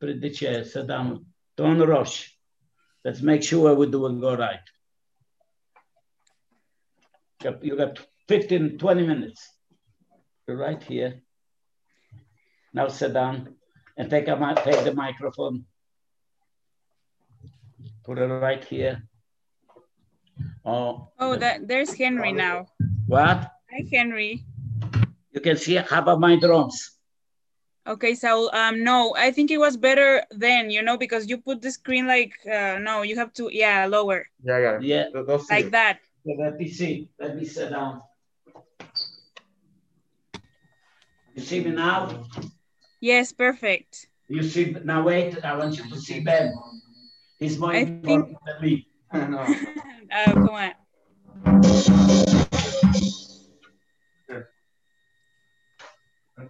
Put the chair, sit down. Don't rush. Let's make sure we're doing all right. You got, you got 15, 20 minutes. You're right here. Now sit down and take, a, take the microphone. Put it right here. Oh, oh that, there's Henry now. What? Hi, Henry. You can see how about my drums? Okay, so um, no, I think it was better then, you know, because you put the screen like, uh, no, you have to, yeah, lower. Yeah, yeah, yeah, like that. Yeah, let me see. Let me sit down. You see me now? Yes, perfect. You see, now wait, I want you to see Ben. He's more I important think... than me. no. oh, come on.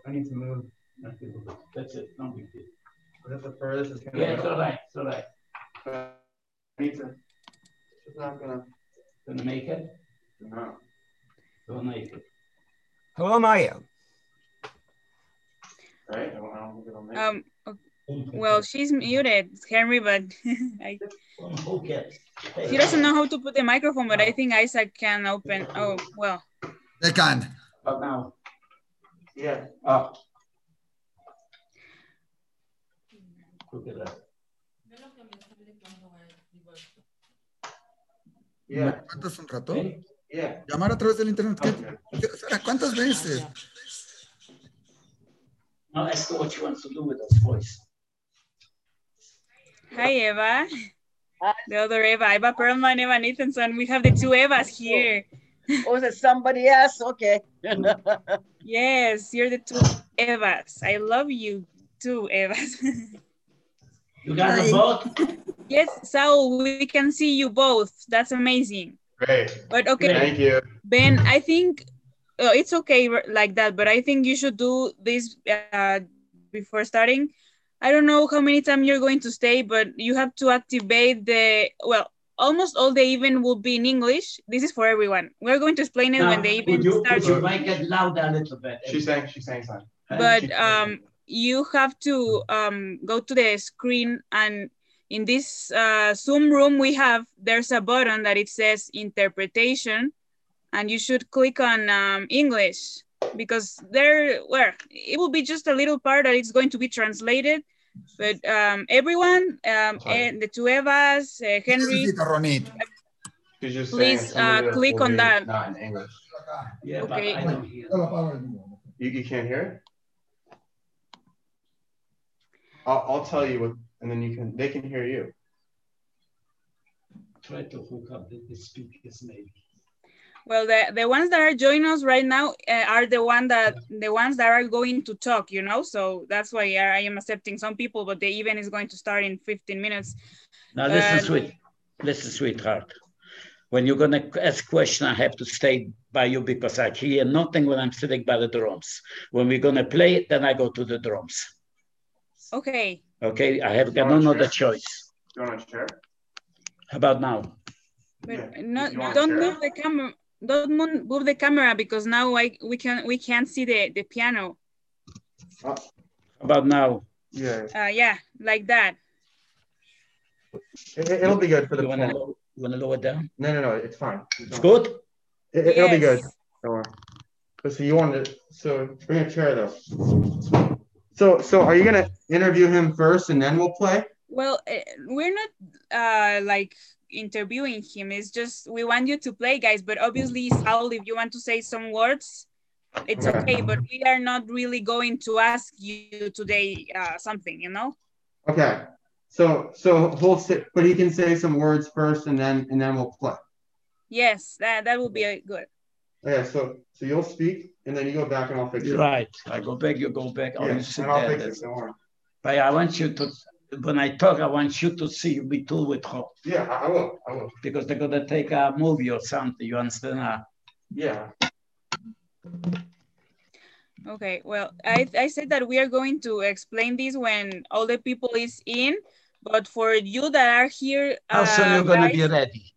I need to move. That's it. No big deal. Is that the furthest it's gonna Yeah, it's all right. It's all right. I need to. It's not gonna. Gonna make it? No. Don't make it. Hello, Maya. Right? Um. Well, she's muted, Henry, but I, she doesn't know how to put the microphone, but I think Isaac can open. Oh, well. They can. Oh, now. Yeah. Oh. Look at that. Yeah. ¿Cuántas un rato? Yeah. Llamar a través del internet. ¿Cuántas veces? Now ask her what she wants to do with those voice. Hi, Eva. Hi. The other Eva, Eva Perlman, Eva Nathanson. We have the two Evas oh. here. Oh, is it somebody else? Okay. yes, you're the two Evas. I love you too, Evas. You got them both? Yes, so we can see you both. That's amazing. Great. But okay. Thank you. Ben, I think uh, it's okay like that, but I think you should do this uh, before starting. I don't know how many times you're going to stay, but you have to activate the, well, almost all the event will be in English. This is for everyone. We're going to explain it now, when the event you, starts. Could you make it louder a little bit? She's saying, she's saying something. But um, you have to um, go to the screen and in this uh, Zoom room we have, there's a button that it says interpretation and you should click on um, English because there, where it will be just a little part that it's going to be translated. But um, everyone, um, and the two Evas, uh, Henry, please uh, click on that. Not in English. Yeah, okay. You, you can't hear it? I'll, I'll tell you what, and then you can, they can hear you. Try to hook up the, the speakers maybe. Well, the, the ones that are joining us right now uh, are the one that the ones that are going to talk, you know. So that's why I am accepting some people, but the event is going to start in 15 minutes. Now listen, uh, sweet, listen, sweetheart. When you're gonna ask question, I have to stay by you because I hear nothing when I'm sitting by the drums. When we're gonna play it, then I go to the drums. Okay. Okay, I have got no other choice. You want to share? How about now? But yeah. no, don't move the camera. Don't move the camera because now I we can we can't see the the piano. How about now? Yeah. Uh, yeah, like that. It, will be good for the. You want to lower, you want to lower it down? No, no, no. It's fine. It's, it's good. It, will yes. be good. Don't worry. So you want to so bring a chair though. So, so are you gonna interview him first and then we'll play? Well, eh, we're not uh, like interviewing him. It's just we want you to play, guys. But obviously, Saul, if you want to say some words, it's okay. but we are not really going to ask you today uh, something, you know. Okay. So, so he'll say, but he can say some words first, and then and then we'll play. Yes, that that will be good. Yeah, so so you'll speak and then you go back and I'll fix it. Right. I go back, you go back. Yeah, and I'll fix it. Don't worry. But I want you to when I talk, I want you to see you be told with hope. Yeah, I will. I will. Because they're gonna take a movie or something. You understand? Uh, yeah. Okay. Well, I I said that we are going to explain this when all the people is in, but for you that are here, how soon uh, you're gonna be ready?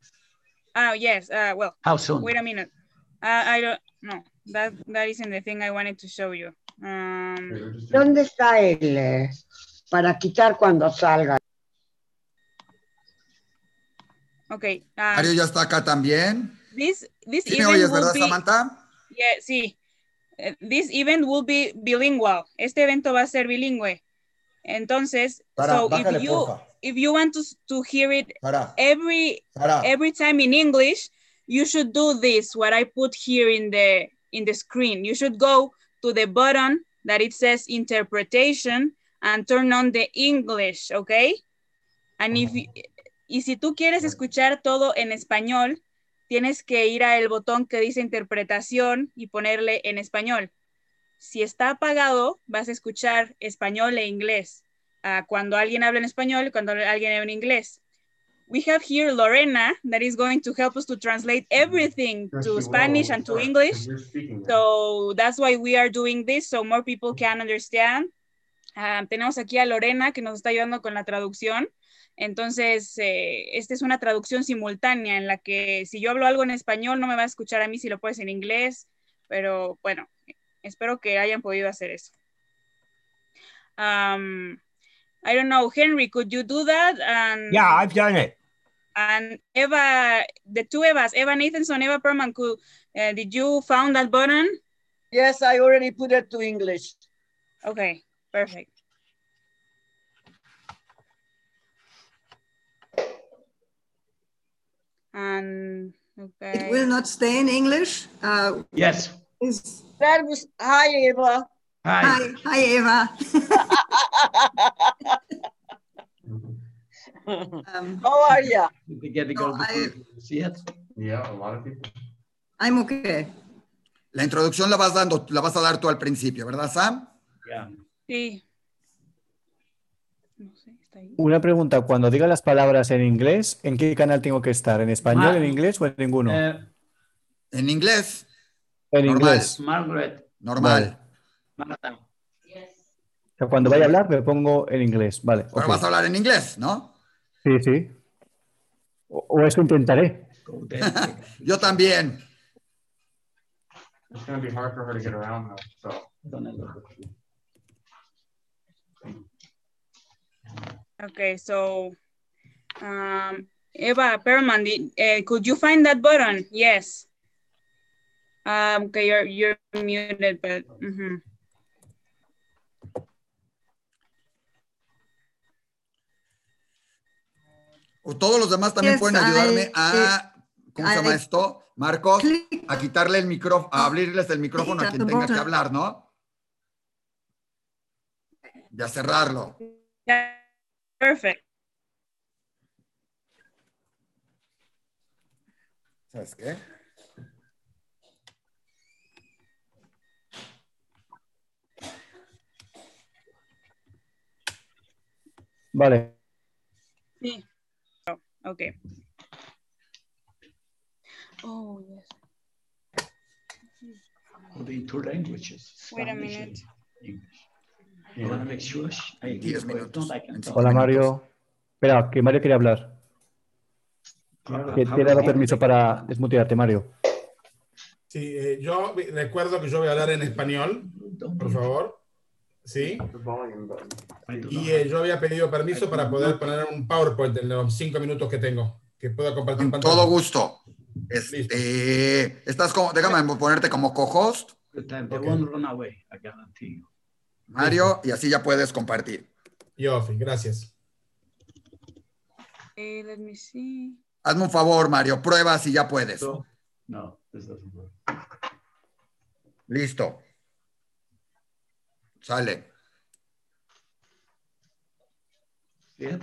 Oh yes. Uh, well. How soon? Wait a minute. Uh, I don't know. That that isn't the thing I wanted to show you. Um, ¿Dónde está el para quitar cuando salga. Okay. um, Mario ya está acá también. this this Sí me event oyes, will ¿verdad, be Samantha? yeah, sí. Uh, This event will be bilingual. Este evento va a ser bilingüe. Entonces, Sara, so bájale, if you porfa. if you want to to hear it Sara, every Sara. every time in English, you should do this, what I put here in the in the screen. You should go to the button that it says interpretation and turn on the English, okay? And if you- y si tú quieres escuchar todo en español, tienes que ir al botón que dice interpretación y ponerle en español. Si está apagado, vas a escuchar español e inglés. Ah, cuando alguien habla en español cuando alguien habla en inglés. We have here Lorena that is going to help us to translate everything to Spanish and to English. So that's why we are doing this, so more people can understand. Ah, tenemos aquí a Lorena que nos está ayudando con la traducción. Entonces, eh, esta es una traducción simultánea en la que si yo hablo algo en español, no me va a escuchar a mí si lo puedes en inglés, pero bueno, espero que hayan podido hacer eso. Um, I don't know, Henry, could you do that? And, Yeah, I've done it. and Eva, the two Evas, Eva Nathanson, Eva Perman, could, uh, did you found that button? Yes, I already put it to English. Okay, perfect. And okay. It will not stay in English. Uh, Yes. is, That was, hi, Eva. Hi. hi, hi, Eva. um, How are you? Did they get to No, go I- see it? Yeah, a lot of people. I'm okay. La introducción la vas dando, la vas a dar tú al principio, ¿verdad, Sam? Yeah. Sí. No sé, está ahí. Una pregunta, cuando diga las palabras en inglés, ¿en qué canal tengo que estar? ¿En español, en inglés o en ninguno? Uh, En inglés, en normal. inglés. Margaret, normal. Marta. O sea, cuando vaya a hablar me pongo en inglés. Vale. Pero vas a hablar en inglés, ¿no? Sí, sí. O, o eso intentaré. Go there. Yo también. It's gonna be hard for her to get around though, so. Gonna look at you. Okay, so um, Eva Perman, did, uh, could you find that button? Yes. Um, okay, you're you're muted, but mhm. O todos los demás también Yes, pueden ayudarme I- a, ¿cómo se llama esto? Marcos, Click a quitarle el micrófono, a abrirles el micrófono a quien the tenga que hablar, ¿no? Y a cerrarlo. Yeah, perfect. ¿Sabes qué? Vale. Oh, okay. Oh yes. In two languages. Wait a Spanish minute. and English. You wanna make sure? I Diez minutos. Hola Mario. Espera, que Mario quiere hablar. Que te he dado permiso para desmutearte, Mario. Sí, eh, yo recuerdo que yo voy a hablar en español, por favor. Sí. Do Y eh, yo había pedido permiso para poder poner un PowerPoint en los cinco minutos que tengo, que pueda compartir Con pantalla. todo gusto. Este, estás como, déjame ponerte como co-host, Good time. They Okay. won't run away, I guarantee you. Mario, y así ya puedes compartir. Yofi, gracias. Okay, let me see. Hazme un favor, Mario, prueba si ya puedes. No, this doesn't work. Listo. Sale. See? Yeah.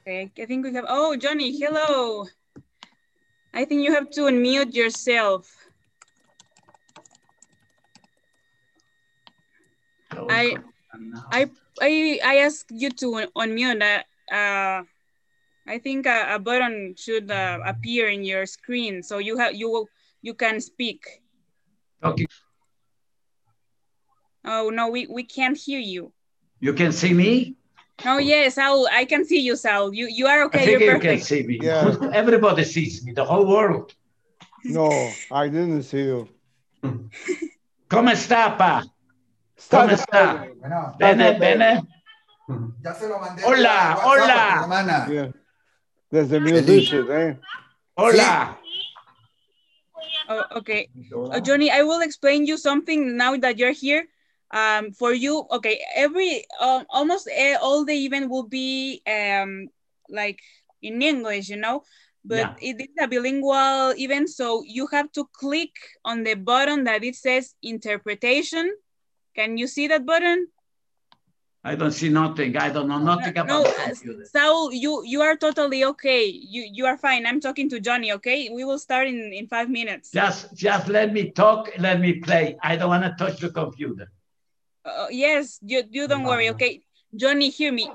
Okay, I think we have. Oh, Johnny, hello. I think you have to unmute yourself. I- good. And now- I I I asked you to un- unmute. Uh, uh, I think a, a button should uh, appear in your screen, so you have you will you can speak. Okay, Oh no, we we can't hear you. you can see me? Oh yes, Saul, I can see you, Saul. You you are I okay. think You're you can perfect. see me. Yeah. Everybody sees me, the whole world. No, I didn't see you. ¿Cómo está, pa? Está ¿Cómo está? Bueno, Bene, bene. ya se lo mandé. Hola, por hola. hermana. Yeah. There's a musician, eh? Hola. Oh, okay. Uh, Johnny, I will explain you something now that you're here. Um, for you, okay, every um, almost eh, all the event will be um like in English, you know, but Yeah. it is a bilingual event, so you have to click on the button that it says interpretation. Can you see that button? I don't see nothing. I don't know nothing about No, the uh, computer. Saul, you you are totally okay. You you are fine. I'm talking to Johnny. Okay, we will start in in five minutes. Just, just let me talk, let me play. I don't want to touch the computer. Uh, yes, you, you don't worry. Okay, Johnny, hear me.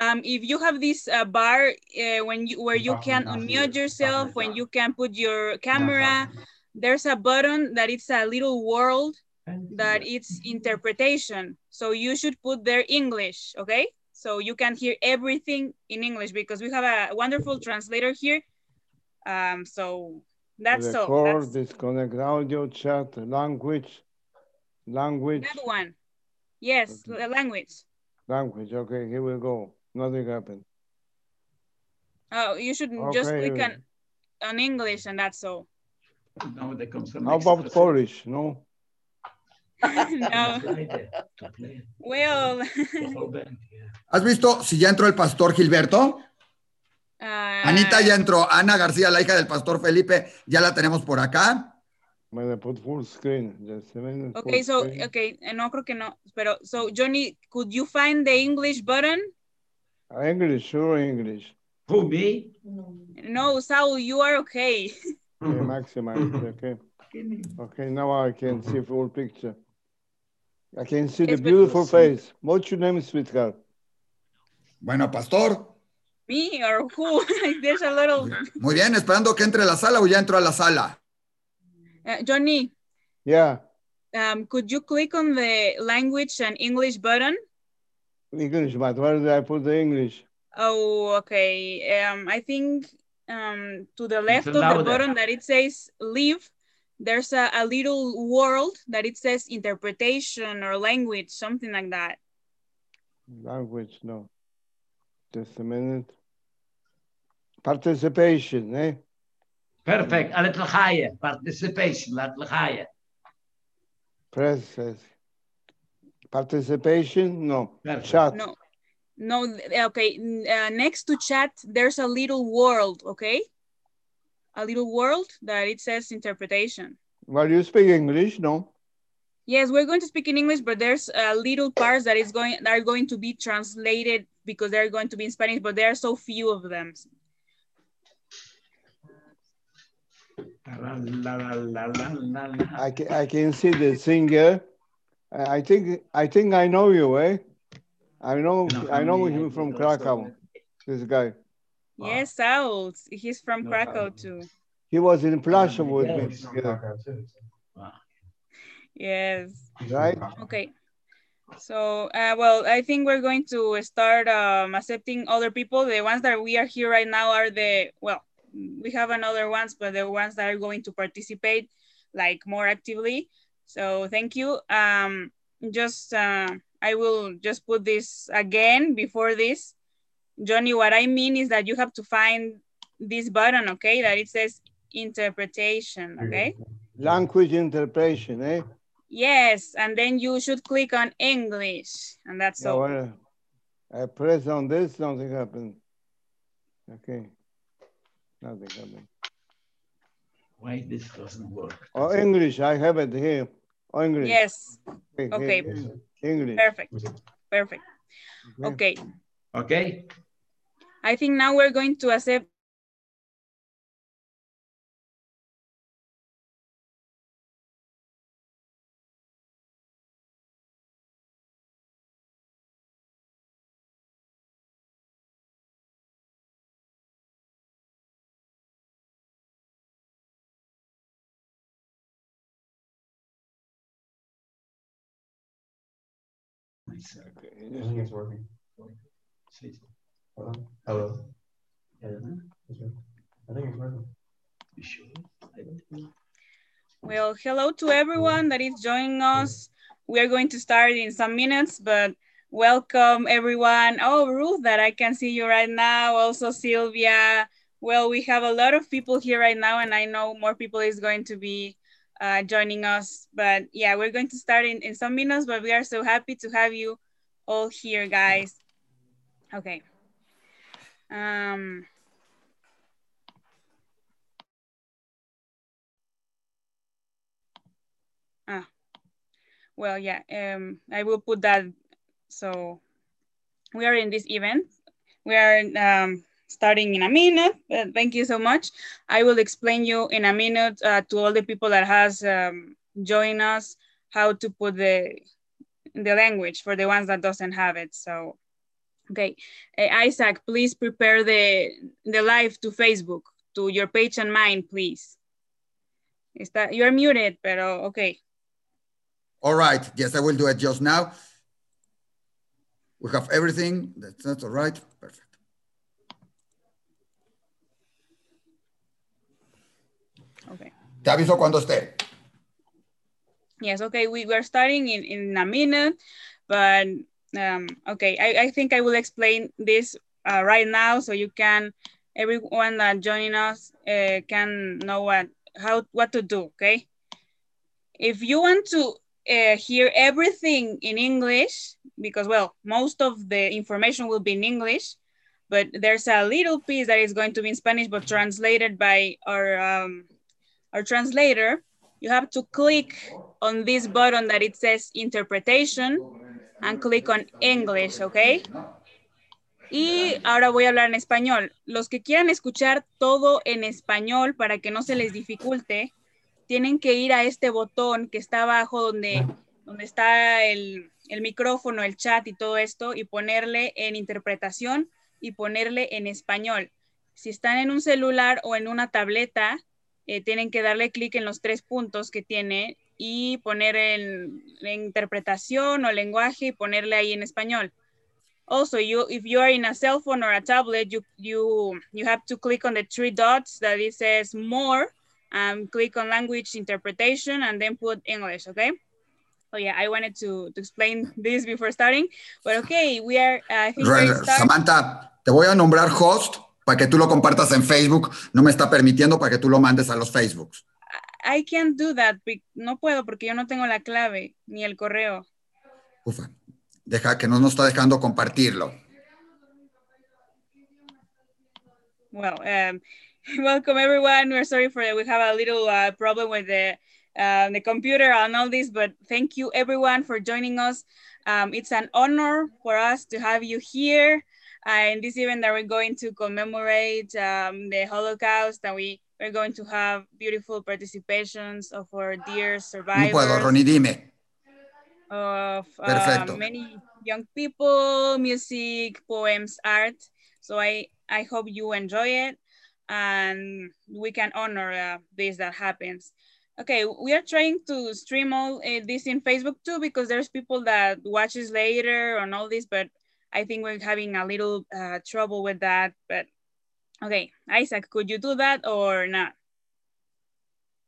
Um, if you have this uh, bar uh, when you where you can unmute yourself, when you can put your camera, there's a button that it's a little world that it's interpretation. So you should put their English, okay? So you can hear everything in English because we have a wonderful translator here. Um, so that's all. Record, That's disconnect audio, chat, language, language, that one. Yes, the language. language. Okay, here we go. Nothing happened. Oh, you should just Okay. click on on English and that's all. Now there comes some How about Polish? No? no. band. ¿Has visto si ya entró el pastor Gilberto? uh, Anita ya entró. Ana García, la hija del pastor Felipe, ya la tenemos por acá. Okay, so okay, eh, no creo que no. Pero so Johnny, could you find the English button? English, sure English. Who, me? No, Saul, you are okay. Okay, maximize. Okay. Okay, now I can see full picture. I can see the beautiful face. What's your name, sweetheart? Bueno, pastor. Me or who? There's a little Muy bien, esperando que entre a la sala o ya entró a la sala. uh, Johnny. Yeah, Um, could you click on the language and English button? English, but where did I put the English? Oh, okay. Um, I think um, to the left of the button that it says leave, there's a, a little world that it says interpretation or language, something like that. Language, no. Just a minute. Participation, eh? Perfect. A little higher. Participation, a little higher. Press. uh, Participation, no. Perfect. Chat. No, no, okay. Uh, next to chat, there's a little world, okay? A little world that it says interpretation. Well, you speak English, no? Yes, we're going to speak in English, but there's uh, little parts that is going that are going to be translated because they're going to be in Spanish, but there are so few of them. La, la, la, la, la, la, la. I can, I can see the singer. I I think I think I know you, eh? I know No, I know him from. Krakow. This guy. Yes, Saul. He's from No, Krakow too. He was in Plaszow with me Yes. together, Yes. right? Okay. So, uh, well, I think we're going to start um, accepting other people. The ones that we are here right now are the, well, we have another ones, but the ones that are going to participate like more actively. So thank you. Um, just, uh, I will just put this again before this. Johnny, what I mean is that you have to find this button, okay? That it says interpretation, okay? Language interpretation, eh? Yes, and then you should click on English, and that's So all. when I press on this, nothing happened. Okay. Nothing happened. Why this doesn't work? Oh, English, I have it here. Oh, English. Yes, Okay. okay. English. perfect, perfect. Okay. Okay, Okay? I think now we're going to accept. Okay, just- Hello. Well, hello to everyone that is joining us. We are going to start in some minutes, but welcome everyone. Oh, Ruth, that I can see you right now. Also Sylvia. Well, we have a lot of people here right now, and I know more people is going to be uh, joining us. But yeah, we're going to start in, in some minutes, but we are so happy to have you all here, guys. Okay. Um, ah, well, yeah, um, I will put that. So we are in this event. We are um, starting in a minute. Thank you so much. I will explain you in a minute uh, to all the people that has um, joined us how to put the the language for the ones that doesn't have it. So, okay, uh, Isaac, please prepare the the live to Facebook to your page and mine, please. Está, you are muted, pero okay. All right. Yes, I will do it just now. We have everything. That's, that's all right. Perfect. Okay. Te aviso cuando esté. Yes, okay, we were starting in, in a minute, but um, okay, I, I think I will explain this uh, right now so you can, everyone that joining us uh, can know what, how, what to do, okay? If you want to uh, hear everything in English, because well, most of the information will be in English, but there's a little piece that is going to be in Spanish, but translated by our, um, our translator, you have to click on this button that it says interpretation and click on English, okay? Y ahora voy a hablar en español. Los que quieran escuchar todo en español para que no se les dificulte, tienen que ir a este botón que está abajo donde, donde está el, el micrófono, el chat y todo esto y ponerle en interpretación y ponerle en español. Si están en un celular o en una tableta, eh, tienen que darle clic en los tres puntos que tiene y poner en, en, interpretación o lenguaje y ponerle ahí en español. Also, you, if you are in a cell phone or a tablet, you, you, you have to click on the three dots that it says more and click on language interpretation and then put English, okay? So yeah, I wanted to, to explain this before starting, but okay, we are, uh, Samantha, te voy a nombrar host para que tú lo compartas en Facebook, no me está permitiendo para que tú lo mandes a los Facebooks. I can't do that. No puedo porque yo no tengo la clave ni el correo. Ufa, deja que no nos está dejando compartirlo. Well, um, welcome everyone. We're sorry for that. we have a little uh, problem with the uh, the computer and all this, but thank you everyone for joining us. Um, it's an honor for us to have you here. Uh, in this event that we're going to commemorate um, the Holocaust and we are going to have beautiful participations of our dear survivors. No puedo, Ronnie, dime. Of uh, many young people, music, poems, art. So I, I hope you enjoy it and we can honor uh, this that happens. Okay, we are trying to stream all uh, this in Facebook too because there's people that watches later on all this, but I think we're having a little uh, trouble with that, but okay. Isaac, could you do that or not?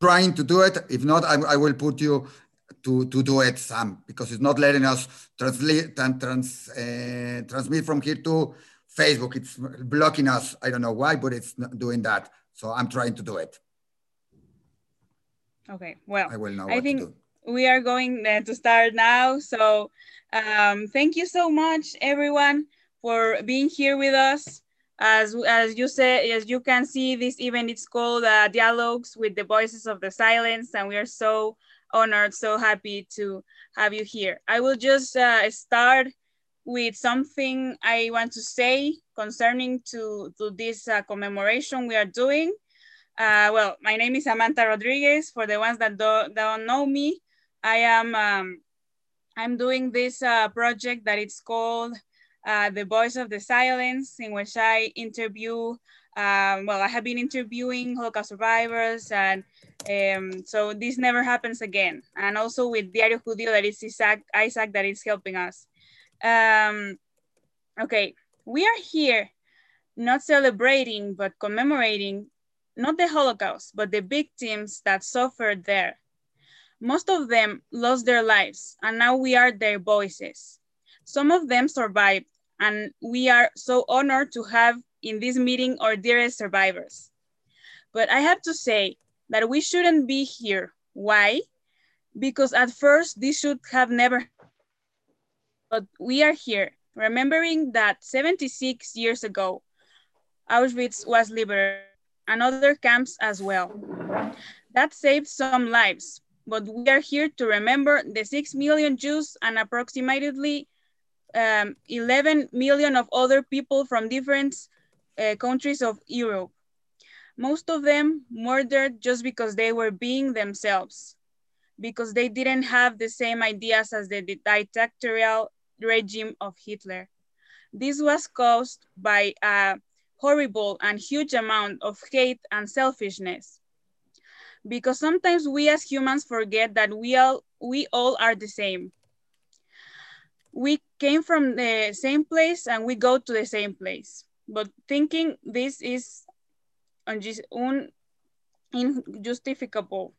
Trying to do it. If not, I, I will put you to, to do it, Sam, because it's not letting us translate and trans, uh, transmit from here to Facebook. It's blocking us. I don't know why, but it's not doing that. So I'm trying to do it. Okay, well, I will know I think we are going uh, to start now. So um, thank you so much, everyone, for being here with us. As, as you said, as you can see, this event it's called uh, Dialogues with the Voices of the Silence, and we are so honored, so happy to have you here. I will just uh, start with something I want to say concerning to, to this uh, commemoration we are doing. Uh, well, my name is Samantha Rodriguez. For the ones that don't, don't know me, I am um, I'm doing this uh, project that it's called uh, The Voice of the Silence, in which I interview, um, well, I have been interviewing Holocaust survivors, and um, so this never happens again. And also with Diario Judío, that is Isaac, Isaac that is helping us. Um, okay, We are here not celebrating, but commemorating not the Holocaust, but the victims that suffered there. Most of them lost their lives, and now we are their voices. Some of them survived, and we are so honored to have in this meeting our dearest survivors. But I have to say that we shouldn't be here. Why? Because at first this should have never, but we are here, remembering that 76 years ago, Auschwitz was liberated and other camps as well. That saved some lives, but we are here to remember the 6 million Jews and approximately um, 11 million of other people from different uh, countries of Europe. Most of them murdered just because they were being themselves, because they didn't have the same ideas as the dictatorial regime of Hitler. This was caused by a horrible and huge amount of hate and selfishness. Because sometimes we as humans forget that we all, we all are the same. We came from the same place and we go to the same place. But thinking this is unjustificable.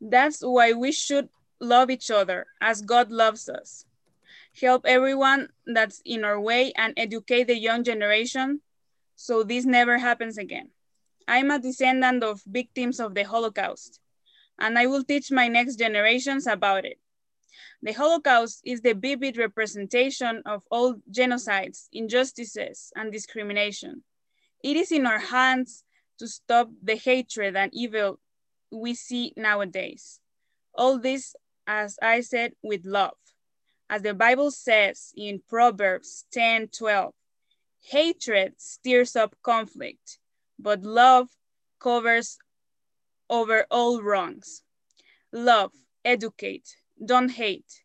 That's why we should love each other as God loves us. Help everyone that's in our way and educate the young generation so this never happens again. I'm a descendant of victims of the Holocaust, and I will teach my next generations about it. The Holocaust is the vivid representation of all genocides, injustices, and discrimination. It is in our hands to stop the hatred and evil we see nowadays. All this, as I said, with love. As the Bible says in Proverbs 10, 12, hatred stirs up conflict, but love covers over all wrongs. Love, educate, don't hate.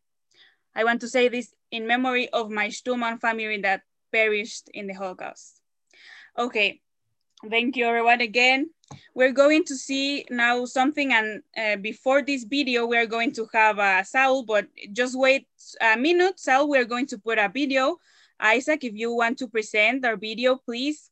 I want to say this in memory of my Stuman family that perished in the Holocaust. Okay, thank you everyone again. We're going to see now something and uh, before this video, we're going to have uh, Saul, but just wait a minute, Saul, we're going to put a video. Isaac, if you want to present our video, please.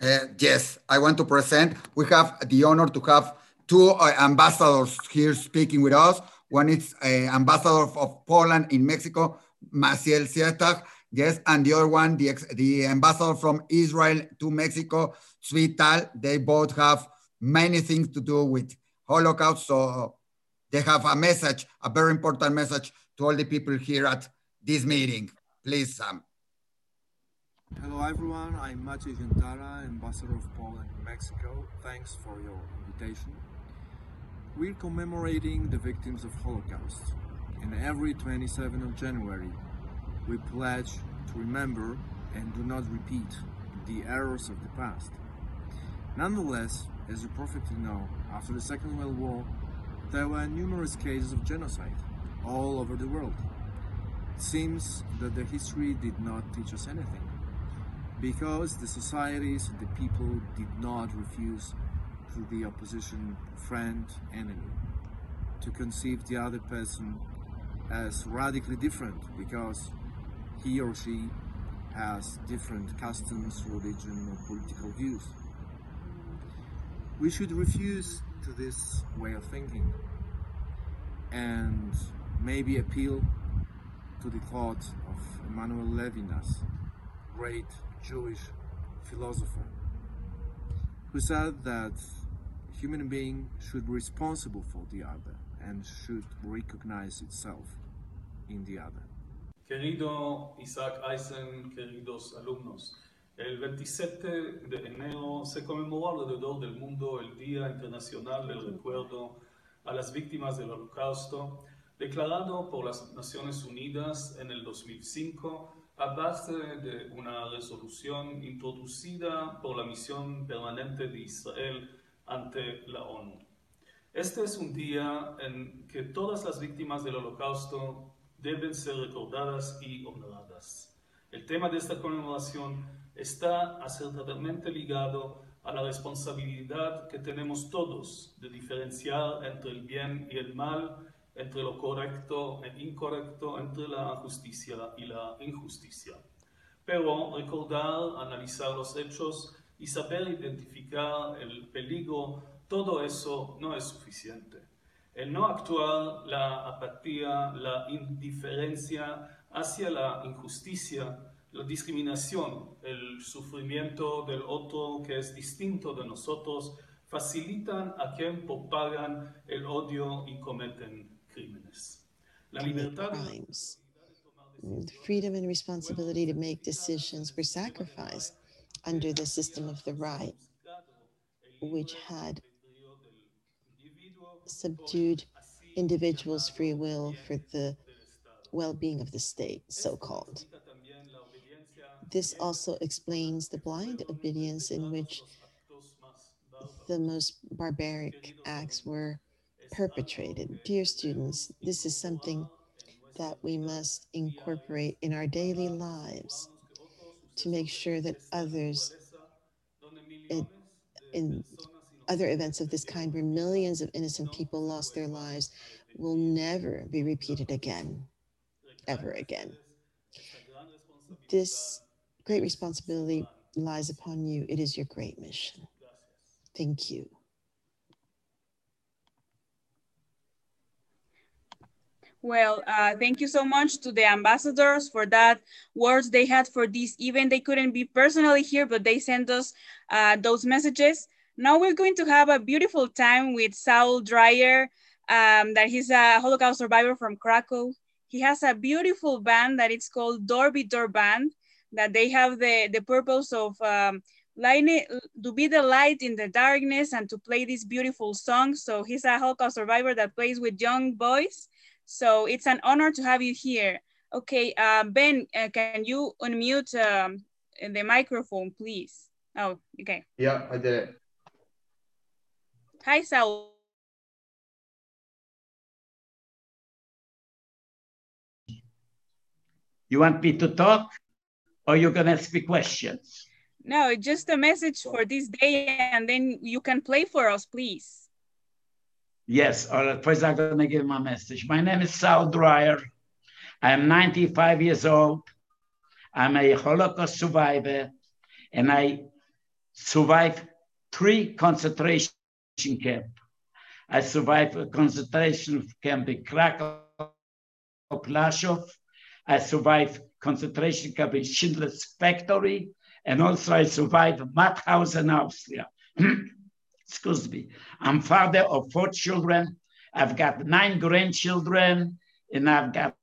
Uh, yes, I want to present. We have the honor to have two uh, ambassadors here speaking with us. One is uh, ambassador of Poland in Mexico, Maciej Ziętara, yes, and the other one, the, the ambassador from Israel to Mexico, Tzvi Tal. They both have many things to do with Holocaust, so they have a message, a very important message to all the people here at this meeting. Please, Sam. Hello everyone, I'm Maciej Ziętara, Ambassador of Poland in Mexico. Thanks for your invitation. We're commemorating the victims of Holocaust and every 27th of January we pledge to remember and do not repeat the errors of the past. Nonetheless, as you perfectly know, after the Second World War, there were numerous cases of genocide all over the world. It seems that the history did not teach us anything because the societies and the people did not refuse to the opposition friend enemy to conceive the other person as radically different because he or she has different customs, religion, or political views. We should refuse to this way of thinking and maybe appeal to the thought of Emmanuel Levinas, great Jewish philosopher, who said that human being should be responsible for the other and should recognize itself in the other. Querido Isaac Eisen, queridos alumnos, el 27 de enero se conmemoró alrededor del mundo el Día Internacional del Recuerdo a las Víctimas del Holocausto, declarado por las Naciones Unidas en el 2005 a base de una resolución introducida por la Misión Permanente de Israel ante la ONU. Este es un día en que todas las víctimas del holocausto deben ser recordadas y honradas. El tema de esta conmemoración está acertadamente ligado a la responsabilidad que tenemos todos de diferenciar entre el bien y el mal entre lo correcto e incorrecto, entre la justicia y la injusticia. Pero recordar, analizar los hechos y saber identificar el peligro, todo eso no es suficiente. El no actuar, la apatía, la indiferencia hacia la injusticia, la discriminación, el sufrimiento del otro que es distinto de nosotros, facilitan a quien propagan el odio y cometen crímenes. La libertad crimes. Freedom and responsibility to make decisions were sacrificed under the system of the Reich, which had subdued individuals' free will for the well being of the state, so called. This also explains the blind obedience in which the most barbaric acts were perpetrated. Dear students, this is something that we must incorporate in our daily lives to make sure that others in, in other events of this kind where millions of innocent people lost their lives will never be repeated again, ever again. This great responsibility lies upon you. It is your great mission. Thank you. Well, uh, thank you so much to the ambassadors for that words they had for this event. They couldn't be personally here, but they sent us uh, those messages. Now we're going to have a beautiful time with Saul Dreyer, um, that he's a Holocaust survivor from Krakow. He has a beautiful band that it's called Door Be Door Band, that they have the, the purpose of um, lighting, to be the light in the darkness and to play these beautiful songs. So he's a Holocaust survivor that plays with young boys so it's an honor to have you here. Okay, uh, Ben, uh, can you unmute um, the microphone, please? Oh, okay. Yeah, I did it. Hi, Saul. You want me to talk or you're going to ask me questions? No, just a message for this day and then you can play for us, please. Yes, all right. First, I'm going to give my message. My name is Sal Dreyer. I'm 95 years old. I'm a Holocaust survivor, and I survived three concentration camps. I survived a concentration camp in Krakow, Plaszow. I survived concentration camp in Schindler's Factory, and also I survived Mauthausen, Austria. excuse me. I'm father of four children. I've got nine grandchildren, and I've got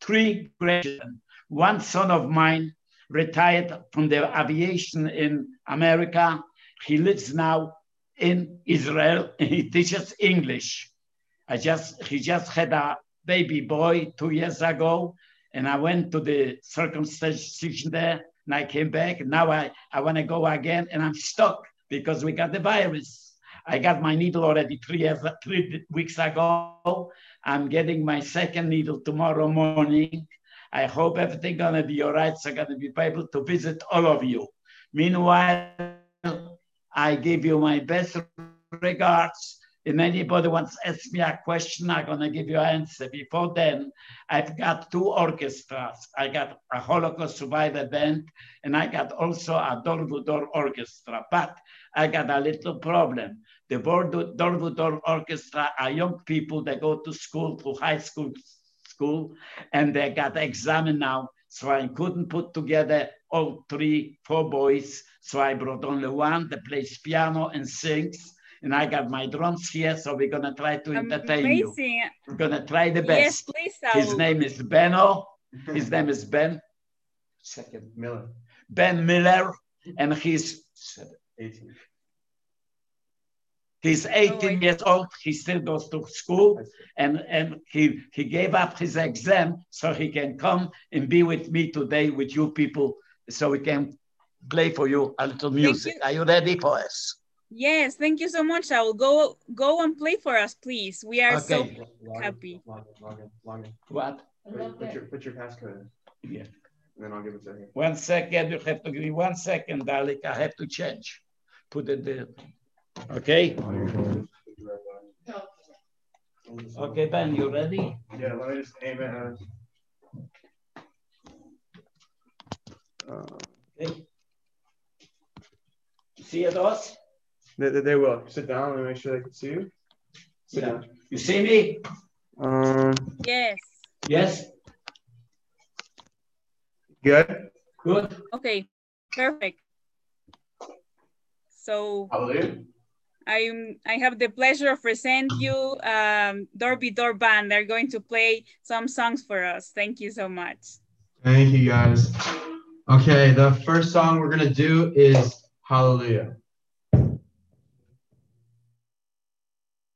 three grandchildren. One son of mine retired from the aviation in America. He lives now in Israel and he teaches English. I just he just had a baby boy two years ago, and I went to the circumcision there, and I came back. Now I, I want to go again, and I'm stuck because we got the virus. I got my needle already three, three weeks ago. I'm getting my second needle tomorrow morning. I hope everything gonna be all right. So I'm gonna be able to visit all of you. Meanwhile, I give you my best regards. If anybody wants to ask me a question, I'm gonna give you an answer. Before then, I've got two orchestras. I got a Holocaust survivor band, and I got also a door to door orchestra. But I got a little problem. The door to door orchestra are young people that go to school, to high school, school, and they got exam now. So I couldn't put together all three, four boys. So I brought only one that plays piano and sings. And I got my drums here, so we're gonna try to entertain Amazing. you. We're gonna try the best. Yes, please, His name is Benno. His name is Ben. Second, Miller. Ben Miller, and he's 18. He's 18 years old. He still goes to school, and and he he gave up his exam so he can come and be with me today with you people, so we can play for you a little music. Are you ready for us? Yes, thank you so much, Saul. Go go and play for us, please. We are so Okay. happy. Log in, log in, log in. What? Put, put your, put your passcode in, Yeah. and then I'll give it to him. One second. You have to give me one second, Dalek. I have to change. Put it there. Okay. Okay, Ben, you ready? Yeah, let me just aim it as. Uh, Okay. See it, us? they, they, they will. Sit down and make sure they can see you. Sit Yeah. down. You see me? Um, Yes. Yes? good. Good. Okay. Perfect. So I'm I have the pleasure of present you um Dorby Door Band. They're going to play some songs for us. Thank you so much. Thank you guys. Okay, the first song we're gonna do is Hallelujah.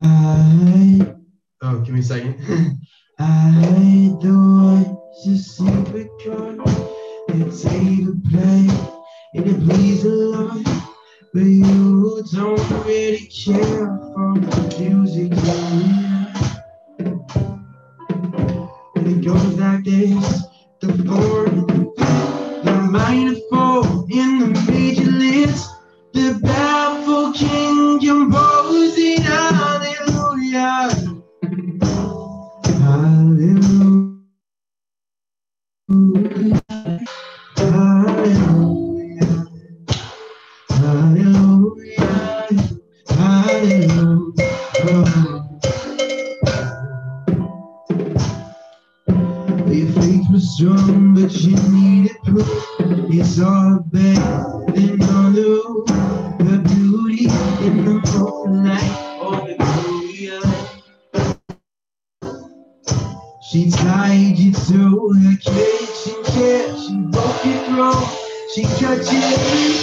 I oh, give me a second. I the voices secret chord. It's a to play and it please the Lord, but you don't really care for the music. And it goes like this: the fourth, the minor She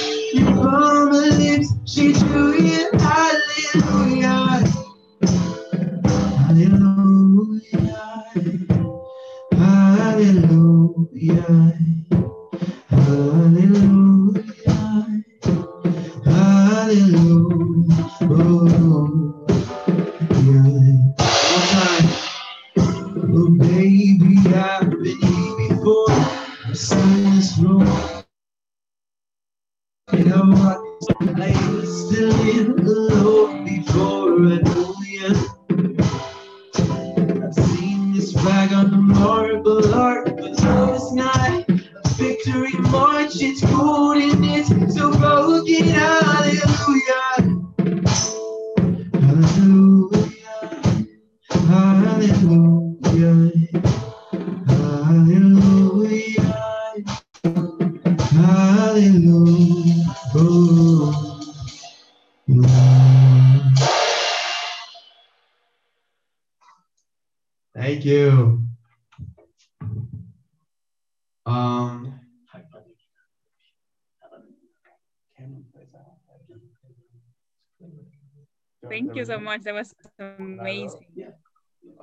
Thank you so much. That was amazing.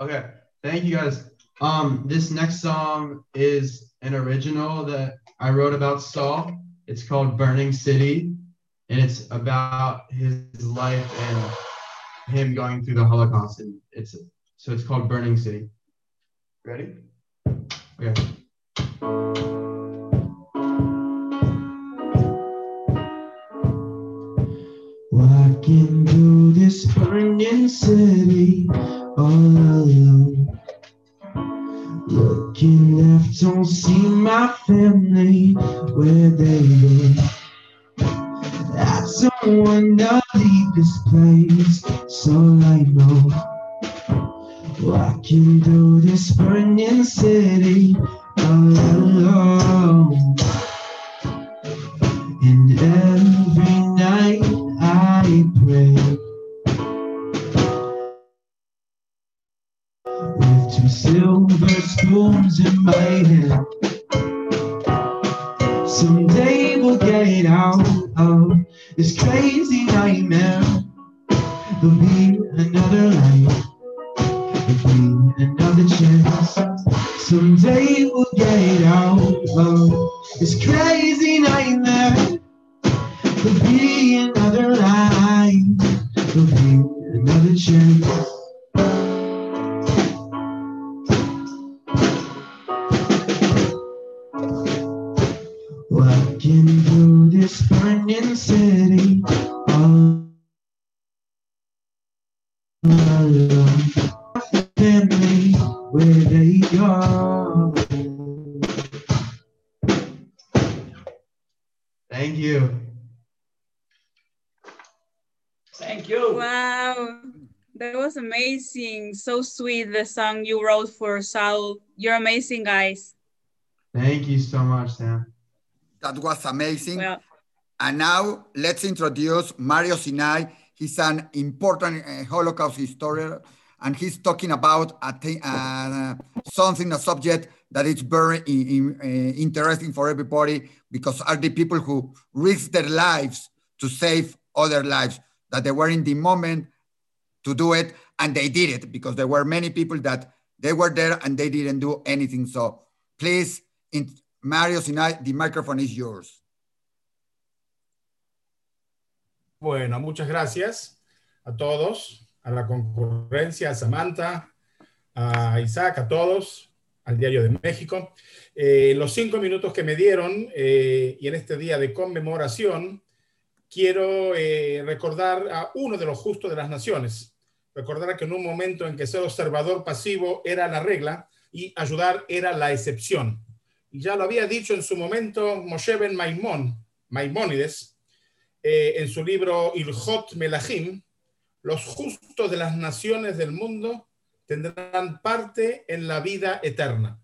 Okay, thank you guys. Um, this next song is an original that I wrote about Saul. It's called Burning City, and it's about his life and him going through the Holocaust. And it's so it's called Burning City. Ready? Okay. Walking through this burning city all alone. Looking left, don't see my family where they go. I don't wanna leave this place, so I know. Walking through this burning city all alone. And every in my hand. Someday we'll get out of this crazy nightmare. There'll be another life, there'll be another chance. Someday we'll get out of this crazy amazing. So sweet, the song you wrote for Saul. You're amazing, guys. Thank you so much, Sam. That was amazing. Well, And now let's introduce Mario Sinai. He's an important uh, Holocaust historian, and he's talking about a thi- uh, something, a subject that is very in- in- uh, interesting for everybody because are the people who risk their lives to save other lives, that they were in the moment to do it, and they did it because there were many people that they were there and they didn't do anything. So please, in, Mario Sinai, the microphone is yours. Bueno, muchas gracias a todos, a la concurrencia, a Samantha, a Isaac, a todos, al Diario de México. Eh, los cinco minutos que me dieron eh, y en este día de conmemoración, quiero eh, recordar a uno de los justos de las naciones. Recordar que en un momento en que ser observador pasivo era la regla y ayudar era la excepción. Y ya lo había dicho en su momento Moshe Ben Maimón, Maimónides, eh, en su libro Ilhot Melahim, los justos de las naciones del mundo tendrán parte en la vida eterna.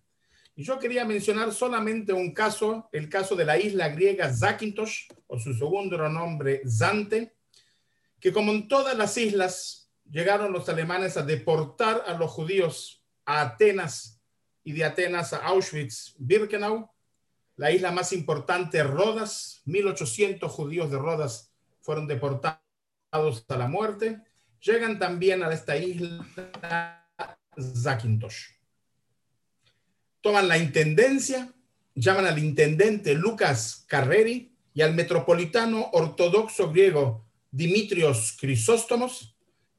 Y yo quería mencionar solamente un caso, el caso de la isla griega Zakynthos, o su segundo nombre Zante, que como en todas las islas llegaron los alemanes a deportar a los judíos a Atenas y de Atenas a Auschwitz-Birkenau, la isla más importante, Rodas, 1800 judíos de Rodas fueron deportados a la muerte. Llegan también a esta isla Zakynthos. Toman la intendencia, llaman al intendente Lucas Carreri y al metropolitano ortodoxo griego Dimitrios Crisóstomos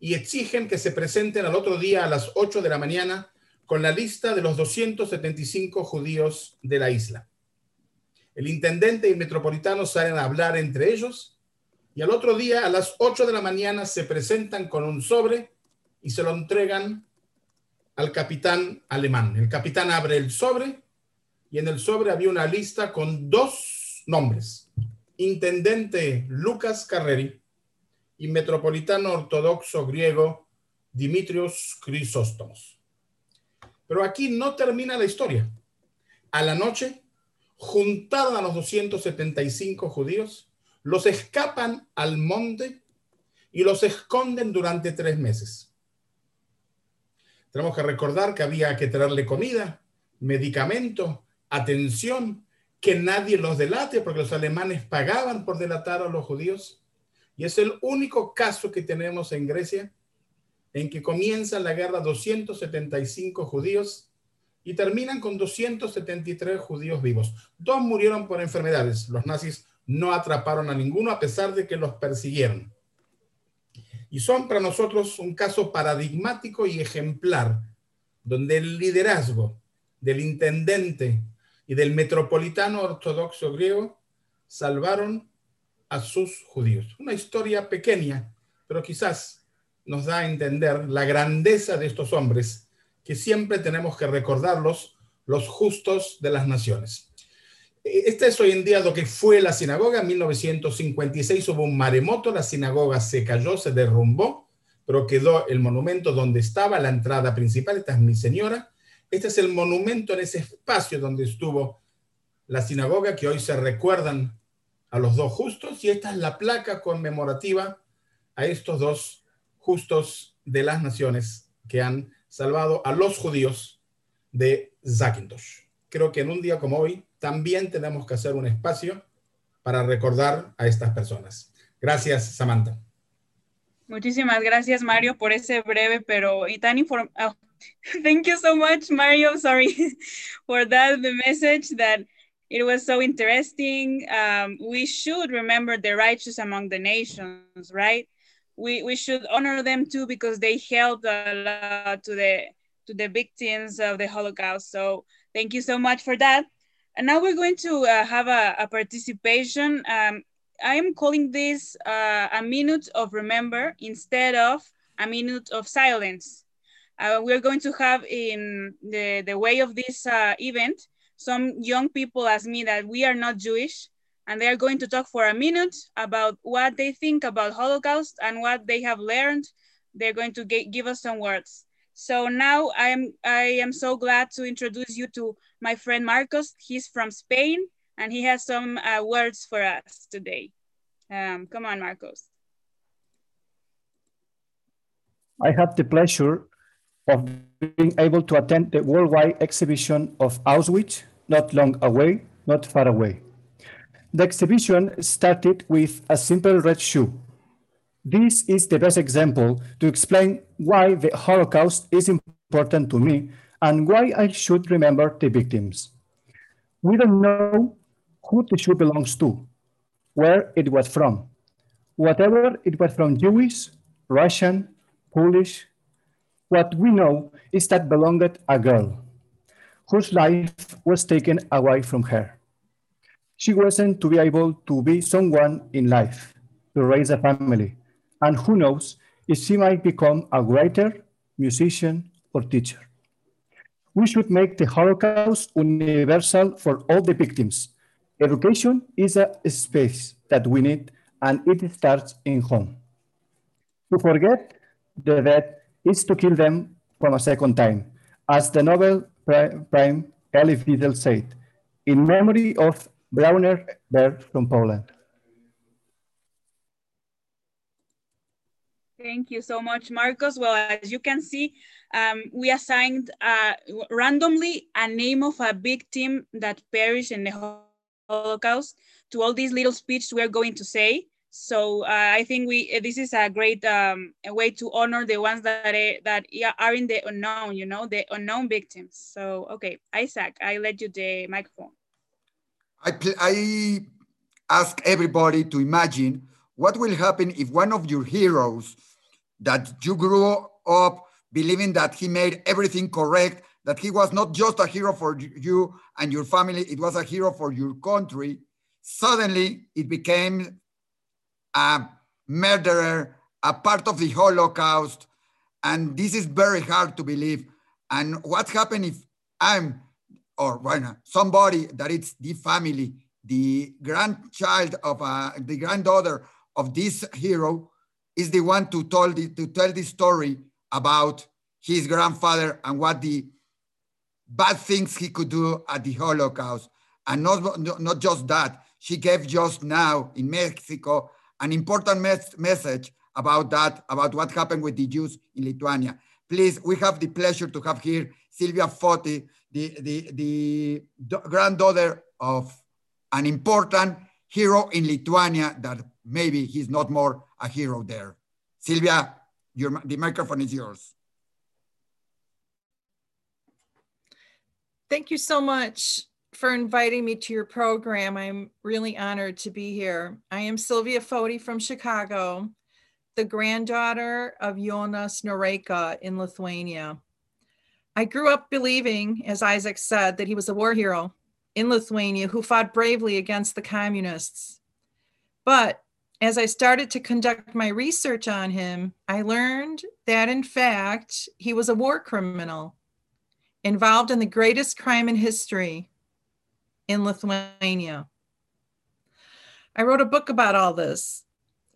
y exigen que se presenten al otro día a las 8 de la mañana con la lista de los 275 judíos de la isla. El intendente y el metropolitano salen a hablar entre ellos y al otro día a las 8 de la mañana se presentan con un sobre y se lo entregan al capitán alemán. El capitán abre el sobre y en el sobre había una lista con dos nombres. Intendente Lucas Carreri y metropolitano ortodoxo griego Dimitrios Crisóstomos. Pero aquí no termina la historia. A la noche, juntaron a los 275 judíos, los escapan al monte y los esconden durante tres meses. Tenemos que recordar que había que traerle comida, medicamento, atención, que nadie los delate, porque los alemanes pagaban por delatar a los judíos. Y es el único caso que tenemos en Grecia en que comienza la guerra 275 judíos y terminan con 273 judíos vivos. Dos murieron por enfermedades. Los nazis no atraparon a ninguno a pesar de que los persiguieron. Y son para nosotros un caso paradigmático y ejemplar, donde el liderazgo del intendente y del metropolitano ortodoxo griego salvaron a sus judíos. Una historia pequeña, pero quizás nos da a entender la grandeza de estos hombres que siempre tenemos que recordarlos, los justos de las naciones. Este es hoy en día lo que fue la sinagoga. En 1956 hubo un maremoto, la sinagoga se cayó, se derrumbó, pero quedó el monumento donde estaba la entrada principal. Esta es mi señora. Este es el monumento en ese espacio donde estuvo la sinagoga, que hoy se recuerdan a los dos justos, y esta es la placa conmemorativa a estos dos justos de las naciones que han salvado a los judíos de Zakynthos. Creo que en un día como hoy también tenemos que hacer un espacio para recordar a estas personas. Gracias, Samantha. Muchísimas gracias, Mario, por ese breve pero y tan inform oh, thank you so much, Mario. Sorry for that the message that it was so interesting. Um, we should remember the righteous among the nations, right? We we should honor them too because they helped a lot to the to the victims of the Holocaust. So thank you so much for that. And now we're going to uh, have a, a participation. Um, I am calling this uh, a minute of remember instead of a minute of silence. Uh, we're going to have in the, the way of this uh, event, some young people ask me that we are not Jewish, and they are going to talk for a minute about what they think about Holocaust and what they have learned. They're going to give us some words. So now I am, I am so glad to introduce you to my friend Marcos. He's from Spain and he has some uh, words for us today. Um, come on, Marcos. I had the pleasure of being able to attend the worldwide exhibition of Auschwitz not long away, not far away. The exhibition started with a simple red shoe. This is the best example to explain why the Holocaust is important to me and why I should remember the victims. We don't know who the shoe belongs to, where it was from. Whatever it was from Jewish, Russian, Polish, what we know is that belonged a girl whose life was taken away from her. She wasn't to be able to be someone in life, to raise a family, and who knows if she might become a writer, musician, or teacher. We should make the Holocaust universal for all the victims. Education is a space that we need, and it starts in home. To forget the dead is to kill them from a second time, as the Nobel Prime Elie Wiesel said, in memory of Brauner Berg from Poland. Thank you so much, Marcos. Well, as you can see, um, we assigned uh, randomly a name of a victim that perished in the Holocaust to all these little speeches we're going to say. So uh, I think we this is a great um, a way to honor the ones that uh, that are in the unknown, you know, the unknown victims. So okay, Isaac, I let you the microphone. I I ask everybody to imagine what will happen if one of your heroes that you grew up believing that he made everything correct, that he was not just a hero for you and your family, it was a hero for your country. Suddenly, it became a murderer, a part of the Holocaust. And this is very hard to believe. And what happened if I'm, or well, somebody that it's the family, the grandchild of uh, the granddaughter of this hero is the one to tell the, to tell the story about his grandfather and what the bad things he could do at the Holocaust. And not, not just that, she gave just now in Mexico an important mes message about that, about what happened with the Jews in Lithuania. Please, we have the pleasure to have here Silvia Foti, the, the, the granddaughter of an important hero in Lithuania that maybe he's not more a hero there. Silvia, your, the microphone is yours. Thank you so much for inviting me to your program. I'm really honored to be here. I am Silvia Foti from Chicago, the granddaughter of Jonas Noreika in Lithuania. I grew up believing, as Isaac said, that he was a war hero in Lithuania who fought bravely against the communists. But as I started to conduct my research on him, I learned that in fact, he was a war criminal involved in the greatest crime in history in Lithuania. I wrote a book about all this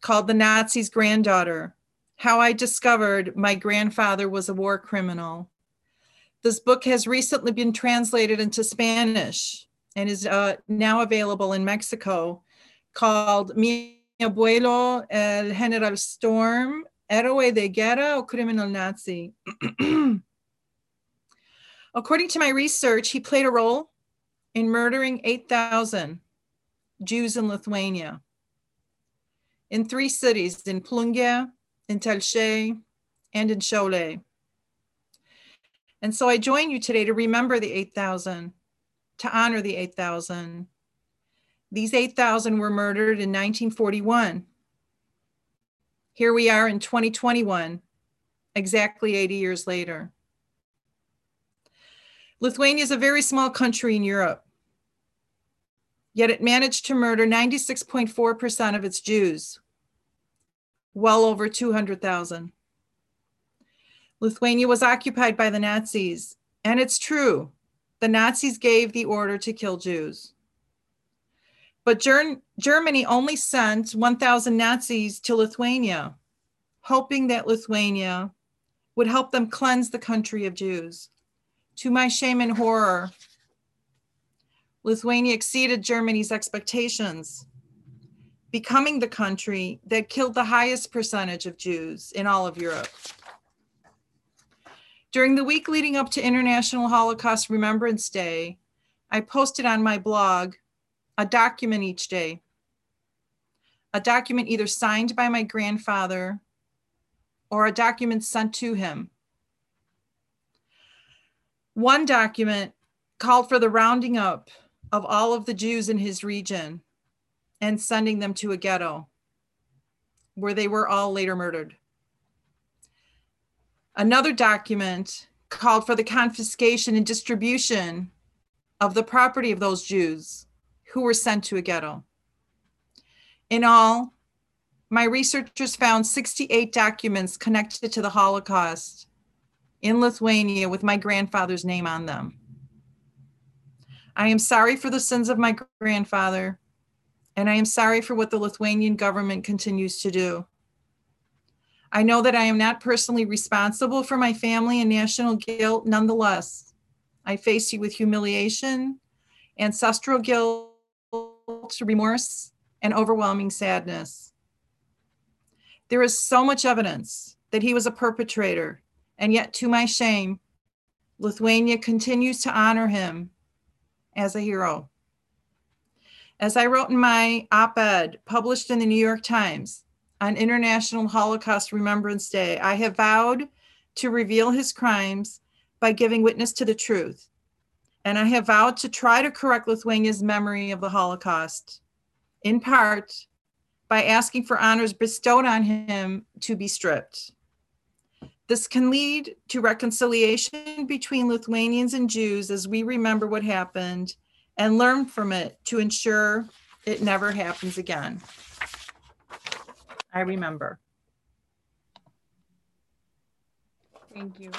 called The Nazi's Granddaughter How I Discovered My Grandfather Was a War Criminal. This book has recently been translated into Spanish and is uh, now available in Mexico called Mi abuelo el General Storm, Héroe de Guerra o Criminal Nazi. According to my research, he played a role in murdering 8,000 Jews in Lithuania, in three cities, in Plungė, in Telšiai, and in Šiauliai. And so I join you today to remember the 8,000, to honor the 8,000. These 8,000 were murdered in 1941. Here we are in 2021, exactly 80 years later. Lithuania is a very small country in Europe yet it managed to murder 96.4% of its Jews, well over 200,000. Lithuania was occupied by the Nazis, and it's true, the Nazis gave the order to kill Jews. But Ger- Germany only sent 1,000 Nazis to Lithuania, hoping that Lithuania would help them cleanse the country of Jews. To my shame and horror, Lithuania exceeded Germany's expectations, becoming the country that killed the highest percentage of Jews in all of Europe. During the week leading up to International Holocaust Remembrance Day, I posted on my blog a document each day, a document either signed by my grandfather or a document sent to him. One document called for the rounding up of all of the Jews in his region and sending them to a ghetto where they were all later murdered. Another document called for the confiscation and distribution of the property of those Jews who were sent to a ghetto. In all, my researchers found 68 documents connected to the Holocaust in Lithuania with my grandfather's name on them. I am sorry for the sins of my grandfather, and I am sorry for what the Lithuanian government continues to do. I know that I am not personally responsible for my family and national guilt. Nonetheless, I face you with humiliation, ancestral guilt, remorse, and overwhelming sadness. There is so much evidence that he was a perpetrator, and yet, to my shame, Lithuania continues to honor him as a hero. As I wrote in my op ed published in the New York Times on International Holocaust Remembrance Day, I have vowed to reveal his crimes by giving witness to the truth. And I have vowed to try to correct Lithuania's memory of the Holocaust, in part by asking for honors bestowed on him to be stripped. This can lead to reconciliation between Lithuanians and Jews as we remember what happened and learn from it to ensure it never happens again. I remember. Thank you.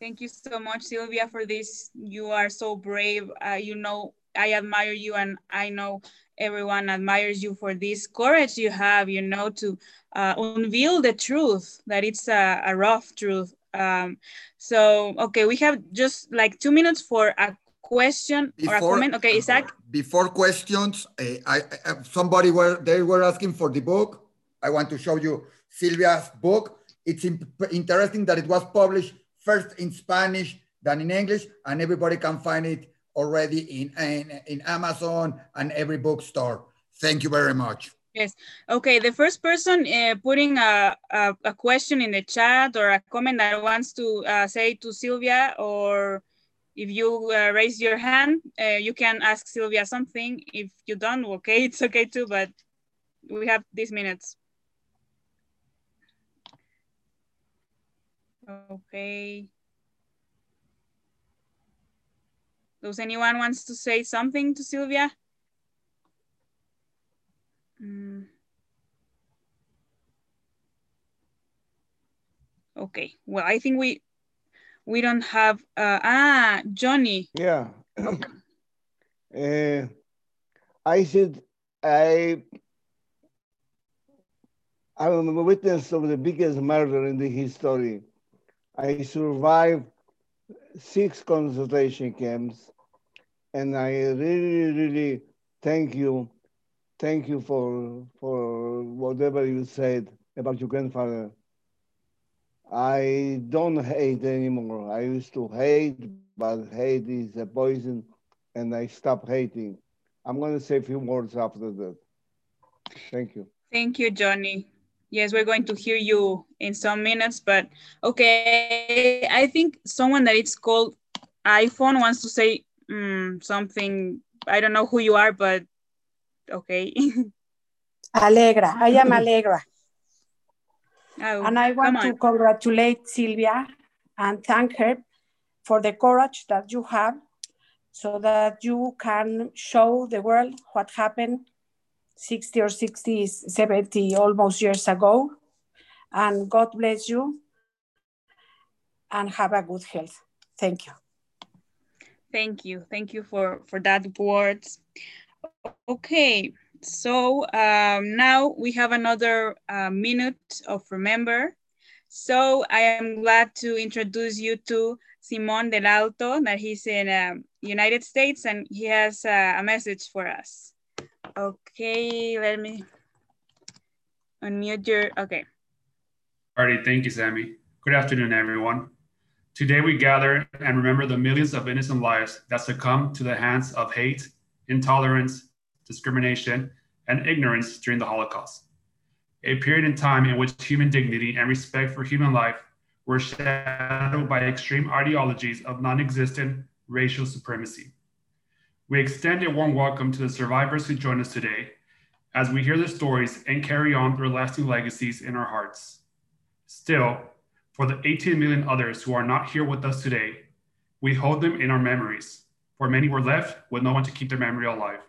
Thank you so much, Silvia, for this. You are so brave. Uh, you know, I admire you and I know everyone admires you for this courage you have, you know, to uh, unveil the truth, that it's a, a rough truth. Um, so, okay, we have just like two minutes for a question or a comment. Okay, Isaac? Before questions, uh, I, I, somebody were, they were asking for the book. I want to show you Silvia's book. It's interesting that it was published first in Spanish, then in English, and everybody can find it already in, in, in Amazon and every bookstore. Thank you very much. Yes. Okay. The first person uh, putting a, a, a, question in the chat or a comment that wants to uh, say to Silvia, or if you uh, raise your hand, uh, you can ask Silvia something. If you don't, okay, it's okay too, but we have these minutes. Okay. Does anyone wants to say something to Silvia? Mm. Okay, well, I think we we don't have, uh, ah, Johnny. Yeah. uh, I said, I, I'm a witness of the biggest murder in the history. I survived six concentration camps. And I really, really thank you. Thank you for, for whatever you said about your grandfather. I don't hate anymore. I used to hate, but hate is a poison, and I stopped hating. I'm going to say a few words after that. Thank you. Thank you, Johnny. Yes, we're going to hear you in some minutes, but okay. I think someone that it's called iPhone wants to say um, something. I don't know who you are, but okay. Alegra. I am Alegra. Oh, and I want to congratulate Silvia and thank her for the courage that you have so that you can show the world what happened 60 or 60, 70 almost years ago. And God bless you and have a good health. Thank you. Thank you. Thank you for, for that words. Okay. So um, now we have another uh, minute of remember. So I am glad to introduce you to Simon Del Alto, that he's in um, United States and he has uh, a message for us. Okay, let me unmute your, okay. Alrighty, thank you, Sammy. Good afternoon, everyone. Today we gather and remember the millions of innocent lives that succumbed to the hands of hate, intolerance, discrimination, and ignorance during the Holocaust. A period in time in which human dignity and respect for human life were shadowed by extreme ideologies of non-existent racial supremacy. We extend a warm welcome to the survivors who join us today as we hear their stories and carry on their lasting legacies in our hearts. Still, for the 18 million others who are not here with us today, we hold them in our memories, for many were left with no one to keep their memory alive.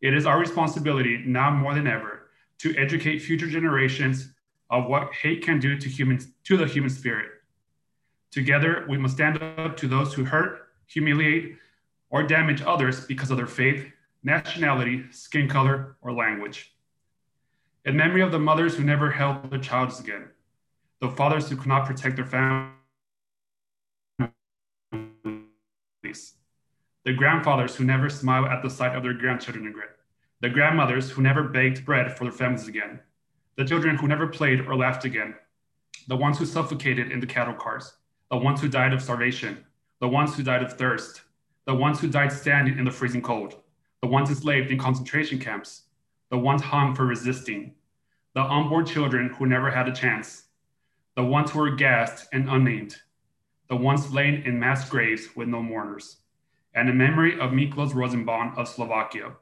It is our responsibility now more than ever to educate future generations of what hate can do to humans to the human spirit. Together, we must stand up to those who hurt, humiliate, or damage others because of their faith, nationality, skin color, or language. In memory of the mothers who never held their childs again, the fathers who could not protect their families, the grandfathers who never smiled at the sight of their grandchildren again, the grandmothers who never baked bread for their families again, the children who never played or laughed again, the ones who suffocated in the cattle cars, the ones who died of starvation, the ones who died of thirst, the ones who died standing in the freezing cold, the ones enslaved in concentration camps, the ones hung for resisting, the unborn children who never had a chance, the ones who were gassed and unnamed, the ones laid in mass graves with no mourners, and in memory of Miklos Rosenbaum of Slovakia.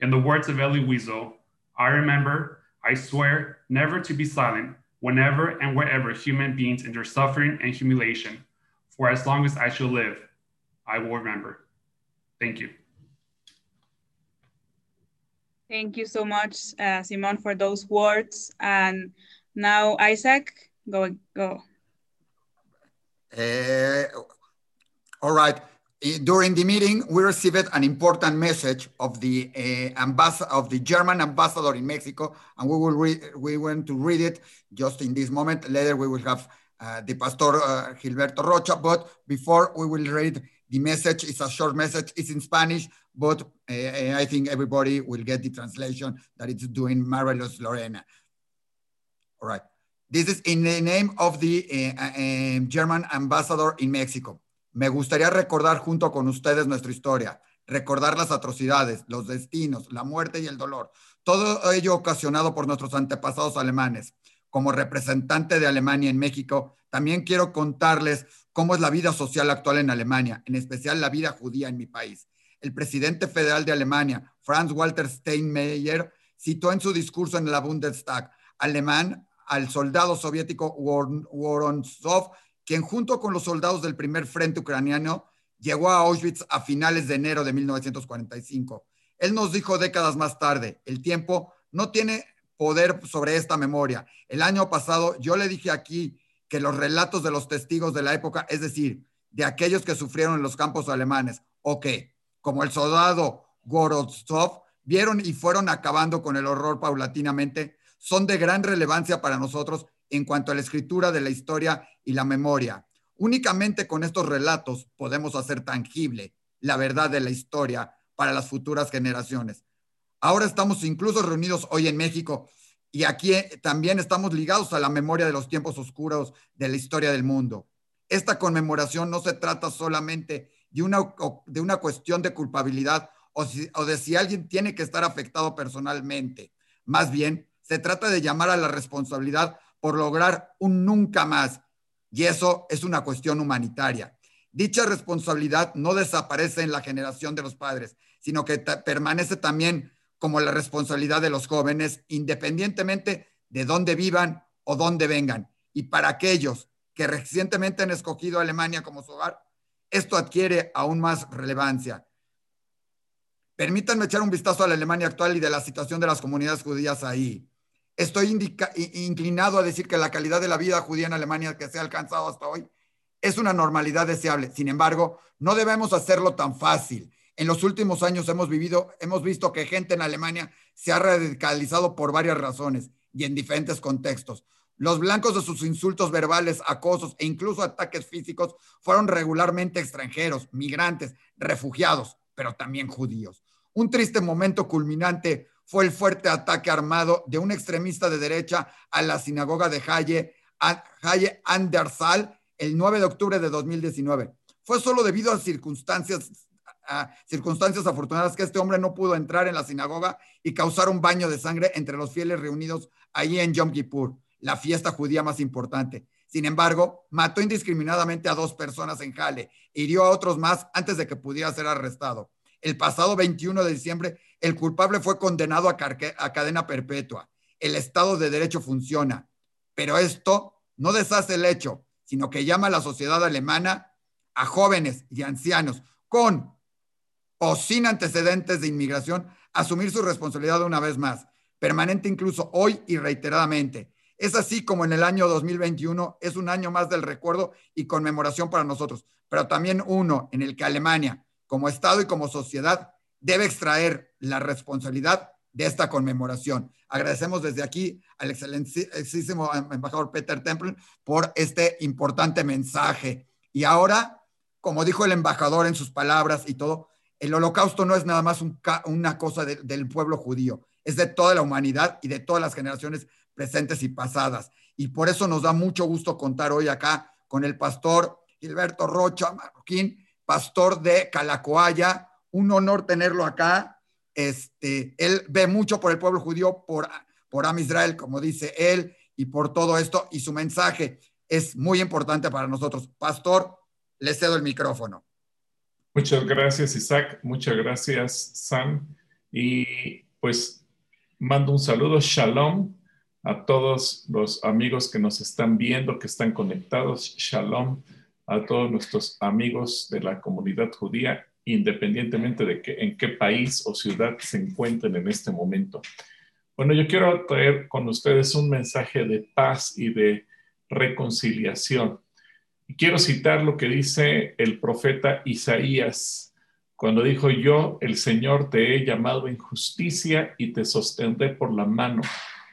In the words of Elie Wiesel, I remember, I swear, never to be silent whenever and wherever human beings endure suffering and humiliation. For as long as I shall live, I will remember. Thank you. Thank you so much, uh, Simon, for those words. And now, Isaac, go. go. Uh, all right. During the meeting, we received an important message of the uh, ambassador of the German ambassador in Mexico, and we will read. We want to read it just in this moment. Later, we will have uh, the Pastor uh, Gilberto Rocha. But before we will read the message, it's a short message. It's in Spanish, but I think everybody will get the translation that it's doing marvelous, Lorena. All right. This is in the name of the German ambassador in Mexico. Me gustaría recordar junto con ustedes nuestra historia, recordar las atrocidades, los destinos, la muerte y el dolor, todo ello ocasionado por nuestros antepasados alemanes. Como representante de Alemania en México, también quiero contarles cómo es la vida social actual en Alemania, en especial la vida judía en mi país. El presidente federal de Alemania, Franz Walter Steinmeier, citó en su discurso en la Bundestag alemán al soldado soviético Woronzov quien junto con los soldados del primer frente ucraniano llegó a Auschwitz a finales de enero de 1945. Él nos dijo décadas más tarde, el tiempo no tiene poder sobre esta memoria. El año pasado yo le dije aquí que los relatos de los testigos de la época, es decir, de aquellos que sufrieron en los campos alemanes, o que, como el soldado Gorozov, vieron y fueron acabando con el horror paulatinamente, son de gran relevancia para nosotros en cuanto a la escritura de la historia y la memoria. Únicamente con estos relatos podemos hacer tangible la verdad de la historia para las futuras generaciones. Ahora estamos incluso reunidos hoy en México y aquí también estamos ligados a la memoria de los tiempos oscuros de la historia del mundo. Esta conmemoración no se trata solamente de una, de una cuestión de culpabilidad o, o de si alguien tiene que estar afectado personalmente. Más bien, se trata de llamar a la responsabilidad por lograr un nunca más. Y eso es una cuestión humanitaria. Dicha responsabilidad no desaparece en la generación de los padres, sino que permanece también como la responsabilidad de los jóvenes, independientemente de dónde vivan o dónde vengan. Y para aquellos que recientemente han escogido Alemania como su hogar, esto adquiere aún más relevancia. Permítanme echar un vistazo a la Alemania actual y de la situación de las comunidades judías ahí. Estoy inclinado a decir que la calidad de la vida judía en Alemania que se ha alcanzado hasta hoy es una normalidad deseable. Sin embargo, no debemos hacerlo tan fácil. En los últimos años hemos vivido, hemos visto que gente en Alemania se ha radicalizado por varias razones y en diferentes contextos. Los blancos de sus insultos verbales, acosos e incluso ataques físicos fueron regularmente extranjeros, migrantes, refugiados, pero también judíos. Un triste momento culminante fue el fuerte ataque armado de un extremista de derecha a la sinagoga de Haye, Haye Andersal el 9 de octubre de 2019. Fue solo debido a circunstancias, circunstancias afortunadas que este hombre no pudo entrar en la sinagoga y causar un baño de sangre entre los fieles reunidos allí en Yom Kippur la fiesta judía más importante. Sin embargo, mató indiscriminadamente a dos personas en Jale hirió a otros más antes de que pudiera ser arrestado. El pasado 21 de diciembre, el culpable fue condenado a cadena perpetua. El Estado de Derecho funciona, pero esto no deshace el hecho, sino que llama a la sociedad alemana a jóvenes y ancianos con o sin antecedentes de inmigración asumir su responsabilidad una vez más, permanente incluso hoy y reiteradamente es así como en el año 2021 es un año más del recuerdo y conmemoración para nosotros, pero también uno en el que Alemania, como Estado y como sociedad, debe extraer la responsabilidad de esta conmemoración. Agradecemos desde aquí al excelentísimo embajador Peter Temple por este importante mensaje. Y ahora, como dijo el embajador en sus palabras y todo, el holocausto no es nada más una cosa del pueblo judío, es de toda la humanidad y de todas las generaciones presentes y pasadas. Y por eso nos da mucho gusto contar hoy acá con el pastor Gilberto Rocha Marroquín, pastor de Calacoaya. Un honor tenerlo acá. Este, él ve mucho por el pueblo judío, por, por Am Israel, como dice él, y por todo esto. Y su mensaje es muy importante para nosotros. Pastor, le cedo el micrófono. Muchas gracias, Isaac. Muchas gracias, Sam. Y pues mando un saludo. Shalom a todos los amigos que nos están viendo, que están conectados. Shalom a todos nuestros amigos de la comunidad judía, independientemente de que, en qué país o ciudad se encuentren en este momento. Bueno, yo quiero traer con ustedes un mensaje de paz y de reconciliación. Quiero citar lo que dice el profeta Isaías cuando dijo, yo, el Señor, te he llamado en justicia y te sostendré por la mano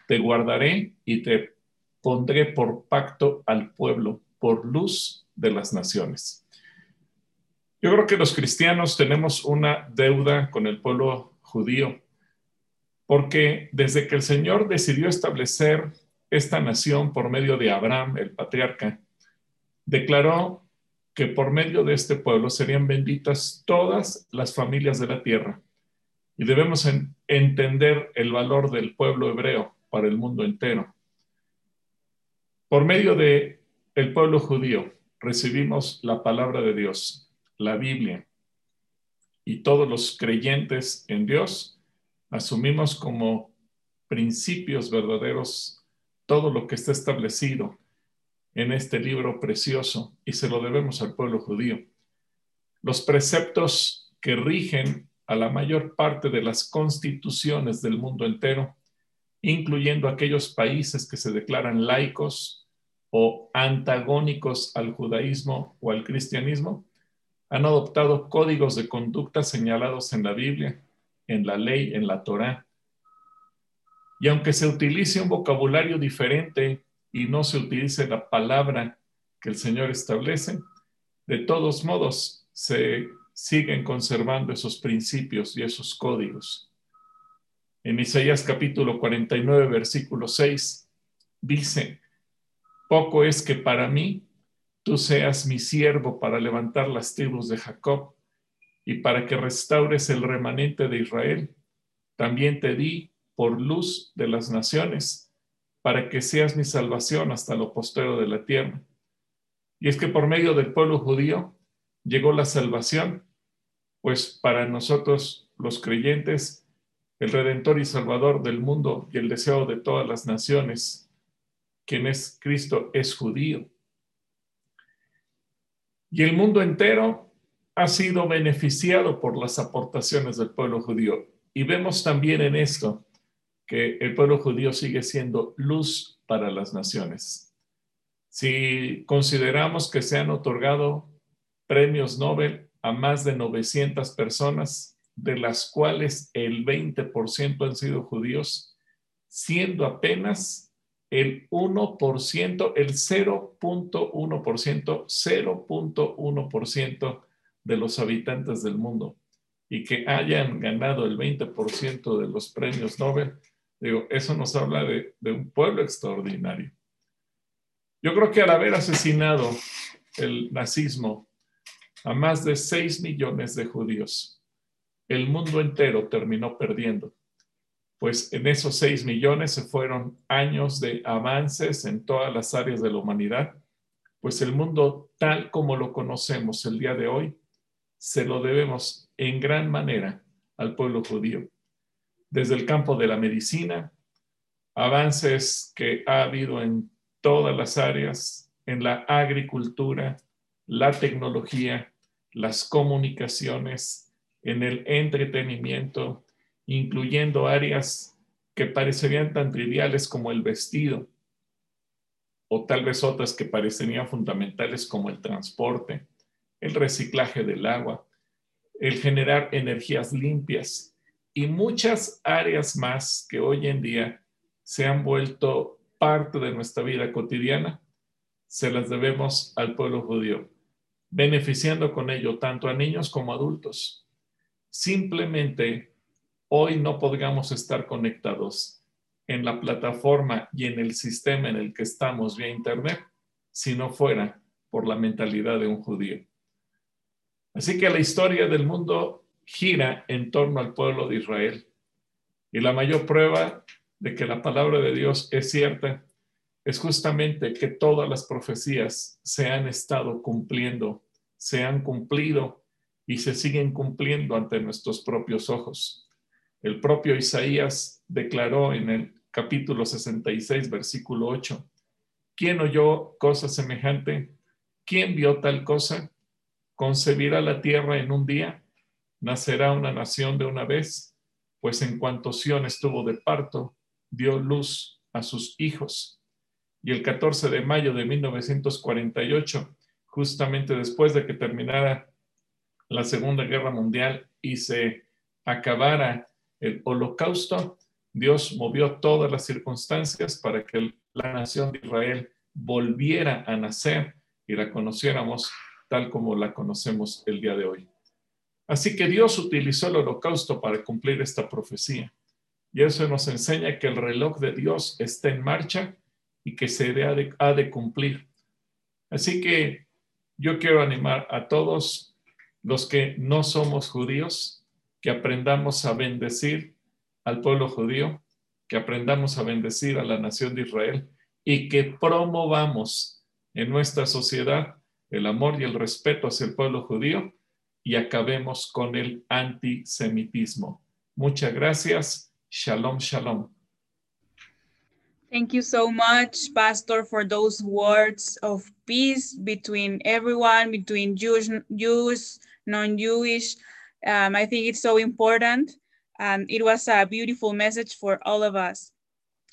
te guardaré y te pondré por pacto al pueblo, por luz de las naciones. Yo creo que los cristianos tenemos una deuda con el pueblo judío, porque desde que el Señor decidió establecer esta nación por medio de Abraham, el patriarca, declaró que por medio de este pueblo serían benditas todas las familias de la tierra. Y debemos entender el valor del pueblo hebreo para el mundo entero. Por medio de el pueblo judío recibimos la palabra de Dios, la Biblia, y todos los creyentes en Dios asumimos como principios verdaderos todo lo que está establecido en este libro precioso y se lo debemos al pueblo judío. Los preceptos que rigen a la mayor parte de las constituciones del mundo entero incluyendo aquellos países que se declaran laicos o antagónicos al judaísmo o al cristianismo, han adoptado códigos de conducta señalados en la Biblia, en la ley, en la Torá. Y aunque se utilice un vocabulario diferente y no se utilice la palabra que el Señor establece, de todos modos se siguen conservando esos principios y esos códigos. En Isaías capítulo 49, versículo 6, dice, poco es que para mí tú seas mi siervo para levantar las tribus de Jacob y para que restaures el remanente de Israel. También te di por luz de las naciones, para que seas mi salvación hasta lo postero de la tierra. Y es que por medio del pueblo judío llegó la salvación, pues para nosotros los creyentes el Redentor y Salvador del mundo y el deseo de todas las naciones, quien es Cristo, es judío. Y el mundo entero ha sido beneficiado por las aportaciones del pueblo judío. Y vemos también en esto que el pueblo judío sigue siendo luz para las naciones. Si consideramos que se han otorgado premios Nobel a más de 900 personas, de las cuales el 20% han sido judíos, siendo apenas el 1%, el 0.1%, 0.1% de los habitantes del mundo y que hayan ganado el 20% de los premios Nobel, digo, eso nos habla de, un pueblo extraordinario. Yo creo que al haber asesinado el nazismo a más de 6 millones de judíos, el mundo entero terminó perdiendo, pues en esos 6 millones se fueron años de avances en todas las áreas de la humanidad, pues el mundo tal como lo conocemos el día de hoy, se lo debemos en gran manera al pueblo judío. Desde el campo de la medicina, avances que ha habido en todas las áreas, en la agricultura, la tecnología, las comunicaciones, en el entretenimiento, incluyendo áreas que parecerían tan triviales como el vestido, o tal vez otras que parecerían fundamentales como el transporte, el reciclaje del agua, el generar energías limpias y muchas áreas más que hoy en día se han vuelto parte de nuestra vida cotidiana, se las debemos al pueblo judío, beneficiando con ello tanto a niños como a adultos. Simplemente hoy no podríamos estar conectados en la plataforma y en el sistema en el que estamos vía Internet si no fuera por la mentalidad de un judío. Así que la historia del mundo gira en torno al pueblo de Israel. Y la mayor prueba de que la palabra de Dios es cierta es justamente que todas las profecías se han estado cumpliendo, se han cumplido y se siguen cumpliendo ante nuestros propios ojos. El propio Isaías declaró en el capítulo 66, versículo 8, ¿quién oyó cosa semejante? ¿Quién vio tal cosa? concebirá la tierra en un día, nacerá una nación de una vez, pues en cuanto Sión estuvo de parto, dio luz a sus hijos. Y el 14 de mayo de 1948, justamente después de que terminara la Segunda Guerra Mundial y se acabara el holocausto, Dios movió todas las circunstancias para que la nación de Israel volviera a nacer y la conociéramos tal como la conocemos el día de hoy. Así que Dios utilizó el holocausto para cumplir esta profecía. Y eso nos enseña que el reloj de Dios está en marcha y que se ha de, ha de cumplir. Así que yo quiero animar a todos los que no somos judíos, que aprendamos a bendecir al pueblo judío, que aprendamos a bendecir a la nación de Israel y que promovamos en nuestra sociedad el amor y el respeto hacia el pueblo judío y acabemos con el antisemitismo. Muchas gracias. Shalom, shalom. Thank you so much, Pastor, for those words of peace between everyone, between Jews, non-Jewish. Um, I think it's so important. And it was a beautiful message for all of us.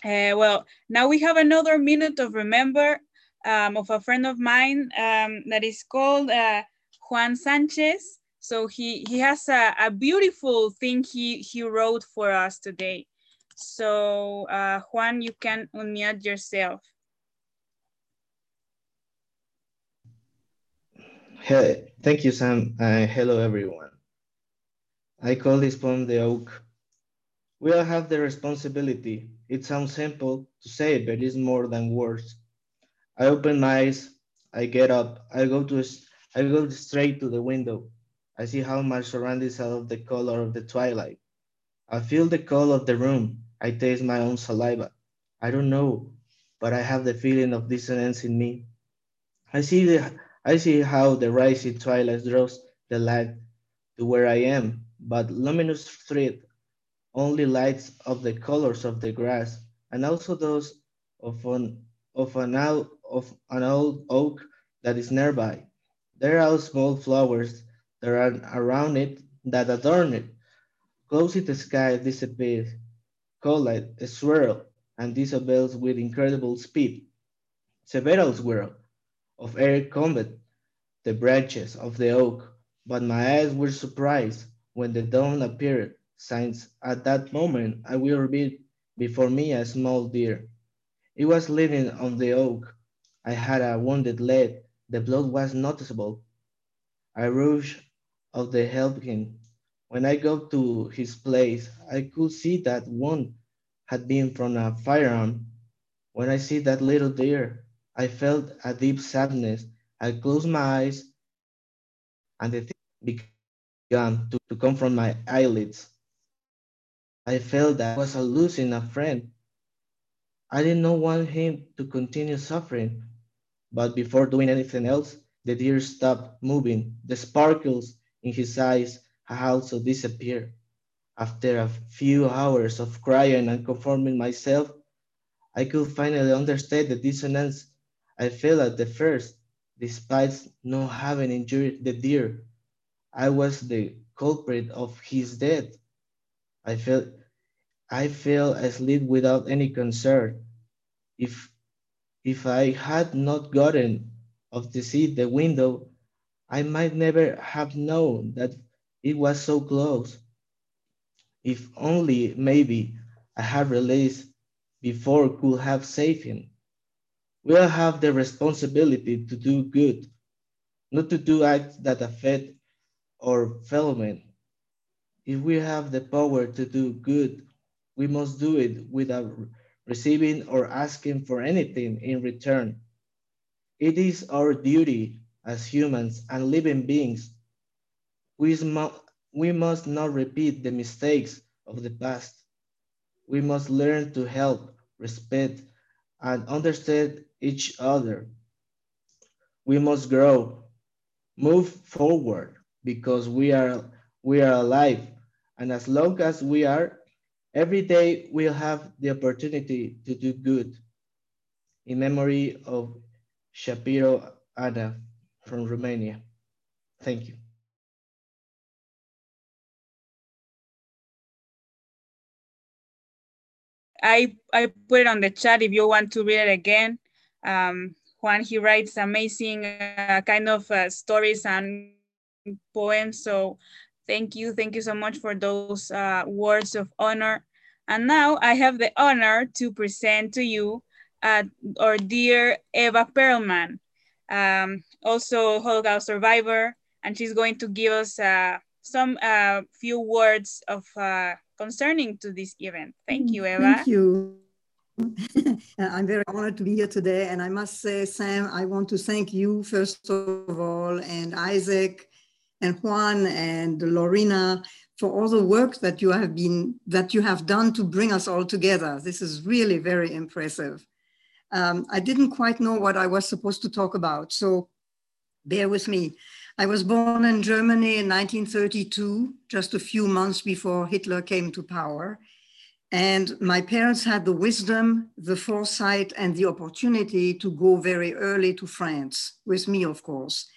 Uh, well, now we have another minute of remember um, of a friend of mine um, that is called uh, Juan Sanchez. So he, he has a, a, beautiful thing he, he wrote for us today. So uh, Juan, you can unmute yourself. Hey, thank you, Sam. Uh, hello, everyone. I call this poem The Oak. We all have the responsibility. It sounds simple to say, but it's more than words. I open my eyes. I get up. I go to I go straight to the window. I see how my surroundings of the color of the twilight. I feel the cold of the room. I taste my own saliva. I don't know, but I have the feeling of dissonance in me. I see the I see how the rising twilight draws the light to where I am, but luminous thread only lights of the colors of the grass and also those of an of an owl of an old oak that is nearby. There are small flowers that are around it that adorn it. Close in the sky disappears, a swirl, and disobeyes with incredible speed. Several swirl of air combat the branches of the oak, but my eyes were surprised when the dawn appeared, since at that moment I will be before me a small deer. It was leaning on the oak. I had a wounded leg. The blood was noticeable. I rushed of the help him. When I got to his place, I could see that one had been from a firearm. When I see that little deer, I felt a deep sadness. I closed my eyes and the thing began to, to come from my eyelids. I felt that I was losing a friend. I did not want him to continue suffering, but before doing anything else, the deer stopped moving. The sparkles in his eyes had also disappeared. After a few hours of crying and conforming myself, I could finally understand the dissonance I felt at the first, despite not having injured the deer. I was the culprit of his death. I felt I fell asleep without any concern. If if I had not gotten off the seat the window, I might never have known that it was so close. If only maybe I had released before could have saved him. We all have the responsibility to do good, not to do acts that affect our fellow men. If we have the power to do good, we must do it without receiving or asking for anything in return. It is our duty as humans and living beings. We, we must not repeat the mistakes of the past. We must learn to help, respect, and understand each other. We must grow, move forward because we are, we are alive. And as long as we are, every day we'll have the opportunity to do good. In memory of Shapiro Ana from Romania. Thank you. I, I put it on the chat if you want to read it again. Um, Juan, he writes amazing uh, kind of uh, stories and poems. So thank you. Thank you so much for those uh, words of honor. And now I have the honor to present to you uh, our dear Eva Perlman, um, also Holocaust survivor, and she's going to give us uh, some uh, few words of uh, concerning to this event. Thank you, Eva. Thank you. I'm very honored to be here today. And I must say, Sam, I want to thank you first of all, and Isaac and Juan and Lorena for all the work that you have been that you have done to bring us all together. This is really very impressive. Um, I didn't quite know what I was supposed to talk about, so bear with me. I was born in Germany in 1932, just a few months before Hitler came to power. And my parents had the wisdom, the foresight, and the opportunity to go very early to France, with me, of course.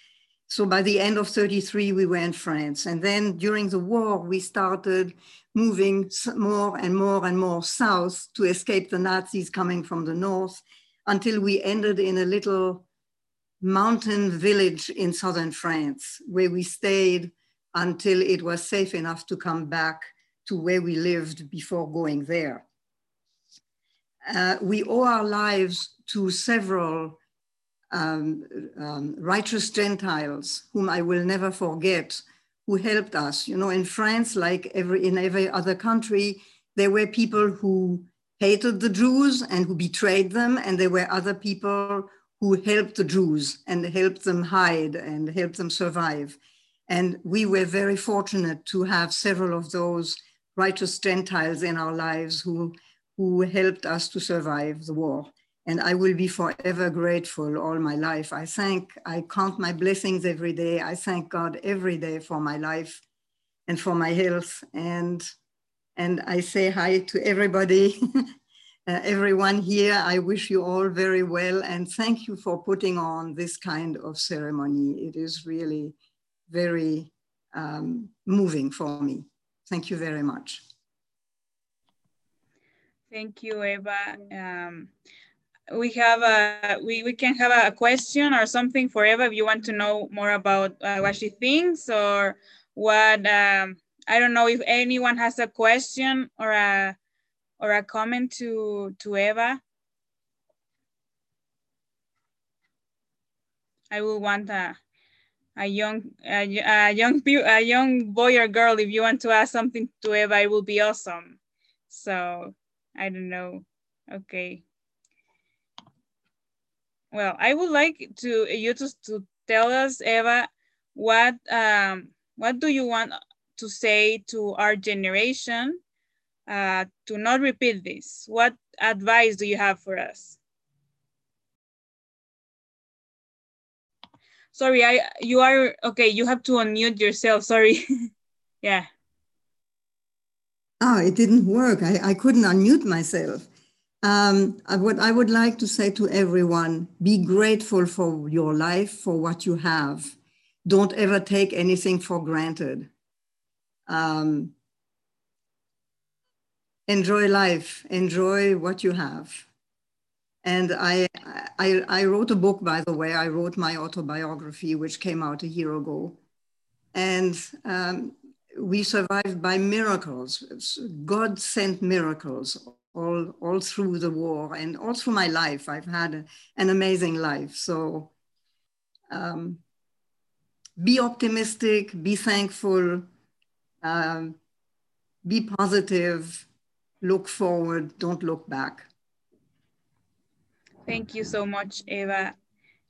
So by the end of 33, we were in France. And then during the war, we started moving more and more and more south to escape the Nazis coming from the north until we ended in a little mountain village in southern France, where we stayed until it was safe enough to come back to where we lived before going there. Uh, we owe our lives to several um, um, righteous Gentiles whom I will never forget, who helped us. You know, in France, like every in every other country, there were people who hated the Jews and who betrayed them, and there were other people who helped the Jews and helped them hide and helped them survive. And we were very fortunate to have several of those righteous Gentiles in our lives who, who helped us to survive the war and I will be forever grateful all my life. I thank, I count my blessings every day. I thank God every day for my life and for my health. And, and I say hi to everybody, uh, everyone here. I wish you all very well and thank you for putting on this kind of ceremony. It is really very um, moving for me. Thank you very much. Thank you, Eva. Um, we have a we, we can have a question or something for Eva if you want to know more about uh, what she thinks or what um, I don't know if anyone has a question or a or a comment to to Eva. I will want a a young a, a young a young boy or girl if you want to ask something to Eva it will be awesome. So I don't know. Okay. Well, I would like to you to, to tell us, Eva, what um, what do you want to say to our generation uh, to not repeat this? What advice do you have for us? Sorry, I you are okay. You have to unmute yourself. Sorry. yeah. Oh, it didn't work. I, I couldn't unmute myself. Um, what I would like to say to everyone be grateful for your life, for what you have. Don't ever take anything for granted. Um, enjoy life, enjoy what you have. And I, I, I wrote a book, by the way. I wrote my autobiography, which came out a year ago. And um, we survived by miracles. God sent miracles all, all through the war and all through my life. I've had a, an amazing life. So um, be optimistic, be thankful, um, be positive, look forward, don't look back. Thank you so much, Eva.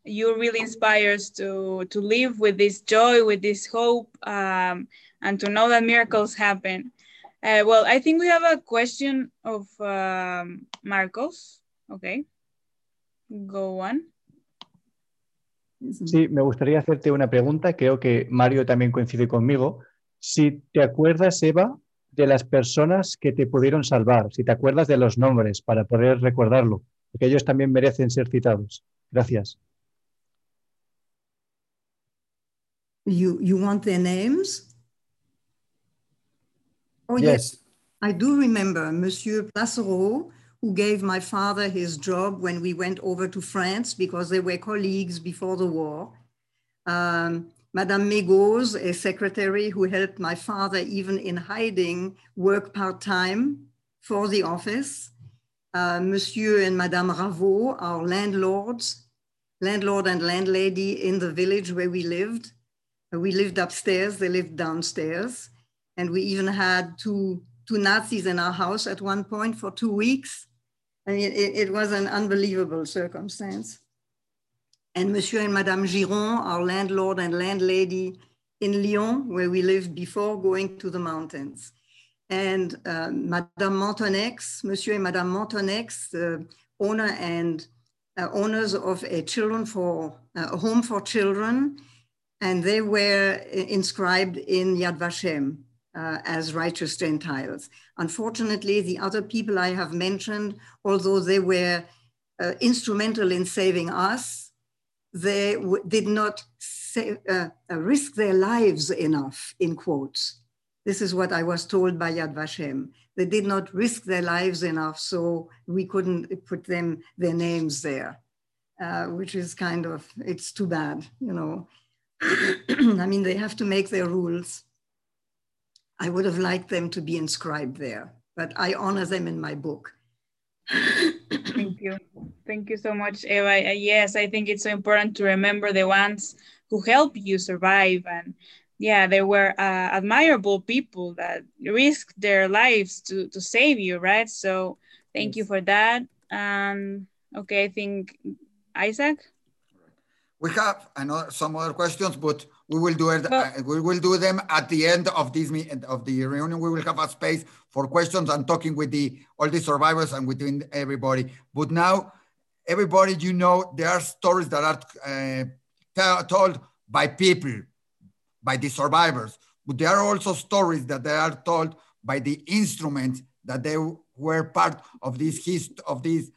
You really inspires to, to live with this joy, with this hope, um, and to know that miracles happen. Uh, well, I think we have a question of um, Marcos. Okay. Go on. Sí, me gustaría hacerte una pregunta. Creo que Mario también coincide conmigo. Si te acuerdas, Eva, de las personas que te pudieron salvar, si te acuerdas de los nombres para poder recordarlo, porque ellos también merecen ser citados. Gracias. You, you want their names? Oh, Yes. yes. I do remember Monsieur Placereau, who gave my father his job when we went over to France because they were colleagues before the war. Um, Madame Mégos, a secretary who helped my father even in hiding, work part-time for the office. Uh, Monsieur and Madame Raveau, our landlords, landlord and landlady in the village where we lived. Uh, We lived upstairs, they lived downstairs. And we even had two, two Nazis in our house at one point for two weeks. I mean, it, it was an unbelievable circumstance. And Monsieur and Madame Giron, our landlord and landlady in Lyon, where we lived before going to the mountains. And uh, Madame Montonex, Monsieur and Madame Montonex, the owner and uh, owners of a children for a home for children, and they were inscribed in Yad Vashem uh, as righteous Gentiles. Unfortunately, the other people I have mentioned, although they were uh, instrumental in saving us, they w- did not uh, uh, risk their lives enough, in quotes. This is what I was told by Yad Vashem. They did not risk their lives enough, so we couldn't put them their names there, uh, which is kind of it's too bad, you know. I mean, they have to make their rules. I would have liked them to be inscribed there, but I honor them in my book. Thank you. Thank you so much, Eva. Uh, Yes, I think it's so important to remember the ones who help you survive. And yeah, they were uh, admirable people that risked their lives to, to save you, right? So thank you for that. Um, okay, I think Isaac? We have another, some other questions, but we will do it. uh, we will do them at the end of this meet, of the reunion. We will have a space for questions and talking with the all the survivors and within everybody. But now, everybody, you know, there are stories that are uh, told by people, by the survivors. But there are also stories that they are told by the instruments that they were part of this hist- of these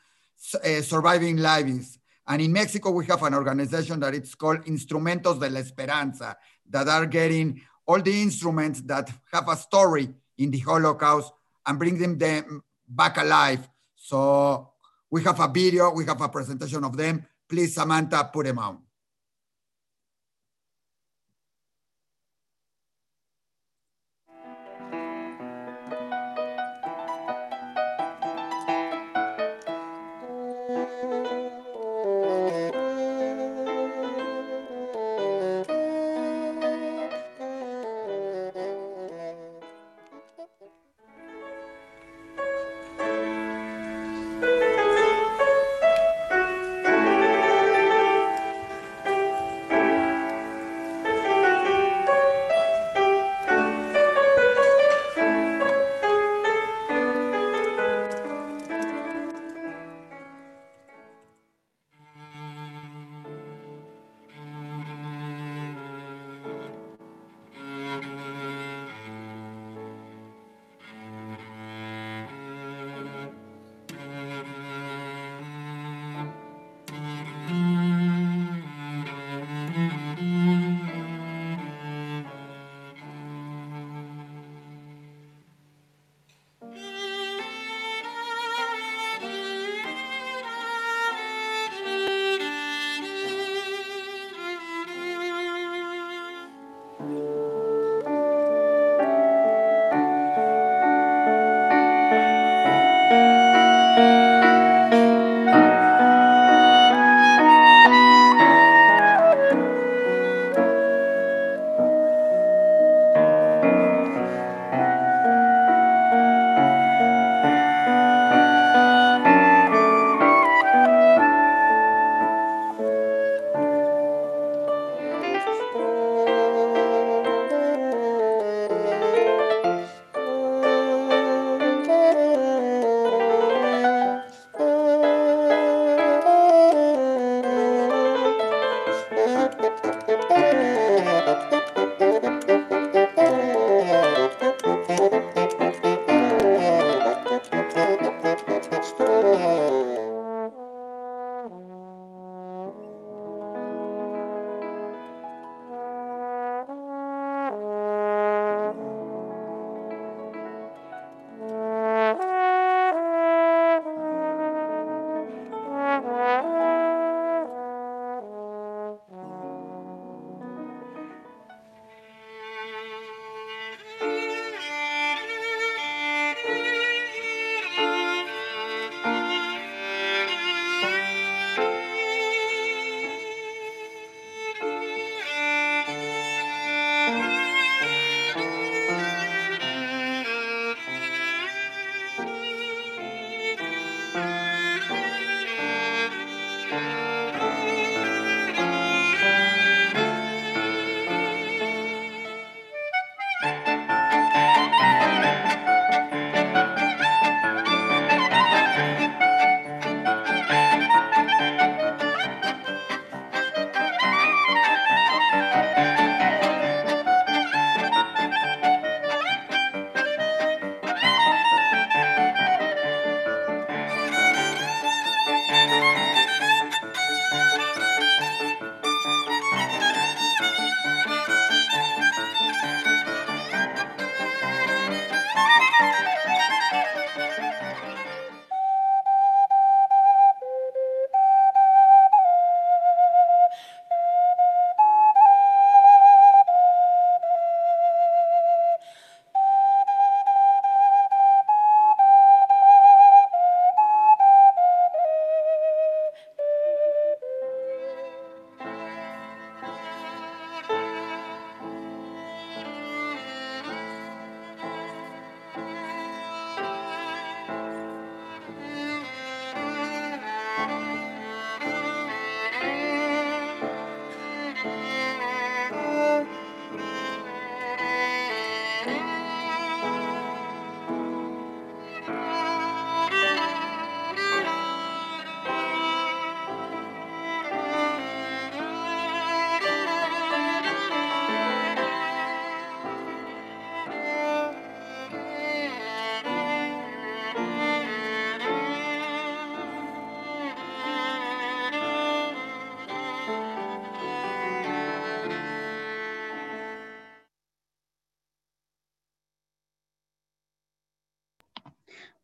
uh, surviving lives. And in Mexico, we have an organization that it's called Instrumentos de la Esperanza that are getting all the instruments that have a story in the Holocaust and bring them, them back alive. So We have a video, we have a presentation of them. Please, Samantha, put them on.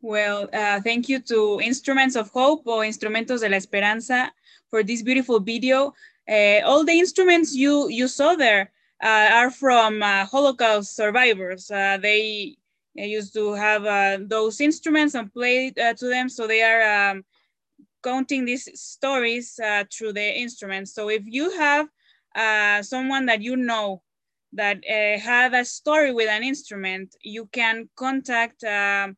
Well, uh, thank you to Instruments of Hope or Instrumentos de la Esperanza for this beautiful video. Uh, all the instruments you, you saw there uh, are from uh, Holocaust survivors. Uh, they used to have uh, those instruments and play to them, so they are um, counting these stories through the instruments. So if you have someone that you know that had a story with an instrument, you can contact um,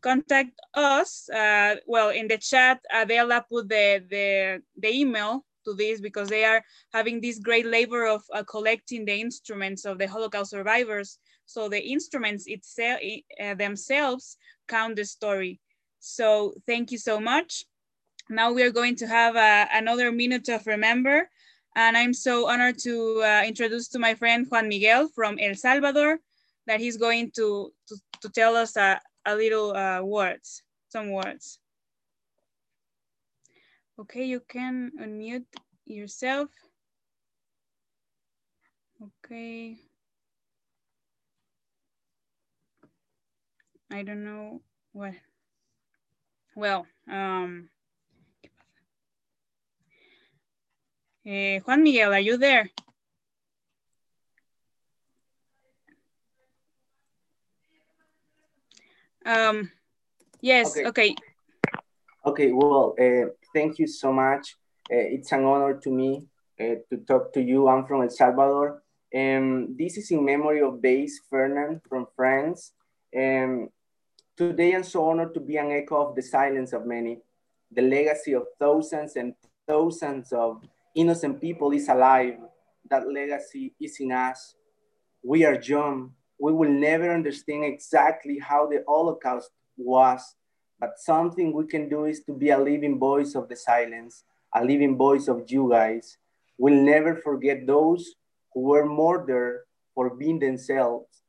contact us. Uh, well, in the chat, Adela put the, the, the email to this because they are having this great labor of uh, collecting the instruments of the Holocaust survivors. So the instruments itself, uh, themselves count the story. So thank you so much. Now we are going to have uh, another minute of remember. And I'm so honored to uh, introduce to my friend Juan Miguel from El Salvador, that he's going to, to, to tell us a, a little uh, words, some words. Okay, you can unmute yourself. Okay. I don't know what. Well, um, eh, Juan Miguel, are you there? Um, yes, okay. Okay, okay well, uh, thank you so much. Uh, it's an honor to me uh, to talk to you. I'm from El Salvador. Um, this is in memory of Base Fernand from France. Um, today, I'm so honored to be an echo of the silence of many. The legacy of thousands and thousands of innocent people is alive. That legacy is in us. We are young. We will never understand exactly how the Holocaust was, but something we can do is to be a living voice of the silence, a living voice of you guys. We'll never forget those who were murdered for being themselves.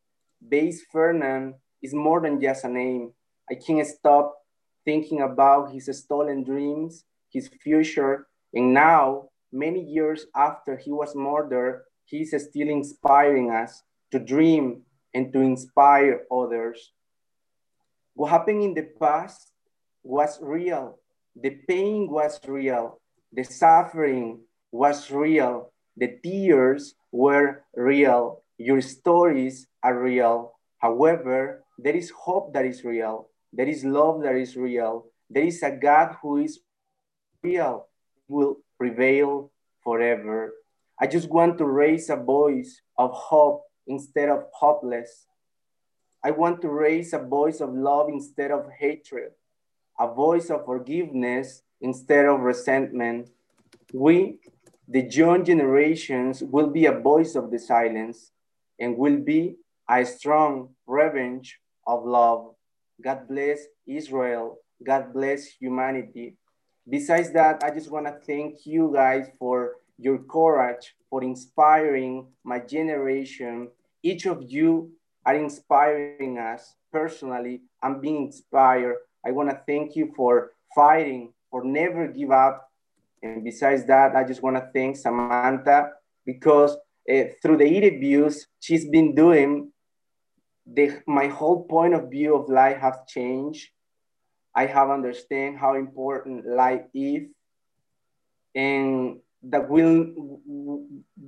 Base Fernand is more than just a name. I can't stop thinking about his stolen dreams, his future, and now, many years after he was murdered, he's still inspiring us to dream and to inspire others. What happened in the past was real. The pain was real. The suffering was real. The tears were real. Your stories are real. However, there is hope that is real. There is love that is real. There is a God who is real, will prevail forever. I just want to raise a voice of hope instead of hopeless. I want to raise a voice of love instead of hatred, a voice of forgiveness instead of resentment. We, the young generations, will be a voice of the silence and will be a strong revenge of love. God bless Israel. God bless humanity. Besides that, I just want to thank you guys for your courage, for inspiring my generation. Each of you are inspiring us personally. I'm being inspired. I want to thank you for fighting, for never give up. And besides that, I just want to thank Samantha because uh, through the interviews she's been doing, the, my whole point of view of life has changed. I have understand how important life is and that we'll,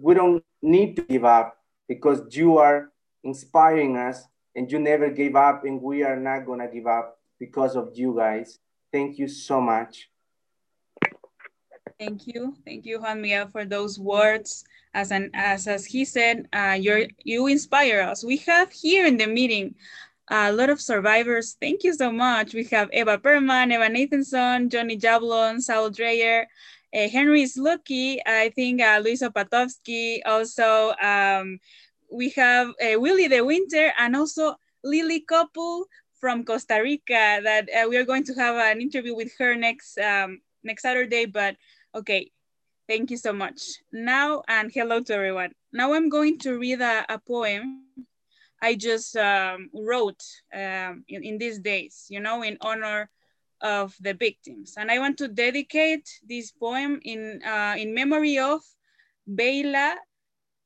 we don't need to give up because you are inspiring us and you never gave up and we are not gonna give up because of you guys. Thank you so much. Thank you. Thank you, Juan Miguel, for those words. As an as as he said, uh, you you inspire us. We have here in the meeting a lot of survivors. Thank you so much. We have Eva Perlman, Eva Nathanson, Johnny Jablon, Saul Dreyer, uh, Henry Slucky, I think uh, Luis Opatovsky, also um, we have uh, Willie the Winter and also Lily Couple from Costa Rica that uh, we are going to have an interview with her next um, next Saturday. But okay, thank you so much. Now and hello to everyone. Now I'm going to read a, a poem I just um, wrote um, in, in these days, you know, in honor of the victims. And I want to dedicate this poem in, uh, in memory of Bela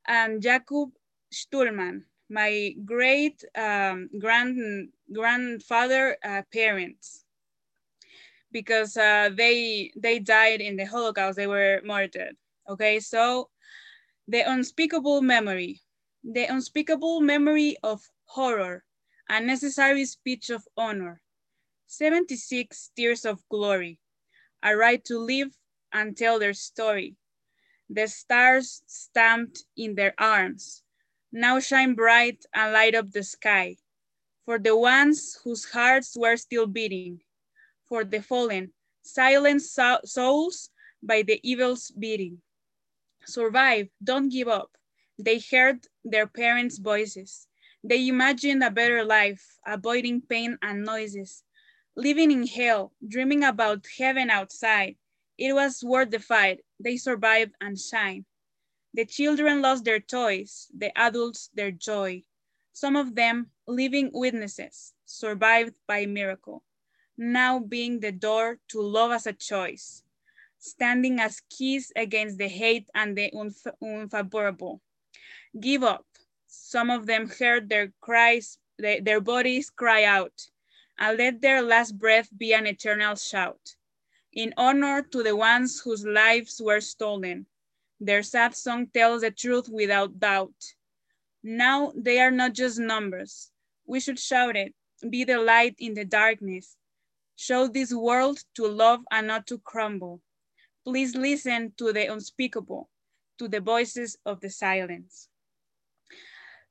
and Jakub Stulman my great um, grand grandfather uh, parents because uh, they they died in the Holocaust. They were murdered. Okay, so the unspeakable memory, the unspeakable memory of horror, a necessary speech of honor, 76 tears of glory, a right to live and tell their story. The stars stamped in their arms, now shine bright and light up the sky. For the ones whose hearts were still beating, for the fallen, silent so souls by the evil's beating. Survive, don't give up. They heard their parents' voices. They imagined a better life, avoiding pain and noises. Living in hell, dreaming about heaven outside. It was worth the fight. They survived and shine. The children lost their toys, the adults their joy. Some of them, living witnesses, survived by miracle, now being the door to love as a choice, standing as keys against the hate and the unf unfavorable. Give up. Some of them heard their cries, their bodies cry out, and let their last breath be an eternal shout. In honor to the ones whose lives were stolen, their sad song tells the truth without doubt. Now they are not just numbers. We should shout it, be the light in the darkness. Show this world to love and not to crumble. Please listen to the unspeakable, to the voices of the silence.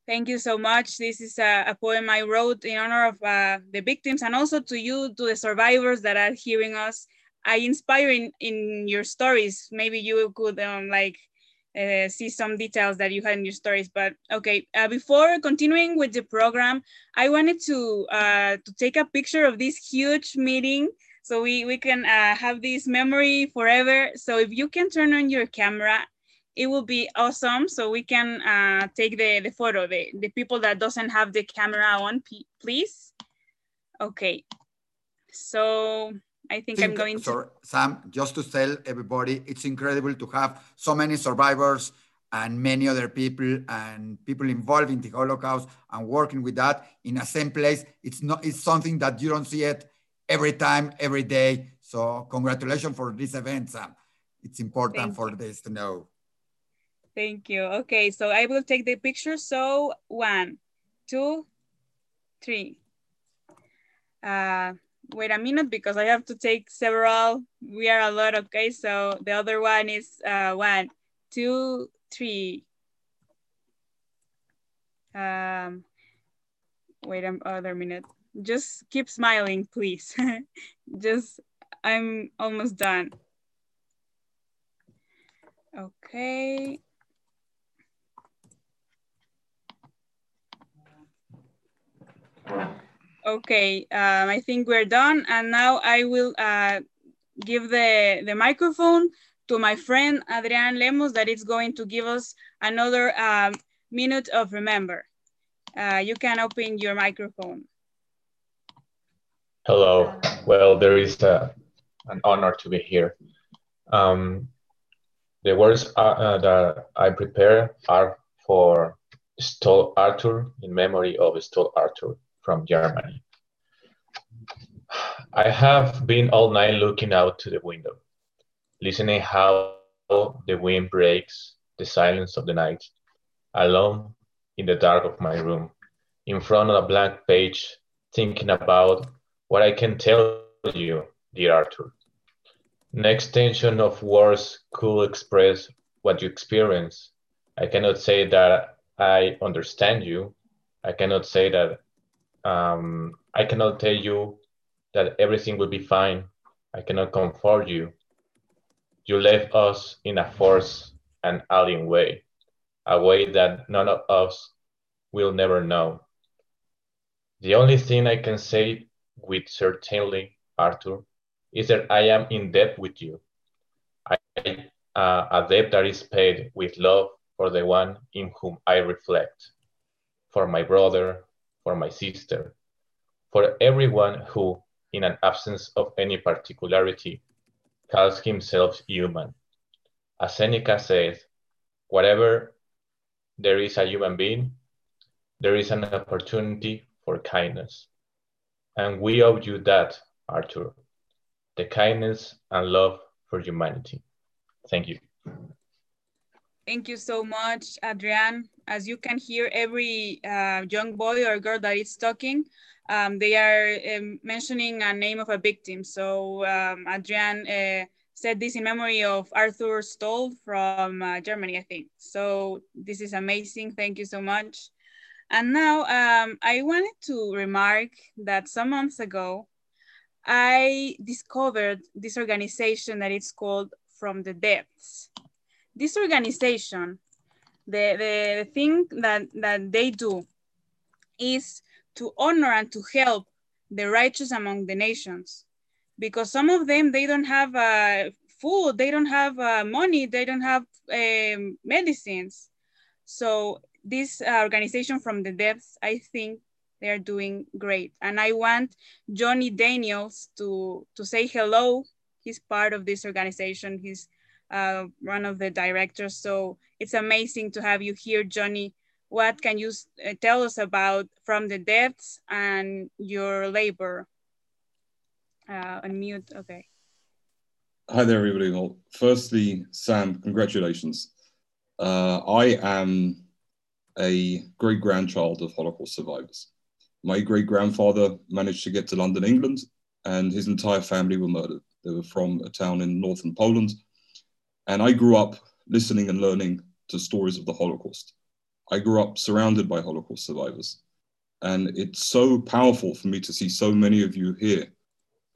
Thank you so much. This is a, a poem I wrote in honor of uh, the victims and also to you, to the survivors that are hearing us I inspire in, in your stories. Maybe you could um, like uh, see some details that you had in your stories. But okay, uh, before continuing with the program, I wanted to uh, to take a picture of this huge meeting so we, we can uh, have this memory forever. So if you can turn on your camera, it will be awesome. So we can uh, take the, the photo, the, the people that doesn't have the camera on, please. Okay, so I think, think I'm going sorry, to. Sam, just to tell everybody, it's incredible to have so many survivors and many other people and people involved in the Holocaust and working with that in the same place. It's not. It's something that you don't see it every time, every day. So congratulations for this event, Sam. It's important Thank for you. this to know. Thank you. Okay, so I will take the picture. So one, two, three. Uh, wait a minute because I have to take several. We are a lot, okay? So the other one is uh, one, two, three. Um, wait another minute. Just keep smiling, please. Just, I'm almost done. Okay. Okay, um, I think we're done. And now I will uh, give the, the microphone to my friend Adrian Lemos that is going to give us another um, minute of remember. Uh, you can open your microphone. Hello. Well, there is a, uh, an honor to be here. Um, the words uh, uh, that I prepare are for Stoll Arthur in memory of Stoll Arthur from Germany. I have been all night looking out to the window, listening how the wind breaks the silence of the night, alone in the dark of my room, in front of a blank page, thinking about what I can tell you, dear Arthur. No extension of words could express what you experience. I cannot say that I understand you. I cannot say that um, I cannot tell you that everything will be fine. I cannot comfort you. You left us in a forced and alien way, a way that none of us will never know. The only thing I can say with certainty, Arthur, is that I am in debt with you. I, uh, a debt that is paid with love for the one in whom I reflect, for my brother, for my sister, for everyone who, in an absence of any particularity, calls himself human. As Seneca says, whatever there is a human being, there is an opportunity for kindness. And we owe you that, Arthur, the kindness and love for humanity. Thank you. Thank you so much, Adrian. As you can hear, every uh, young boy or girl that is talking, um, they are um, mentioning a name of a victim. So um, Adrian uh, said this in memory of Arthur Stoll from uh, Germany, I think. So this is amazing. Thank you so much. And now um, I wanted to remark that some months ago, I discovered this organization that it's called From the Depths. This organization, the, the, the thing that, that they do is to honor and to help the righteous among the nations. Because some of them, they don't have uh, food, they don't have uh, money, they don't have um, medicines. So this uh, organization from the depths, I think they are doing great. And I want Johnny Daniels to, to say hello. He's part of this organization. He's uh, one of the directors. So it's amazing to have you here, Johnny. What can you uh, tell us about From the Depths and your labor? Uh, unmute, okay. Hi there, everybody. Well, firstly, Sam, congratulations. Uh, I am a great grandchild of Holocaust survivors. My great grandfather managed to get to London, England, and his entire family were murdered. They were from a town in northern Poland. And I grew up listening and learning to stories of the Holocaust. I grew up surrounded by Holocaust survivors. And it's so powerful for me to see so many of you here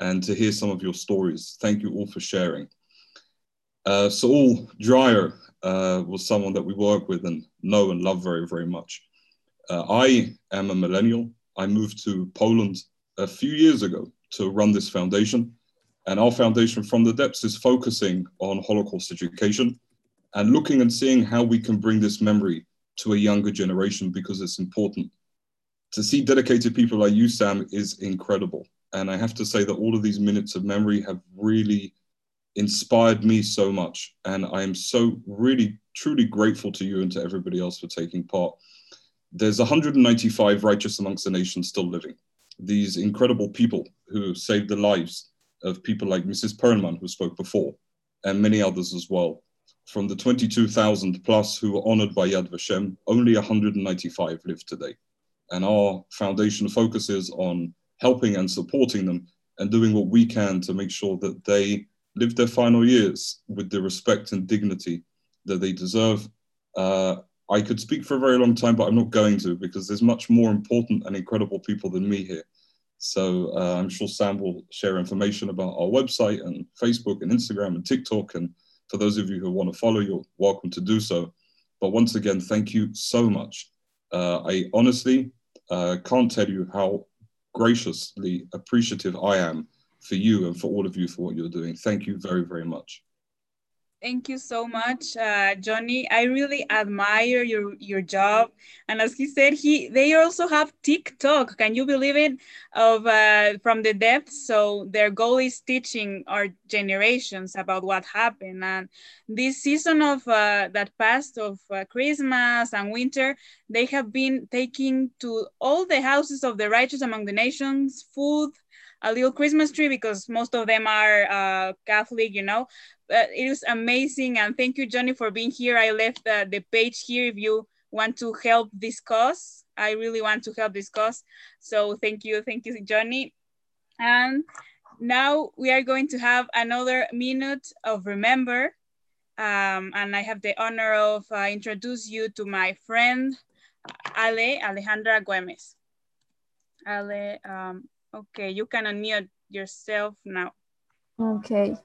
and to hear some of your stories. Thank you all for sharing. Uh, Saul Dreier uh, was someone that we work with and know and love very, very much. Uh, I am a millennial. I moved to Poland a few years ago to run this foundation. And our foundation from the depths is focusing on Holocaust education and looking and seeing how we can bring this memory to a younger generation because it's important. To see dedicated people like you, Sam, is incredible. And I have to say that all of these minutes of memory have really inspired me so much. And I am so really, truly grateful to you and to everybody else for taking part. There's 195 righteous amongst the nations still living. These incredible people who saved the lives of people like Mrs. Perlman, who spoke before, and many others as well. From the 22,000 plus who were honored by Yad Vashem, only 195 live today. And our foundation focuses on helping and supporting them and doing what we can to make sure that they live their final years with the respect and dignity that they deserve. Uh, I could speak for a very long time, but I'm not going to because there's much more important and incredible people than me here. So uh, I'm sure Sam will share information about our website and Facebook and Instagram and TikTok. And for those of you who want to follow, you're welcome to do so. But once again, thank you so much. Uh, I honestly uh, can't tell you how graciously appreciative I am for you and for all of you for what you're doing. Thank you very, very much. Thank you so much, uh, Johnny. I really admire your your job. And as he said, he they also have TikTok. Can you believe it? Of uh, from the depths. So their goal is teaching our generations about what happened. And this season of uh, that past of uh, Christmas and winter, they have been taking to all the houses of the righteous among the nations food a little Christmas tree because most of them are uh, Catholic, you know. It was amazing. And thank you, Johnny, for being here. I left uh, the page here if you want to help this cause. I really want to help this cause. So thank you. Thank you, Johnny. And now we are going to have another minute of remember. Um, and I have the honor of uh, introduce you to my friend, Ale Alejandra Gomez. Ale, um, Okay, you can unmute yourself now. Okay.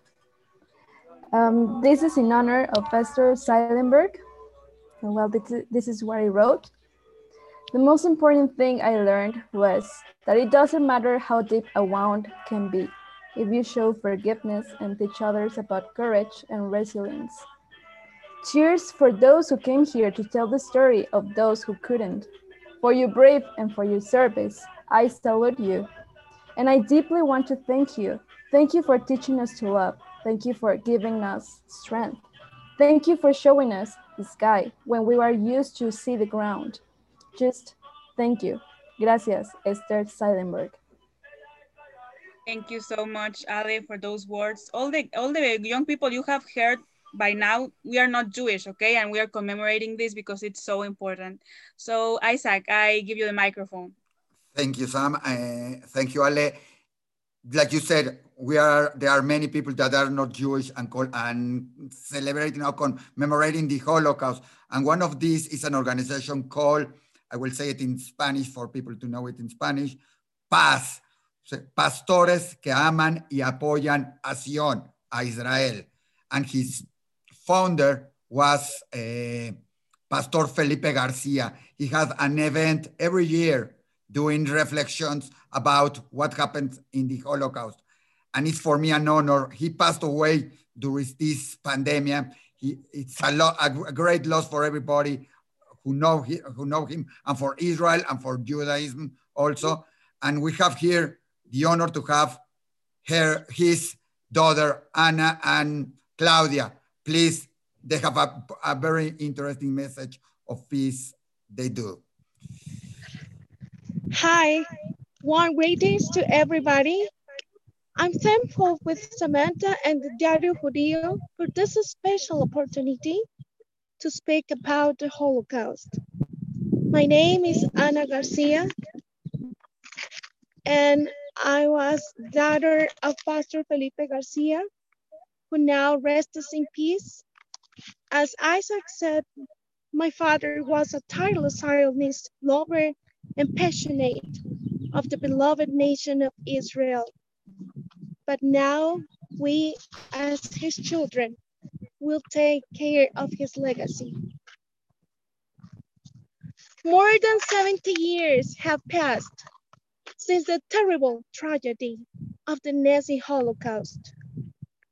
Um, this is in honor of Esther Seidenberg. Well, this is, what I wrote. The most important thing I learned was that it doesn't matter how deep a wound can be if you show forgiveness and teach others about courage and resilience. Cheers for those who came here to tell the story of those who couldn't. For your brave and for your service, I salute you. And I deeply want to thank you. Thank you for teaching us to love. Thank you for giving us strength. Thank you for showing us the sky when we were used to see the ground. Just Thank you. Gracias, Esther Seidenberg. Thank you so much, Ale, for those words. All the all the young people you have heard by now, we are not Jewish, okay? And we are commemorating this because it's so important. So Isaac, I give you the microphone. Thank you, Sam. Uh, thank you, Ale. Like you said, we are there are many people that are not Jewish and call, and celebrating or commemorating the Holocaust. And one of these is an organization called, I will say it in Spanish for people to know it in Spanish, Paz. Pastores que aman y apoyan a Sion, a Israel. And his founder was uh, Pastor Felipe Garcia. He has an event every year doing reflections about what happened in the Holocaust. And it's for me an honor. He passed away during this pandemic. He, it's a, lot, a great loss for everybody who know, he, who know him and for Israel and for Judaism also. And we have here the honor to have her, his daughter, Anna and Claudia. Please, they have a, a very interesting message of peace they do. Hi, warm greetings to everybody. I'm thankful with Samantha and the Diario Judío for this special opportunity to speak about the Holocaust. My name is Ana Garcia, and I was daughter of Pastor Felipe Garcia, who now rests in peace. As Isaac said, my father was a tireless Zionist lover and passionate of the beloved nation of Israel. But now we, as his children, will take care of his legacy. More than 70 years have passed since the terrible tragedy of the Nazi Holocaust.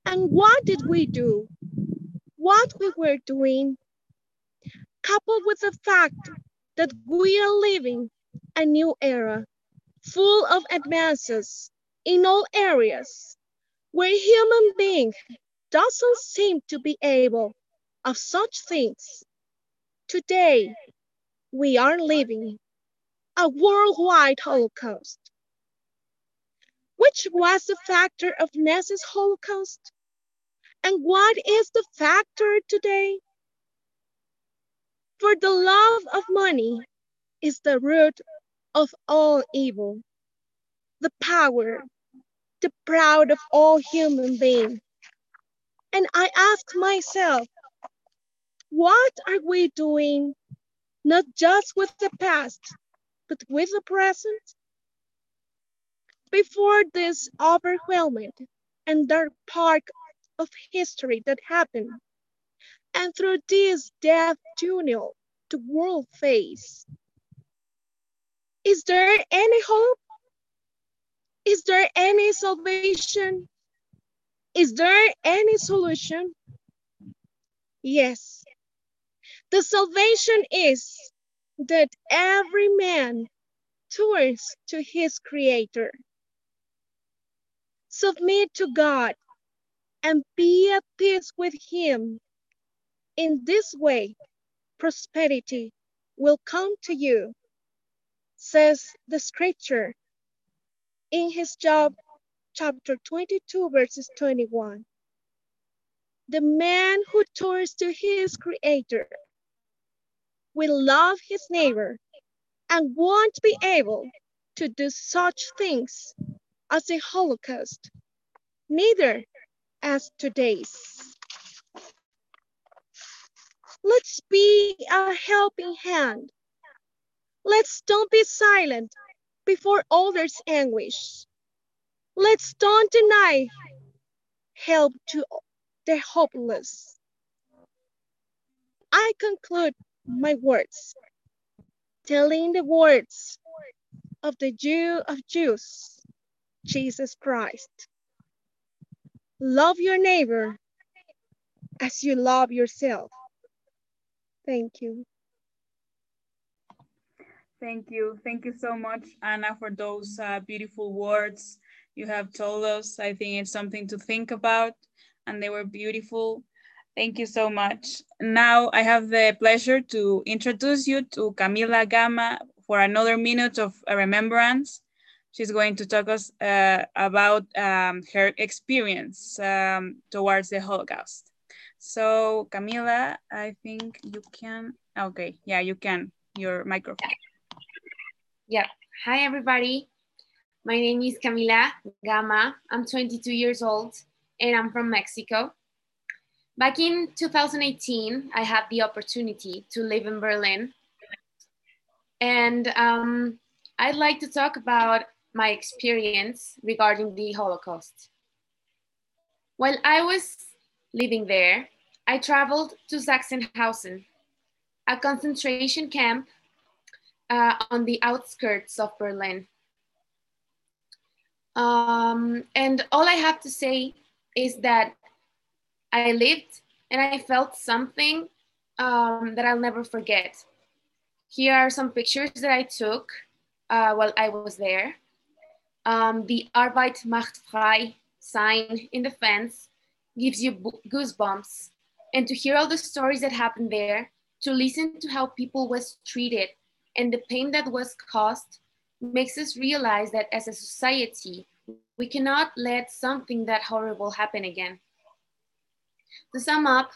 And what did we do? What we were doing, coupled with the fact that we are living a new era full of advances in all areas where human being doesn't seem to be able of such things. Today, we are living a worldwide Holocaust. Which was the factor of Nazi's Holocaust? And what is the factor today? For the love of money is the root of all evil, the power, the proud of all human beings. And I ask myself, what are we doing, not just with the past, but with the present? Before this overwhelming and dark part of history that happened, and through this death tunnel the world face, is there any hope? Is there any salvation? Is there any solution? Yes. The salvation is that every man turns to his creator. Submit to God and be at peace with him. In this way, prosperity will come to you says the scripture in his Job chapter 22 verses 21 the man who turns to his creator will love his neighbor and won't be able to do such things as the holocaust neither as today's. Let's be a helping hand Let's don't be silent before others' anguish. Let's don't deny help to the hopeless. I conclude my words telling the words of the Jew of Jews, Jesus Christ. Love your neighbor as you love yourself. Thank you. Thank you. Thank you so much, Anna, for those uh, beautiful words you have told us. I think it's something to think about, and they were beautiful. Thank you so much. Now I have the pleasure to introduce you to Camila Gama for another minute of remembrance. She's going to talk us uh, about um, her experience um, towards the Holocaust. So Camila, I think you can, okay, yeah, you can, your microphone. Yeah, hi everybody. My name is Camila Gama. I'm 22 years old and I'm from Mexico. Back in 2018, I had the opportunity to live in Berlin. And um, I'd like to talk about my experience regarding the Holocaust. While I was living there, I traveled to Sachsenhausen, a concentration camp uh, on the outskirts of Berlin. Um, and all I have to say is that I lived and I felt something um, that I'll never forget. Here are some pictures that I took uh, while I was there. Um, the Arbeit macht frei sign in the fence gives you goosebumps. And to hear all the stories that happened there, to listen to how people was treated and the pain that was caused makes us realize that as a society, we cannot let something that horrible happen again. To sum up,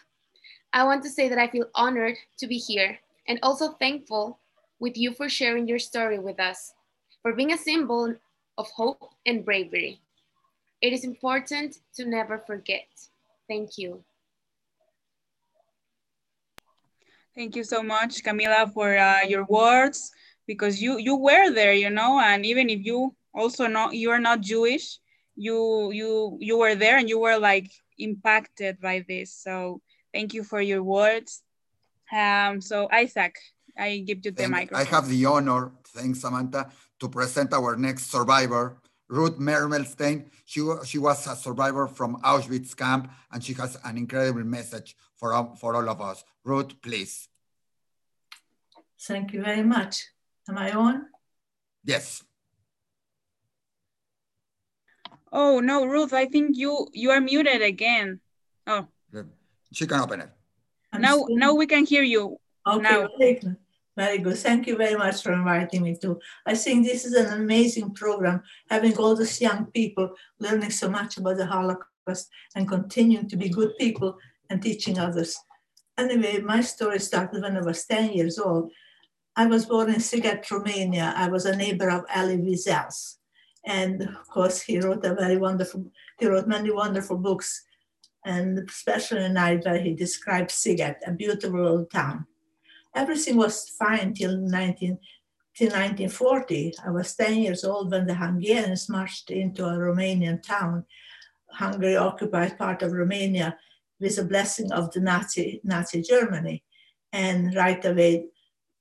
I want to say that I feel honored to be here and also thankful with you for sharing your story with us, for being a symbol of hope and bravery. It is important to never forget. Thank you. Thank you so much, Camila, for uh, your words, because you you were there, you know, and even if you also not you are not Jewish, you you you were there and you were like impacted by this. So thank you for your words. Um, so Isaac, I give you the and microphone. I have the honor, thanks Samantha, to present our next survivor, Ruth Mermelstein. She, she was a survivor from Auschwitz camp and she has an incredible message for, for all of us. Ruth, please. Thank you very much. Am I on? Yes. Oh no, Ruth, I think you you are muted again. Oh. She can open it. I'm now still- now we can hear you. Okay, now. very good. Very good. Thank you very much for inviting me to. I think this is an amazing program, having all these young people learning so much about the Holocaust and continuing to be good people and teaching others. Anyway, my story started when I was 10 years old. I was born in Sighet, Romania. I was a neighbor of Elie Wiesel's. And of course, he wrote a very wonderful, he wrote many wonderful books, and especially a night he described Sighet, a beautiful old town. Everything was fine till 19, till 1940. I was 10 years old when the Hungarians marched into a Romanian town. Hungary occupied part of Romania with the blessing of the Nazi, Nazi Germany. And right away,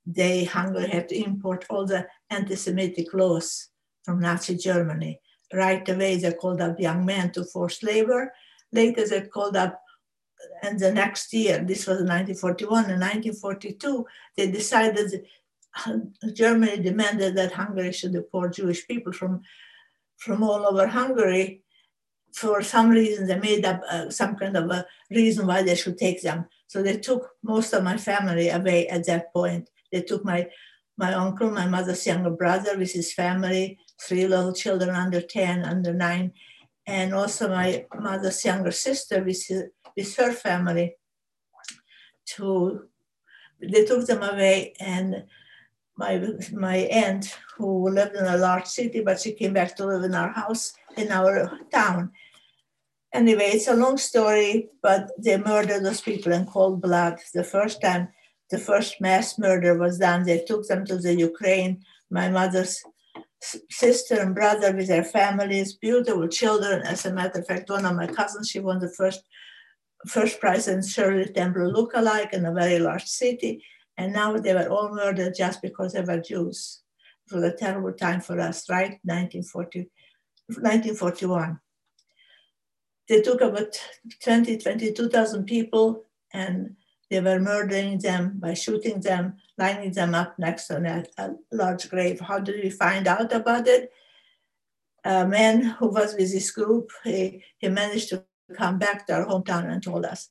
they, Hungary had to import all the anti-Semitic laws from Nazi Germany. Right away, they called up young men to forced labor. Later, they called up, and the next year, this was 1941 and 1942, they decided, Germany demanded that Hungary should deport Jewish people from, from all over Hungary. For some reason, they made up uh, some kind of a reason why they should take them. So they took most of my family away at that point. They took my my uncle, my mother's younger brother with his family, three little children under 10, under nine, and also my mother's younger sister with, his, with her family. To, they took them away and my, my aunt who lived in a large city, but she came back to live in our house in our town. Anyway, it's a long story, but they murdered those people in cold blood. The first time the first mass murder was done, they took them to the Ukraine. My mother's sister and brother with their families, beautiful children. As a matter of fact, one of my cousins, she won the first first prize in Shirley Temple lookalike in a very large city. And now they were all murdered just because they were Jews. It was a terrible time for us, right? 1940, 1941. They took about 20, 22,000 people and they were murdering them by shooting them, lining them up next to a, a large grave. How did we find out about it? A man who was with this group, he, he managed to come back to our hometown and told us.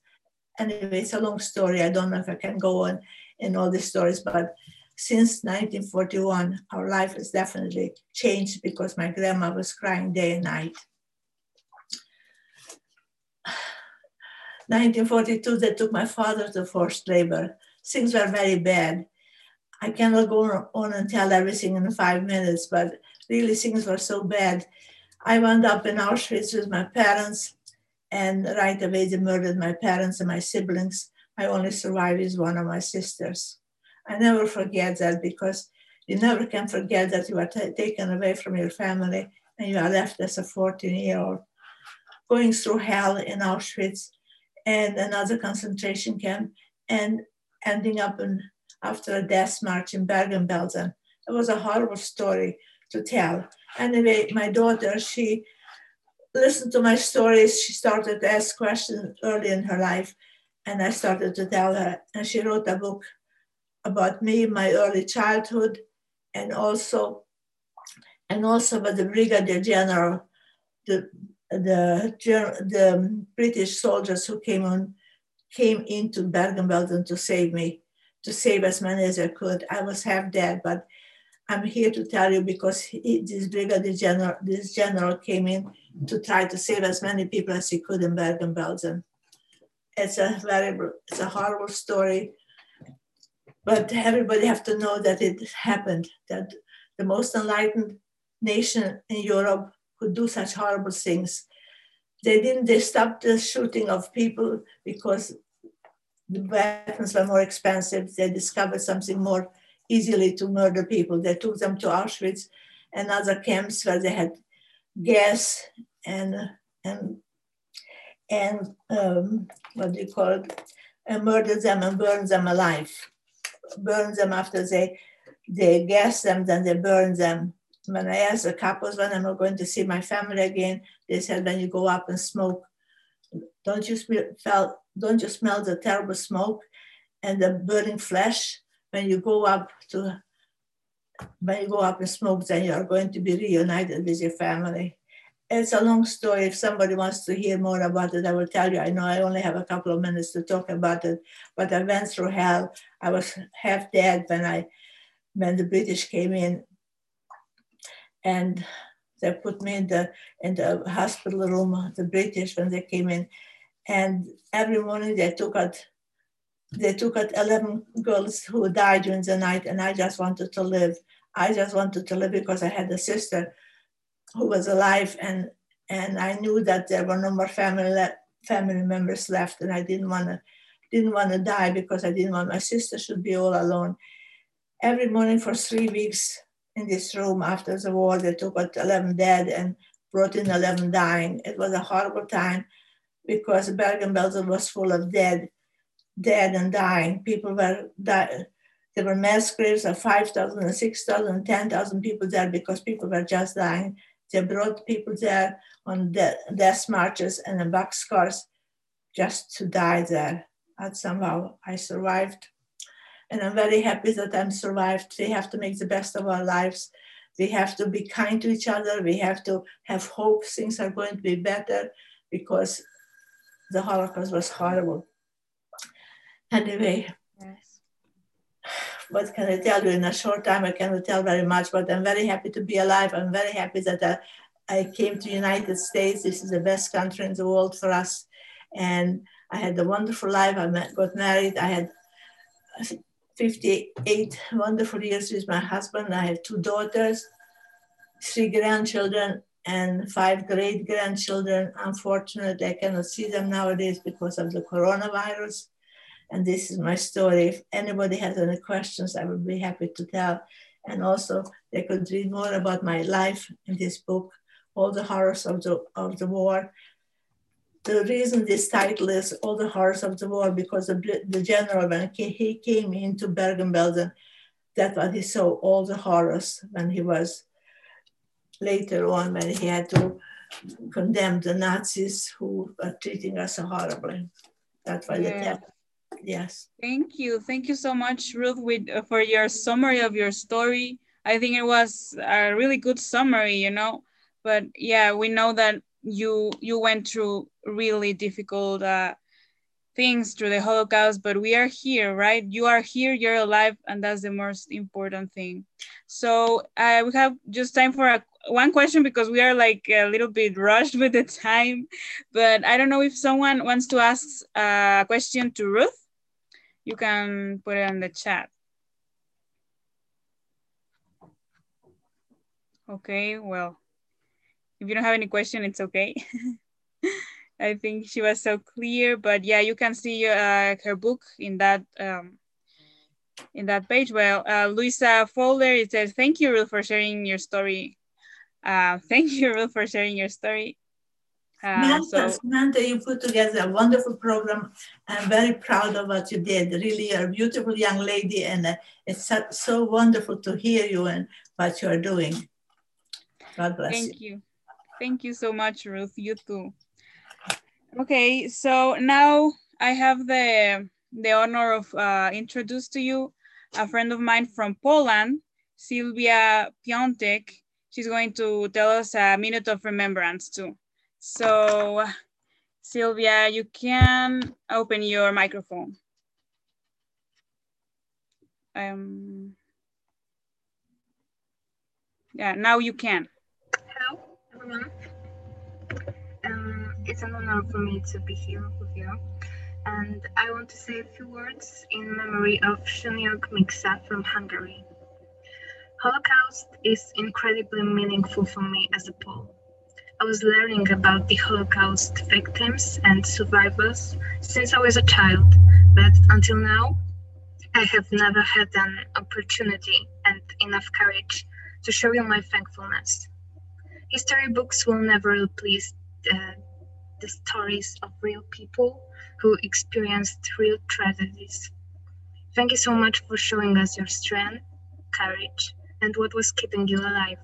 Anyway, it's a long story. I don't know if I can go on in all these stories, but since 1941, our life has definitely changed because my grandma was crying day and night. 1942, they took my father to forced labor. Things were very bad. I cannot go on and tell everything in five minutes, but really things were so bad. I wound up in Auschwitz with my parents, and right away they murdered my parents and my siblings. My only survivor is one of my sisters. I never forget that because you never can forget that you are taken away from your family and you are left as a 14 year old going through hell in Auschwitz and another concentration camp and ending up in, after a death march in Bergen-Belsen. It was a horrible story to tell. Anyway, my daughter, she listened to my stories. She started to ask questions early in her life, and I started to tell her. And she wrote a book about me, my early childhood, and also and also about the brigadier general, the the, the British soldiers who came on came into Bergen-Belsen to save me, to save as many as I could. I was half dead, but I'm here to tell you because he, this brigadier general, this general came in to try to save as many people as he could in Bergen-Belsen. It's a very, it's a horrible story, but everybody have to know that it happened. That the most enlightened nation in Europe could do such horrible things. They didn't, they stopped the shooting of people because the weapons were more expensive. They discovered something more easily to murder people. They took them to Auschwitz and other camps where they had gas and and and um, what do you call it? And murdered them and burned them alive. Burn them after they they gas them, then they burn them when I asked the kapos when am I going to see my family again, they said when you go up and smoke, don't you smell don't you smell the terrible smoke and the burning flesh when you go up to when you go up and smoke, then you are going to be reunited with your family. It's a long story. If somebody wants to hear more about it, I will tell you. I know I only have a couple of minutes to talk about it, but I went through hell. I was half dead when I when the British came in and they put me in the in the hospital room, the British when they came in, and every morning they took out they took out 11 girls who died during the night, and I just wanted to live. I just wanted to live because I had a sister who was alive, and and I knew that there were no more family le- family members left, and I didn't want to didn't want to die because I didn't want my sister should be all alone. Every morning for three weeks, in this room after the war. They took out 11 dead and brought in 11 dying. It was a horrible time because Bergen-Belsen was full of dead, dead and dying. People were dying. There were mass graves of 5,000 6,000 10,000 people there because people were just dying. They brought people there on de- death marches and in boxcars just to die there. And somehow I survived and I'm very happy that I'm survived. We have to make the best of our lives. We have to be kind to each other. We have to have hope things are going to be better because the Holocaust was horrible. Anyway, yes. what can I tell you? In a short time, I cannot tell very much, but I'm very happy to be alive. I'm very happy that I, I came to United States. This is the best country in the world for us. And I had a wonderful life. I met, got married. I had 58 wonderful years with my husband. I have two daughters, three grandchildren, and five great grandchildren. Unfortunately, I cannot see them nowadays because of the coronavirus. And this is my story. If anybody has any questions, I would be happy to tell. And also, they could read more about my life in this book, All the Horrors of the, of the War the reason this title is All the Horrors of the War, because the, the general, when he came into Bergen-Belsen, that what he saw, all the horrors when he was later on, when he had to condemn the Nazis who were treating us so horribly. That's why yeah. Yes. Thank you. Thank you so much, Ruth, with, uh, for your summary of your story. I think it was a really good summary, you know, but yeah, we know that you you went through really difficult uh, things through the Holocaust, but we are here, right? You are here, you're alive, and that's the most important thing. So uh, we have just time for a, one question because we are like a little bit rushed with the time, but I don't know if someone wants to ask a question to Ruth. You can put it in the chat. Okay, well, if you don't have any question, it's okay. I think she was so clear, but yeah, you can see uh, her book in that um, in that page. Well, uh, Luisa Fowler, it says, thank you, Ruth, for sharing your story. Uh, thank you, Ruth, for sharing your story. Uh, Samantha, so, Samantha, you put together a wonderful program. I'm very proud of what you did. Really, you're a beautiful young lady, and uh, it's so, so wonderful to hear you and what you are doing. God bless thank you. you. Thank you so much, Ruth. You too. Okay, so now I have the, the honor of uh, introduce to you a friend of mine from Poland, Sylvia Piontek. She's going to tell us a minute of remembrance too. So Sylvia, you can open your microphone. Um, yeah, now you can. Hello. Um, it's an honor for me to be here with you. And I want to say a few words in memory of Shuniok Miksa from Hungary. Holocaust is incredibly meaningful for me as a Pole. I was learning about the Holocaust victims and survivors since I was a child, but until now, I have never had an opportunity and enough courage to show you my thankfulness. History books will never replace uh, the stories of real people who experienced real tragedies. Thank you so much for showing us your strength, courage, and what was keeping you alive.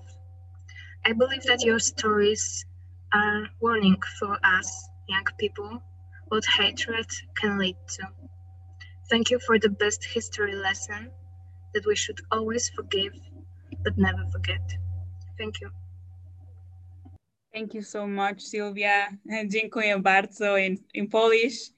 I believe that your stories are warning for us, young people, what hatred can lead to. Thank you for the best history lesson that we should always forgive but never forget. Thank you. Thank you so much, Sylwia. Dziękuję bardzo in, in Polish.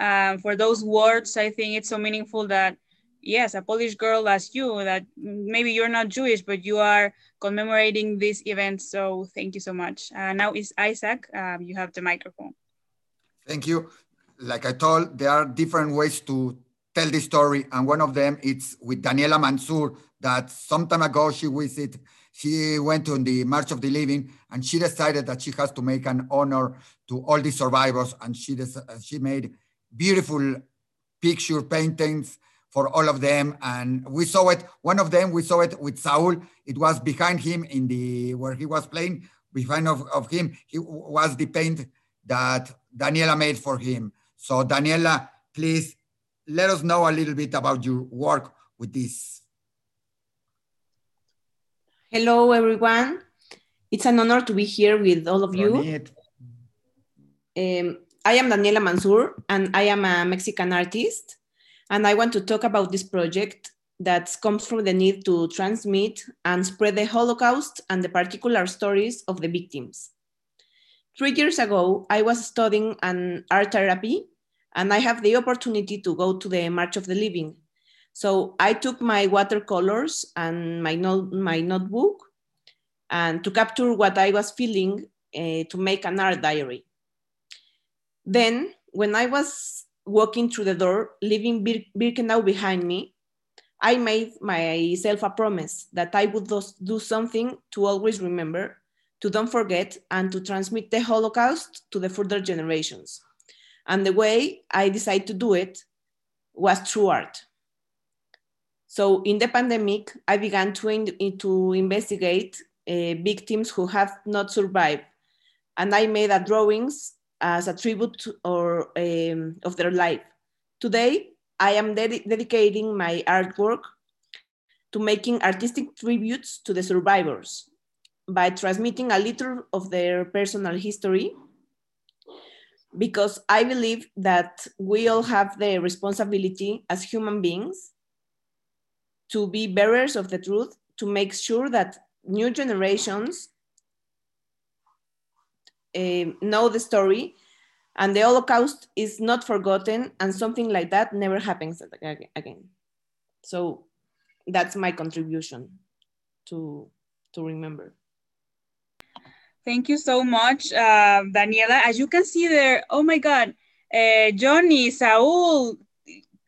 Um, for those words, I think it's so meaningful that, yes, a Polish girl as you, that maybe you're not Jewish, but you are commemorating this event. So thank you so much. Uh, now is Isaac, um, you have the microphone. Thank you. Like I told, there are different ways to tell the story, and one of them is with Daniela Mansour. That some time ago she visited, she went on the March of the Living, and she decided that she has to make an honor to all the survivors, and she uh, she made beautiful picture paintings for all of them, and we saw it. One of them we saw it with Saul. It was behind him in the where he was playing. Behind of, of him, he was the paint that Daniela made for him. So Daniela, please let us know a little bit about your work with this. Hello, everyone. It's an honor to be here with all of you. Um, I am Daniela Mansour, and I am a Mexican artist. And I want to talk about this project that comes from the need to transmit and spread the Holocaust and the particular stories of the victims. Three years ago, I was studying an art therapy and I have the opportunity to go to the March of the Living. So I took my watercolors and my, my notebook and to capture what I was feeling uh, to make an art diary. Then when I was walking through the door, leaving Bir Birkenau behind me, I made myself a promise that I would do something to always remember, to don't forget, and to transmit the Holocaust to the further generations. And the way I decided to do it was through art. So in the pandemic, I began to, in, to investigate uh, victims who have not survived. And I made a drawings as a tribute or um, of their life. Today, I am ded dedicating my artwork to making artistic tributes to the survivors by transmitting a little of their personal history because I believe that we all have the responsibility as human beings to be bearers of the truth, to make sure that new generations uh, know the story And the Holocaust is not forgotten, and something like that never happens again. So that's my contribution to, to remember. Thank you so much, uh, Daniela. As you can see there, oh my God, uh, Johnny, Saul,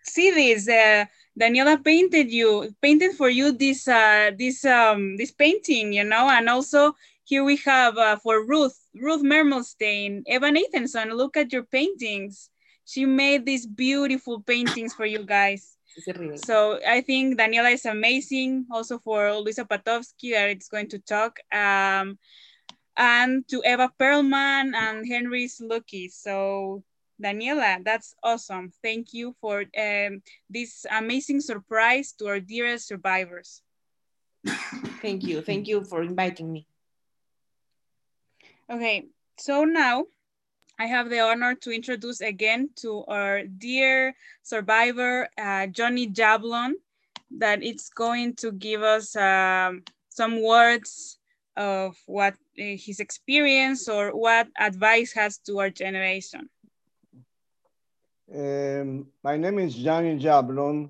see this. Uh, Daniela painted you, painted for you this uh, this um, this painting, you know, and also here we have uh, for Ruth, Ruth Mermelstein, Eva Nathanson. Look at your paintings. She made these beautiful paintings for you guys. So I think Daniela is amazing. Also for Luisa Patowski that it's going to talk. Um, and to Eva Perlman and Henry Slucky. So Daniela, that's awesome. Thank you for um, this amazing surprise to our dearest survivors. Thank you. Thank you for inviting me. Okay, so now I have the honor to introduce again to our dear survivor, uh, Johnny Jablon, that it's going to give us um, some words of what uh, his experience or what advice has to our generation. Um, my name is Johnny Jablon.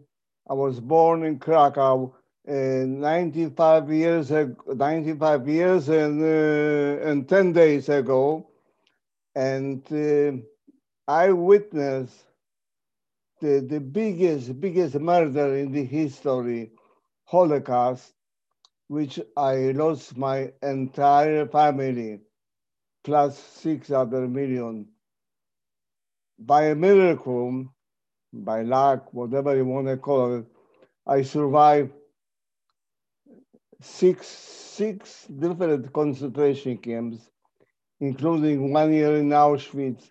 I was born in Krakow uh, 95 years ago, 95 years and, uh, and 10 days ago. And uh, I witnessed the, the biggest, biggest murder in the history, Holocaust, which I lost my entire family, plus six other million by a miracle, by luck, whatever you want to call it, I survived six, six different concentration camps, including one year in Auschwitz,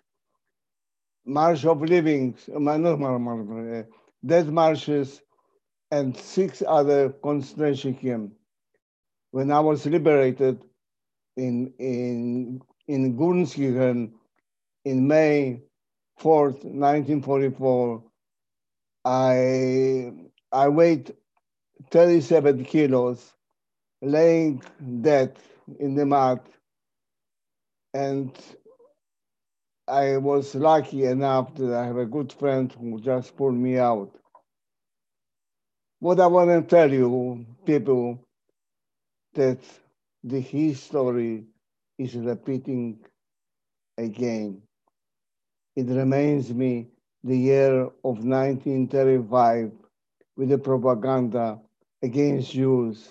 March of Living, uh, death marches, and six other concentration camps. When I was liberated in, in, in Gunskirchen in May 4th, 1944, I, I weighed 37 kilos, laying dead in the mud. And I was lucky enough that I have a good friend who just pulled me out. What I want to tell you, people, that the history is repeating again. It reminds me the year of 1935 with the propaganda against Jews.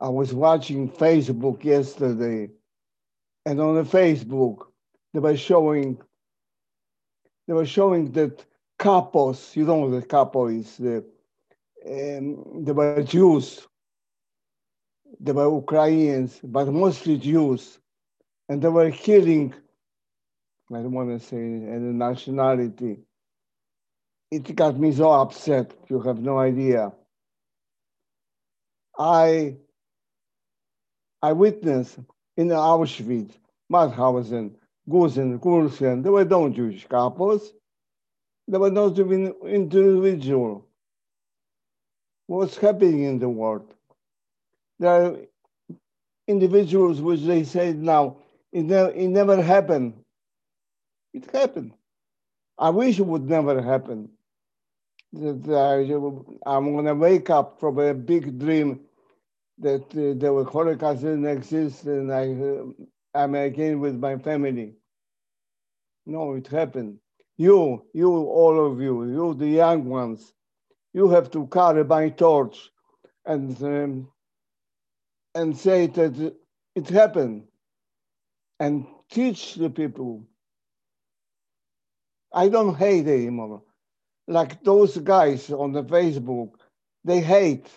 I was watching Facebook yesterday, and on the Facebook, they were showing they were showing that kapos, you know what the kapo is, the, um, they were Jews, they were Ukrainians, but mostly Jews, and they were killing I don't want to say any nationality. It got me so upset, you have no idea. I I witnessed in Auschwitz, Mauthausen, Gusen, Kursen, there were no Jewish kapos. There were no Jewish individual. What's happening in the world? There are individuals which they say now, it, it never happened. It happened. I wish it would never happen. That I, I'm going to wake up from a big dream that uh, the Holocaust didn't exist and I, uh, I'm again with my family. No, it happened. You, you, all of you, you, the young ones, you have to carry my torch and um, and say that it happened and teach the people I don't hate anymore. Like those guys on the Facebook, they hate.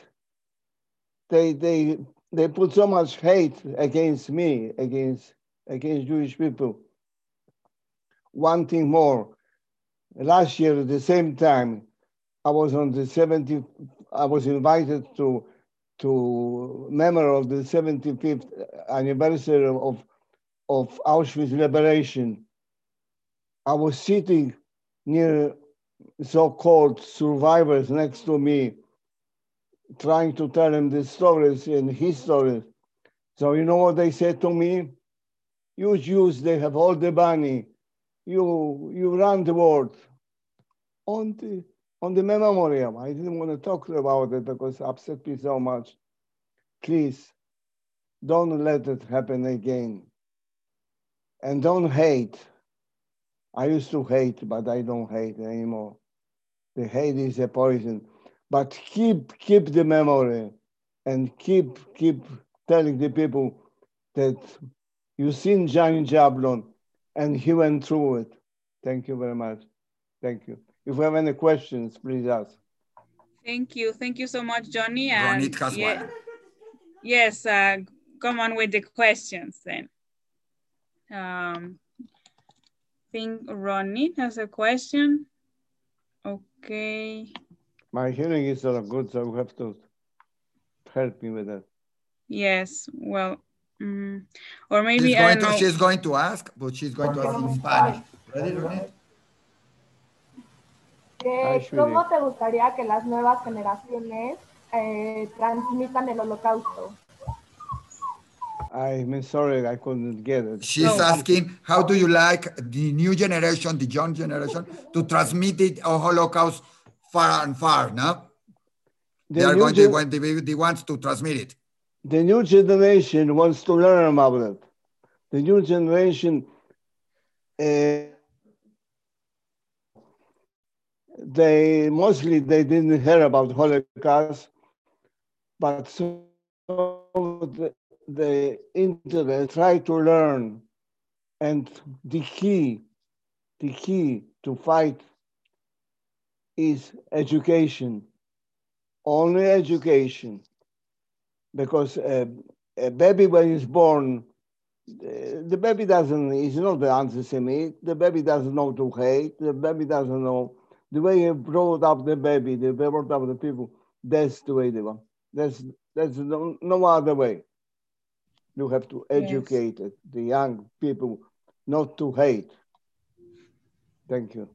They they they put so much hate against me, against against Jewish people. One thing more. Last year at the same time, I was on the 70, I was invited to to memory of the 75th anniversary of, of Auschwitz liberation I was sitting near so-called survivors next to me, trying to tell them the stories and his stories. So you know what they said to me? You Jews, they have all the money. you you run the world on the on the memoriam. I didn't want to talk about it because it upset me so much. Please don't let it happen again. And don't hate. I used to hate, but I don't hate anymore. The hate is a poison. But keep keep the memory and keep keep telling the people that you've seen Johnny Jablon and he went through it. Thank you very much. Thank you. If you have any questions, please ask. Thank you. Thank you so much, Johnny. And Ronit has yeah- one. Yes, uh, come on with the questions then. Um, think Ronnie has a question. Okay. My hearing is not good, so you have to help me with that. Yes. Well, mm, or maybe She's going, to, she's going to ask, but she's going to ask in Spanish. Ready, Ronit? Ay, Eh, Shuri. ¿Cómo te gustaría que las nuevas generaciones eh, transmitan el holocausto? I'm sorry, I couldn't get it. She's asking, how do you like the new generation, the young generation, to transmit it a Holocaust far and far, no? The they are going to gen- want the, the ones to transmit it. The new generation wants to learn about it. The new generation, uh, they mostly they didn't hear about Holocaust, but so the, internet try to learn, and the key, the key to fight is education, only education. Because uh, a baby when he's born, the baby doesn't, he's not the anti-Semite, the baby doesn't know to hate, the baby doesn't know, the way you brought up the baby, the brought up the people, that's the way they want. That's, that's no, no other way. You have to educate it, the young people not to hate. Thank you.